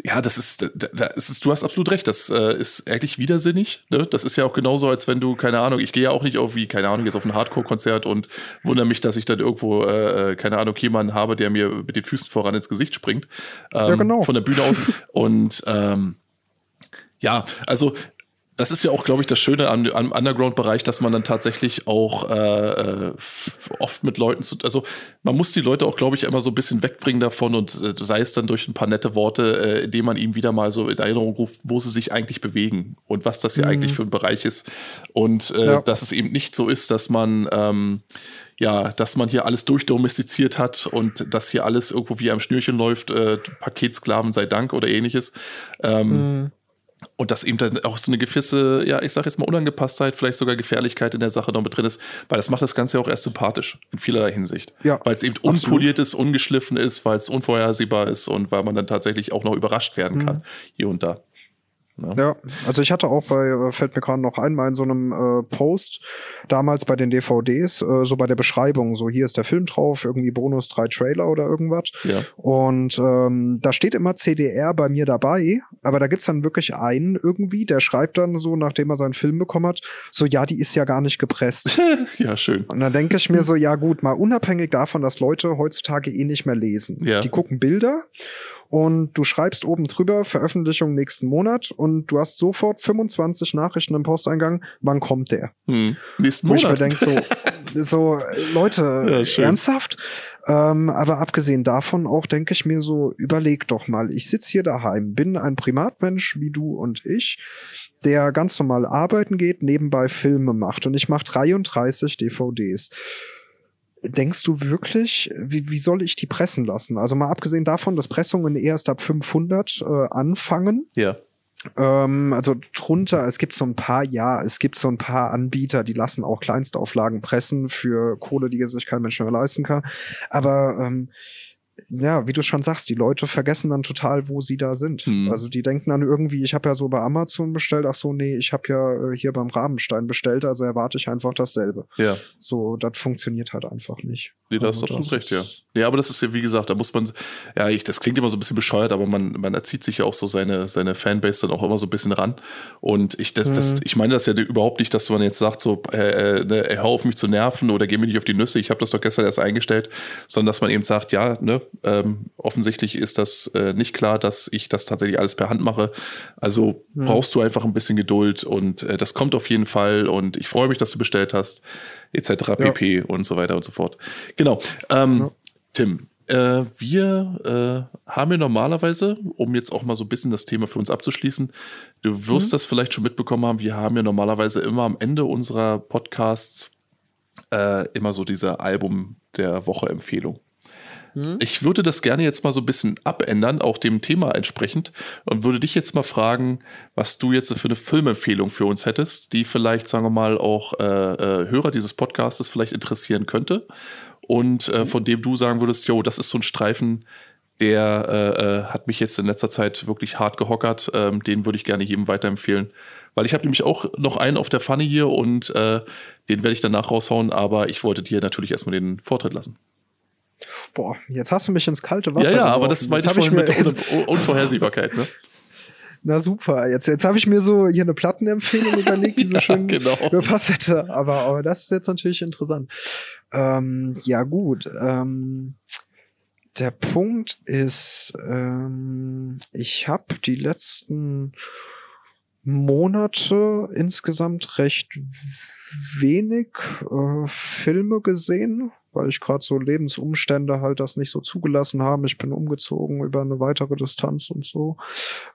ja, das ist, da ist, du hast absolut recht, das äh, ist eigentlich widersinnig. Ne? Das ist ja auch genauso, als wenn du, keine Ahnung, ich gehe ja auch nicht auf wie, keine Ahnung, jetzt auf ein Hardcore-Konzert und wundere mich, dass ich dann irgendwo, äh, äh, keine Ahnung, jemanden habe, der mir mit den Füßen voran ins Gesicht springt. Ähm, ja, genau. Von der Bühne aus. und ähm, ja, also das ist ja auch, glaube ich, das Schöne am, am Underground-Bereich, dass man dann tatsächlich auch äh, äh oft mit Leuten zu, also man muss die Leute auch, glaube ich, immer so ein bisschen wegbringen davon und äh, sei es dann durch ein paar nette Worte, äh, indem man ihm wieder mal so in Erinnerung ruft, wo sie sich eigentlich bewegen und was das hier mhm. eigentlich für ein Bereich ist und äh, ja. dass es eben nicht so ist, dass man ähm, ja, dass man hier alles durchdomestiziert hat und dass hier alles irgendwo wie am Schnürchen läuft, äh, Paketsklaven sei Dank oder ähnliches. Ähm, mhm und dass eben dann auch so eine gewisse, ja, ich sag jetzt mal Unangepasstheit, vielleicht sogar Gefährlichkeit in der Sache noch mit drin ist, weil das macht das Ganze ja auch erst sympathisch in vielerlei Hinsicht. Ja. Weil es eben unpoliert ist, ungeschliffen ist, weil es unvorhersehbar ist und weil man dann tatsächlich auch noch überrascht werden kann, mhm. hier und da. Ja. ja. also ich hatte auch bei, äh, fällt mir gerade noch einmal in so einem äh, Post, damals bei den DVDs, äh, so bei der Beschreibung, so hier ist der Film drauf, irgendwie Bonus drei Trailer oder irgendwas. Ja. Und ähm, da steht immer CDR bei mir dabei, aber da gibt's dann wirklich einen irgendwie, der schreibt dann so, nachdem er seinen Film bekommen hat, so ja, die ist ja gar nicht gepresst. ja, schön. Und dann denke ich mir so, ja gut, mal unabhängig davon, dass Leute heutzutage eh nicht mehr lesen. Ja. Die gucken Bilder und du schreibst oben drüber Veröffentlichung nächsten Monat und du hast sofort 25 Nachrichten im Posteingang, wann kommt der? Hm. Nächsten Monat. Wo ich mir denke, so, so Leute, ja, ernsthaft? Ähm, aber abgesehen davon auch denke ich mir so, überleg doch mal, ich sitze hier daheim, bin ein Primatmensch wie du und ich, der ganz normal arbeiten geht, nebenbei Filme macht und ich mache 33 DVDs denkst du wirklich, wie, wie soll ich die pressen lassen? Also mal abgesehen davon, dass Pressungen erst ab 500 äh, anfangen. Ja. Ähm, also drunter, es gibt so ein paar, ja, es gibt so ein paar Anbieter, die lassen auch Kleinstauflagen pressen für Kohle, die sich kein Mensch mehr leisten kann. Aber ähm, ja, wie du schon sagst, die Leute vergessen dann total, wo sie da sind. Mhm. Also die denken dann irgendwie, ich habe ja so bei Amazon bestellt, ach so, nee, ich habe ja äh, hier beim Rabenstein bestellt, also erwarte ich einfach dasselbe. Ja. So, das funktioniert halt einfach nicht. Nee, da hast du absolut recht, ja. Nee, aber das ist ja, wie gesagt, da muss man, ja, ich, das klingt immer so ein bisschen bescheuert, aber man, man erzieht sich ja auch so seine, seine Fanbase dann auch immer so ein bisschen ran. Und ich, das, mhm. das, ich meine das ja überhaupt nicht, dass man jetzt sagt, so, äh, äh, ne, hör auf mich zu nerven oder geh mir nicht auf die Nüsse, ich habe das doch gestern erst eingestellt, sondern dass man eben sagt, ja, ne, ähm, offensichtlich ist das äh, nicht klar, dass ich das tatsächlich alles per Hand mache. Also mhm. brauchst du einfach ein bisschen Geduld und äh, das kommt auf jeden Fall und ich freue mich, dass du bestellt hast, etc. pp. Ja. und so weiter und so fort. Genau. Ähm, ja. Tim, äh, wir äh, haben ja normalerweise, um jetzt auch mal so ein bisschen das Thema für uns abzuschließen, du wirst mhm. das vielleicht schon mitbekommen haben, wir haben ja normalerweise immer am Ende unserer Podcasts äh, immer so diese Album der Woche Empfehlung. Hm? Ich würde das gerne jetzt mal so ein bisschen abändern, auch dem Thema entsprechend, und würde dich jetzt mal fragen, was du jetzt für eine Filmempfehlung für uns hättest, die vielleicht, sagen wir mal, auch äh, äh, Hörer dieses Podcastes vielleicht interessieren könnte. Und äh, von dem du sagen würdest, jo, das ist so ein Streifen, der äh, äh, hat mich jetzt in letzter Zeit wirklich hart gehockert. Ähm, den würde ich gerne jedem weiterempfehlen. Weil ich habe nämlich auch noch einen auf der Pfanne hier und äh, den werde ich danach raushauen, aber ich wollte dir natürlich erstmal den Vortritt lassen. Boah, jetzt hast du mich ins kalte Wasser. Ja, ja, aber das meinte ich mit Un Unvorhersehbarkeit, ne? Na super, jetzt, jetzt habe ich mir so hier eine Plattenempfehlung überlegt, die so ja, schön genau. gepasst hätte. Aber, aber das ist jetzt natürlich interessant. Ähm, ja gut, ähm, der Punkt ist, ähm, ich habe die letzten Monate insgesamt recht wenig äh, Filme gesehen, weil ich gerade so Lebensumstände halt das nicht so zugelassen haben. Ich bin umgezogen über eine weitere Distanz und so.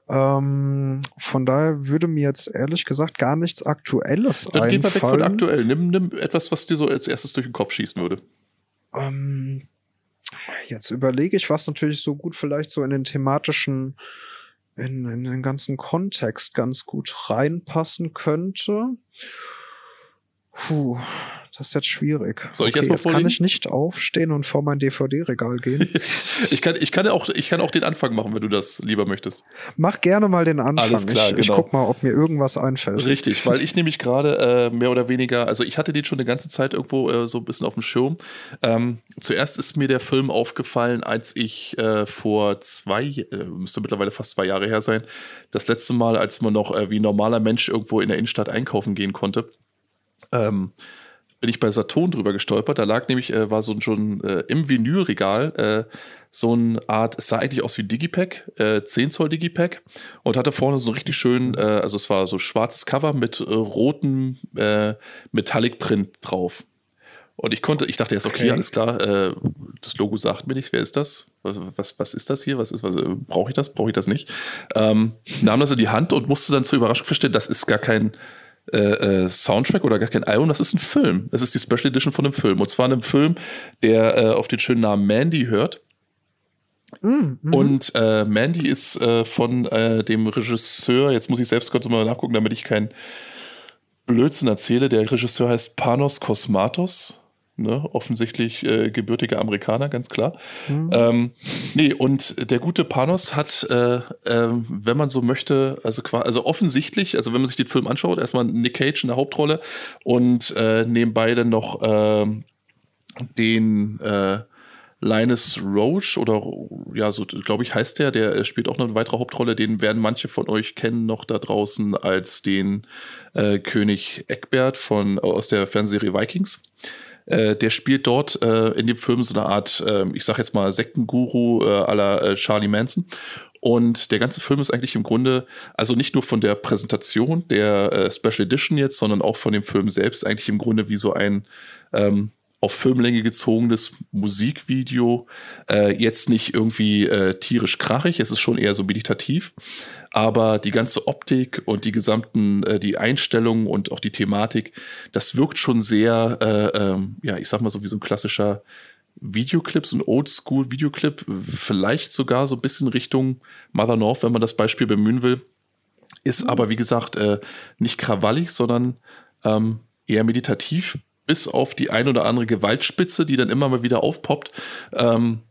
Ähm, von daher würde mir jetzt ehrlich gesagt gar nichts Aktuelles Dann einfallen. Dann geh mal weg von aktuell. Nimm, nimm etwas, was dir so als erstes durch den Kopf schießen würde. Ähm, jetzt überlege ich, was natürlich so gut vielleicht so in den thematischen in, in den ganzen Kontext ganz gut reinpassen könnte. Puh, das ist jetzt schwierig. Soll ich okay, erstmal vorlegen? kann ich nicht aufstehen und vor mein DVD-Regal gehen. ich, kann, ich, kann auch, ich kann auch den Anfang machen, wenn du das lieber möchtest. Mach gerne mal den Anfang. Alles klar, ich, genau. ich guck mal, ob mir irgendwas einfällt. Richtig, weil ich nämlich gerade äh, mehr oder weniger, also ich hatte den schon eine ganze Zeit irgendwo äh, so ein bisschen auf dem Schirm. Ähm, zuerst ist mir der Film aufgefallen, als ich äh, vor zwei, äh, müsste mittlerweile fast zwei Jahre her sein, das letzte Mal, als man noch äh, wie ein normaler Mensch irgendwo in der Innenstadt einkaufen gehen konnte. Ähm, bin ich bei Saturn drüber gestolpert. Da lag nämlich, äh, war so ein, schon äh, im Vinylregal äh, so eine Art, es sah eigentlich aus wie Digipack, äh, 10 Zoll Digipack und hatte vorne so richtig schön, äh, also es war so schwarzes Cover mit äh, rotem äh, Metallic Print drauf. Und ich konnte, ich dachte jetzt, okay, okay. alles klar, das Logo sagt mir nichts, wer ist das? Was, was, ist das hier? Was ist, was, brauche ich das? Brauche ich das nicht? Ähm, nahm das in die Hand und musste dann zur Überraschung feststellen, das ist gar kein äh, äh, Soundtrack oder gar kein Album, das ist ein Film. Das ist die Special Edition von einem Film. Und zwar einem Film, der äh, auf den schönen Namen Mandy hört. Mm, mhm. Und äh, Mandy ist äh, von äh, dem Regisseur, jetzt muss ich selbst kurz mal nachgucken, damit ich keinen Blödsinn erzähle. Der Regisseur heißt Panos Kosmatos. Ne? Offensichtlich äh, gebürtiger Amerikaner, ganz klar. Mhm. Ähm, nee, und der gute Panos hat, äh, äh, wenn man so möchte, also quasi, also offensichtlich, also wenn man sich den Film anschaut, erstmal Nick Cage in der Hauptrolle und äh, nebenbei dann noch ähm, den äh, Linus Roach oder ja, so glaube ich heißt der, der spielt auch noch eine weitere Hauptrolle, den werden manche von euch kennen noch da draußen als den äh, König Eckbert von aus der Fernsehserie Vikings. Äh, der spielt dort äh, in dem Film so eine Art, äh, ich sag jetzt mal, Sektenguru äh, aller äh, Charlie Manson. Und der ganze Film ist eigentlich im Grunde, also nicht nur von der Präsentation der äh, Special Edition jetzt, sondern auch von dem Film selbst eigentlich im Grunde wie so ein ähm, auf Filmlänge gezogenes Musikvideo. Äh, jetzt nicht irgendwie äh, tierisch krachig, es ist schon eher so meditativ. Aber die ganze Optik und die gesamten, äh, die Einstellungen und auch die Thematik, das wirkt schon sehr, äh, ähm, ja, ich sag mal so wie so ein klassischer Videoclip, so ein Oldschool-Videoclip, vielleicht sogar so ein bisschen Richtung Mother North, wenn man das Beispiel bemühen will. Ist aber, wie gesagt, äh, nicht krawallig, sondern ähm, eher meditativ, bis auf die ein oder andere Gewaltspitze, die dann immer mal wieder aufpoppt. Ähm,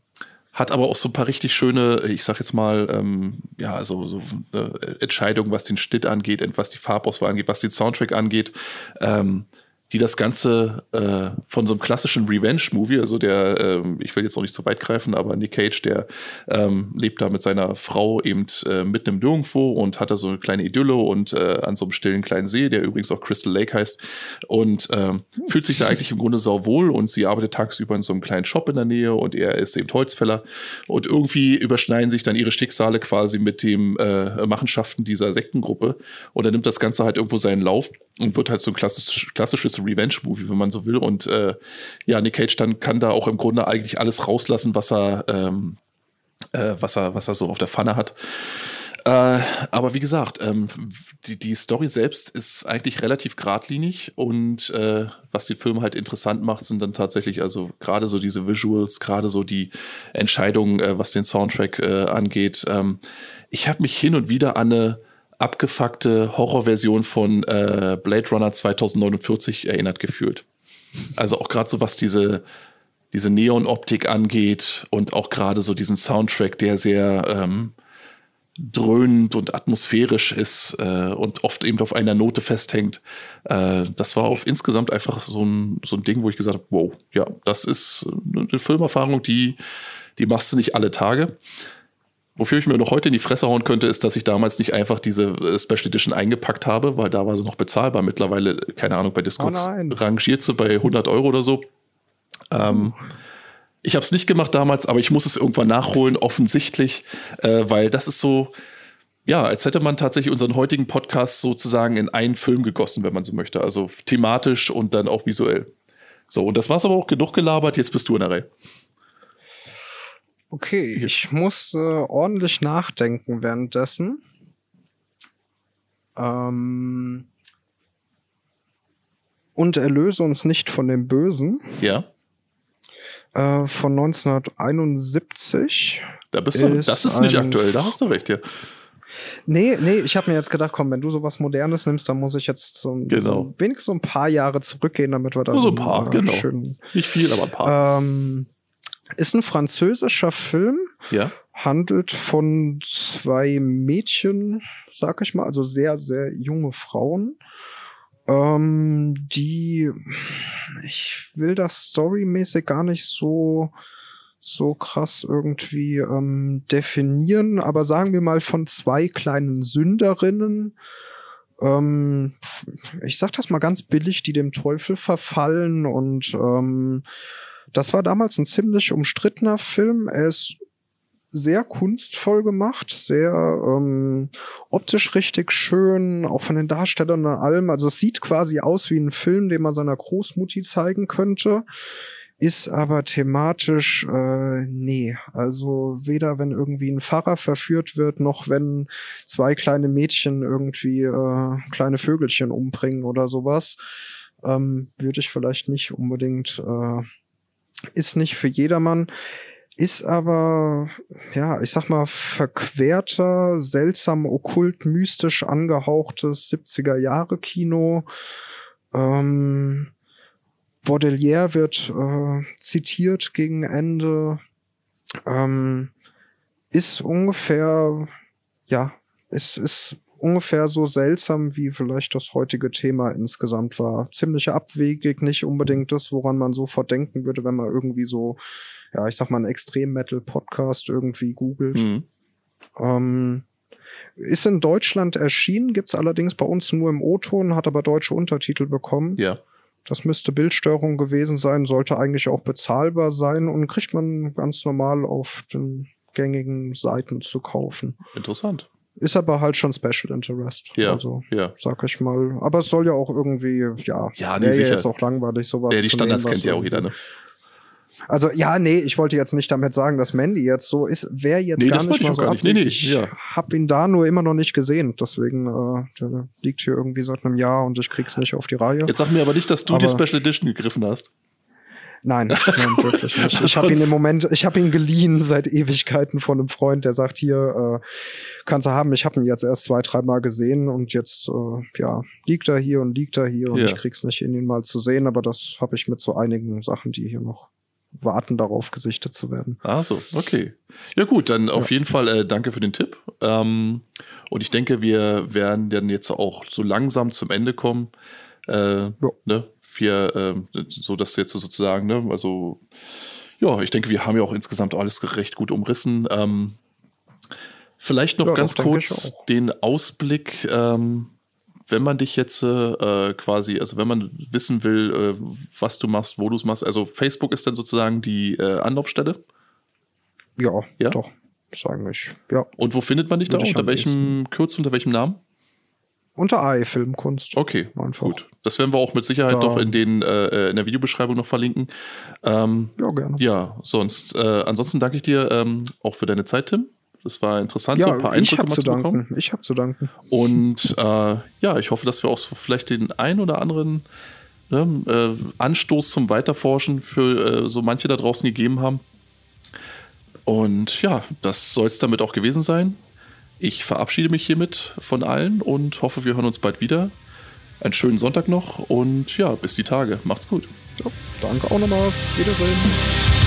hat aber auch so ein paar richtig schöne, ich sag jetzt mal, ähm, ja, also so äh, Entscheidungen, was den Schnitt angeht, was die Farbauswahl angeht, was den Soundtrack angeht. Ähm, die das Ganze äh, von so einem klassischen Revenge-Movie, also der, ähm, ich will jetzt noch nicht so weit greifen, aber Nick Cage, der ähm, lebt da mit seiner Frau eben äh, mitten im Nirgendwo und hat da so eine kleine Idylle und äh, an so einem stillen kleinen See, der übrigens auch Crystal Lake heißt, und ähm, fühlt sich da eigentlich im Grunde sauwohl und sie arbeitet tagsüber in so einem kleinen Shop in der Nähe und er ist eben Holzfäller. Und irgendwie überschneiden sich dann ihre Schicksale quasi mit dem äh, Machenschaften dieser Sektengruppe. Und dann nimmt das Ganze halt irgendwo seinen Lauf und wird halt so ein klassisch, klassisches Revenge-Movie, wenn man so will. Und äh, ja, Nick Cage dann kann da auch im Grunde eigentlich alles rauslassen, was er, ähm, äh, was er, was er so auf der Pfanne hat. Äh, aber wie gesagt, ähm, die, die Story selbst ist eigentlich relativ geradlinig und äh, was den Film halt interessant macht, sind dann tatsächlich also gerade so diese Visuals, gerade so die Entscheidungen, äh, was den Soundtrack äh, angeht. Ähm, ich habe mich hin und wieder an eine abgefuckte Horrorversion von äh, Blade Runner 2049 erinnert gefühlt. Also auch gerade so was diese diese Neon-Optik angeht und auch gerade so diesen Soundtrack, der sehr ähm, dröhnend und atmosphärisch ist äh, und oft eben auf einer Note festhängt. Äh, das war auf insgesamt einfach so ein, so ein Ding, wo ich gesagt habe, wow, ja, das ist eine Filmerfahrung, die, die machst du nicht alle Tage. Wofür ich mir noch heute in die Fresse hauen könnte, ist, dass ich damals nicht einfach diese äh, Special Edition eingepackt habe, weil da war sie noch bezahlbar. Mittlerweile, keine Ahnung, bei Discogs oh rangiert sie bei 100 Euro oder so. Ähm, ich habe es nicht gemacht damals, aber ich muss es irgendwann nachholen, offensichtlich, äh, weil das ist so, ja, als hätte man tatsächlich unseren heutigen Podcast sozusagen in einen Film gegossen, wenn man so möchte. Also thematisch und dann auch visuell. So, und das war's aber auch genug gelabert, jetzt bist du in der Reihe. Okay, ich muss äh, ordentlich nachdenken währenddessen. Ähm, und erlöse uns nicht von dem Bösen. Ja. Äh, von 1971. Da bist du, ist das ist nicht aktuell, da hast du recht, ja. Nee, nee, ich habe mir jetzt gedacht, komm, wenn du sowas Modernes nimmst, dann muss ich jetzt so, Genau. so wenigstens so ein paar Jahre zurückgehen, damit wir da so ein paar, genau. schönen Nicht viel, aber ein paar. Ähm, ist ein französischer Film, ja. handelt von zwei Mädchen, sag ich mal, also sehr, sehr junge Frauen, ähm, die, ich will das storymäßig gar nicht so, so krass irgendwie ähm, definieren, aber sagen wir mal von zwei kleinen Sünderinnen, ähm, ich sag das mal ganz billig, die dem Teufel verfallen und ähm, das war damals ein ziemlich umstrittener Film. Er ist sehr kunstvoll gemacht, sehr ähm, optisch richtig schön, auch von den Darstellern und allem. Also es sieht quasi aus wie ein Film, den man seiner Großmutti zeigen könnte. Ist aber thematisch, äh, nee. Also weder wenn irgendwie ein Pfarrer verführt wird, noch wenn zwei kleine Mädchen irgendwie äh, kleine Vögelchen umbringen oder sowas, ähm, würde ich vielleicht nicht unbedingt, äh, ist nicht für jedermann ist aber, ja, ich sag mal, verquerter, seltsam, okkult, mystisch angehauchtes 70er-Jahre-Kino. Ähm, Baudelaire wird äh, zitiert gegen Ende. Ähm, ist ungefähr, ja, ist, ist ungefähr so seltsam, wie vielleicht das heutige Thema insgesamt war. Ziemlich abwegig, nicht unbedingt das, woran man sofort denken würde, wenn man irgendwie so, ja, ich sag mal, einen Extrem-Metal-Podcast irgendwie googelt. Mhm. Ähm, ist in Deutschland erschienen, gibt's allerdings bei uns nur im O-Ton, hat aber deutsche Untertitel bekommen. Ja. Das müsste Bildstörung gewesen sein, sollte eigentlich auch bezahlbar sein und kriegt man ganz normal auf den gängigen Seiten zu kaufen. Interessant. Ist aber halt schon Special Interest. Ja. Also, Ja. sag ich mal. Aber es soll ja auch irgendwie, ja, Ja, nee, sicher. jetzt auch langweilig, sowas. Ja, die Standards nehmen, kennt ja auch jeder, ne? Also, ja, nee, ich wollte jetzt nicht damit sagen, dass Mandy jetzt so ist. Wäre jetzt Nee, gar das nicht ich mal so gar nicht. Nee, nee, abwegig. ja. Ich hab ihn da nur immer noch nicht gesehen. Deswegen, äh, der liegt hier irgendwie seit einem Jahr und ich krieg's nicht auf die Reihe. Jetzt sag mir aber nicht, dass du die Aber- Special Edition gegriffen hast. Nein, nein, wirklich nicht. Ich habe ihn im Moment, ich habe ihn geliehen seit Ewigkeiten von einem Freund, der sagt, hier, äh, kannst du haben. Ich habe ihn jetzt erst zwei, dreimal gesehen und jetzt, äh, ja, liegt er hier und liegt er hier und Ja. ich krieg's nicht hin, ihn mal zu sehen, aber das habe ich mit so einigen Sachen, die hier noch warten darauf, gesichtet zu werden. Ah, so, okay. Ja, gut, dann auf jeden Fall äh, danke für den Tipp. Ähm, und ich denke, wir werden dann jetzt auch so langsam zum Ende kommen. Äh, ne? Wir, ähm, so dass jetzt sozusagen, ne, also, ja, ich denke, wir haben ja auch insgesamt alles recht gut umrissen. Ähm, vielleicht noch Ja, ganz kurz den Ausblick, ähm, wenn man dich jetzt äh, quasi, also wenn man wissen will, äh, was du machst, wo du es machst, also Facebook ist dann sozusagen die äh, Anlaufstelle. Ja, Ja? doch, sagen ich. Ja. Und wo findet man dich da? Würde ich Unter welchem Kürzel, unter welchem Namen? Unter AI Filmkunst. Okay, Einfach. gut. Das werden wir auch mit Sicherheit Da- noch in, den, äh, in der Videobeschreibung noch verlinken. Ähm, Ja, gerne. ja, sonst, äh, ansonsten danke ich dir ähm, auch für deine Zeit, Tim. Das war interessant, so Ja, ein paar ich Eindrücke habe mal zu zu bekommen. danken. Ich habe zu danken. Und äh, ja, ich hoffe, dass wir auch so vielleicht den ein oder anderen ne, äh, Anstoß zum Weiterforschen für äh, so manche da draußen gegeben haben. Und ja, das soll es damit auch gewesen sein. Ich verabschiede mich hiermit von allen und hoffe, wir hören uns bald wieder. Einen schönen Sonntag noch und ja, bis die Tage. Macht's gut. Ja, danke auch nochmal. Wiedersehen.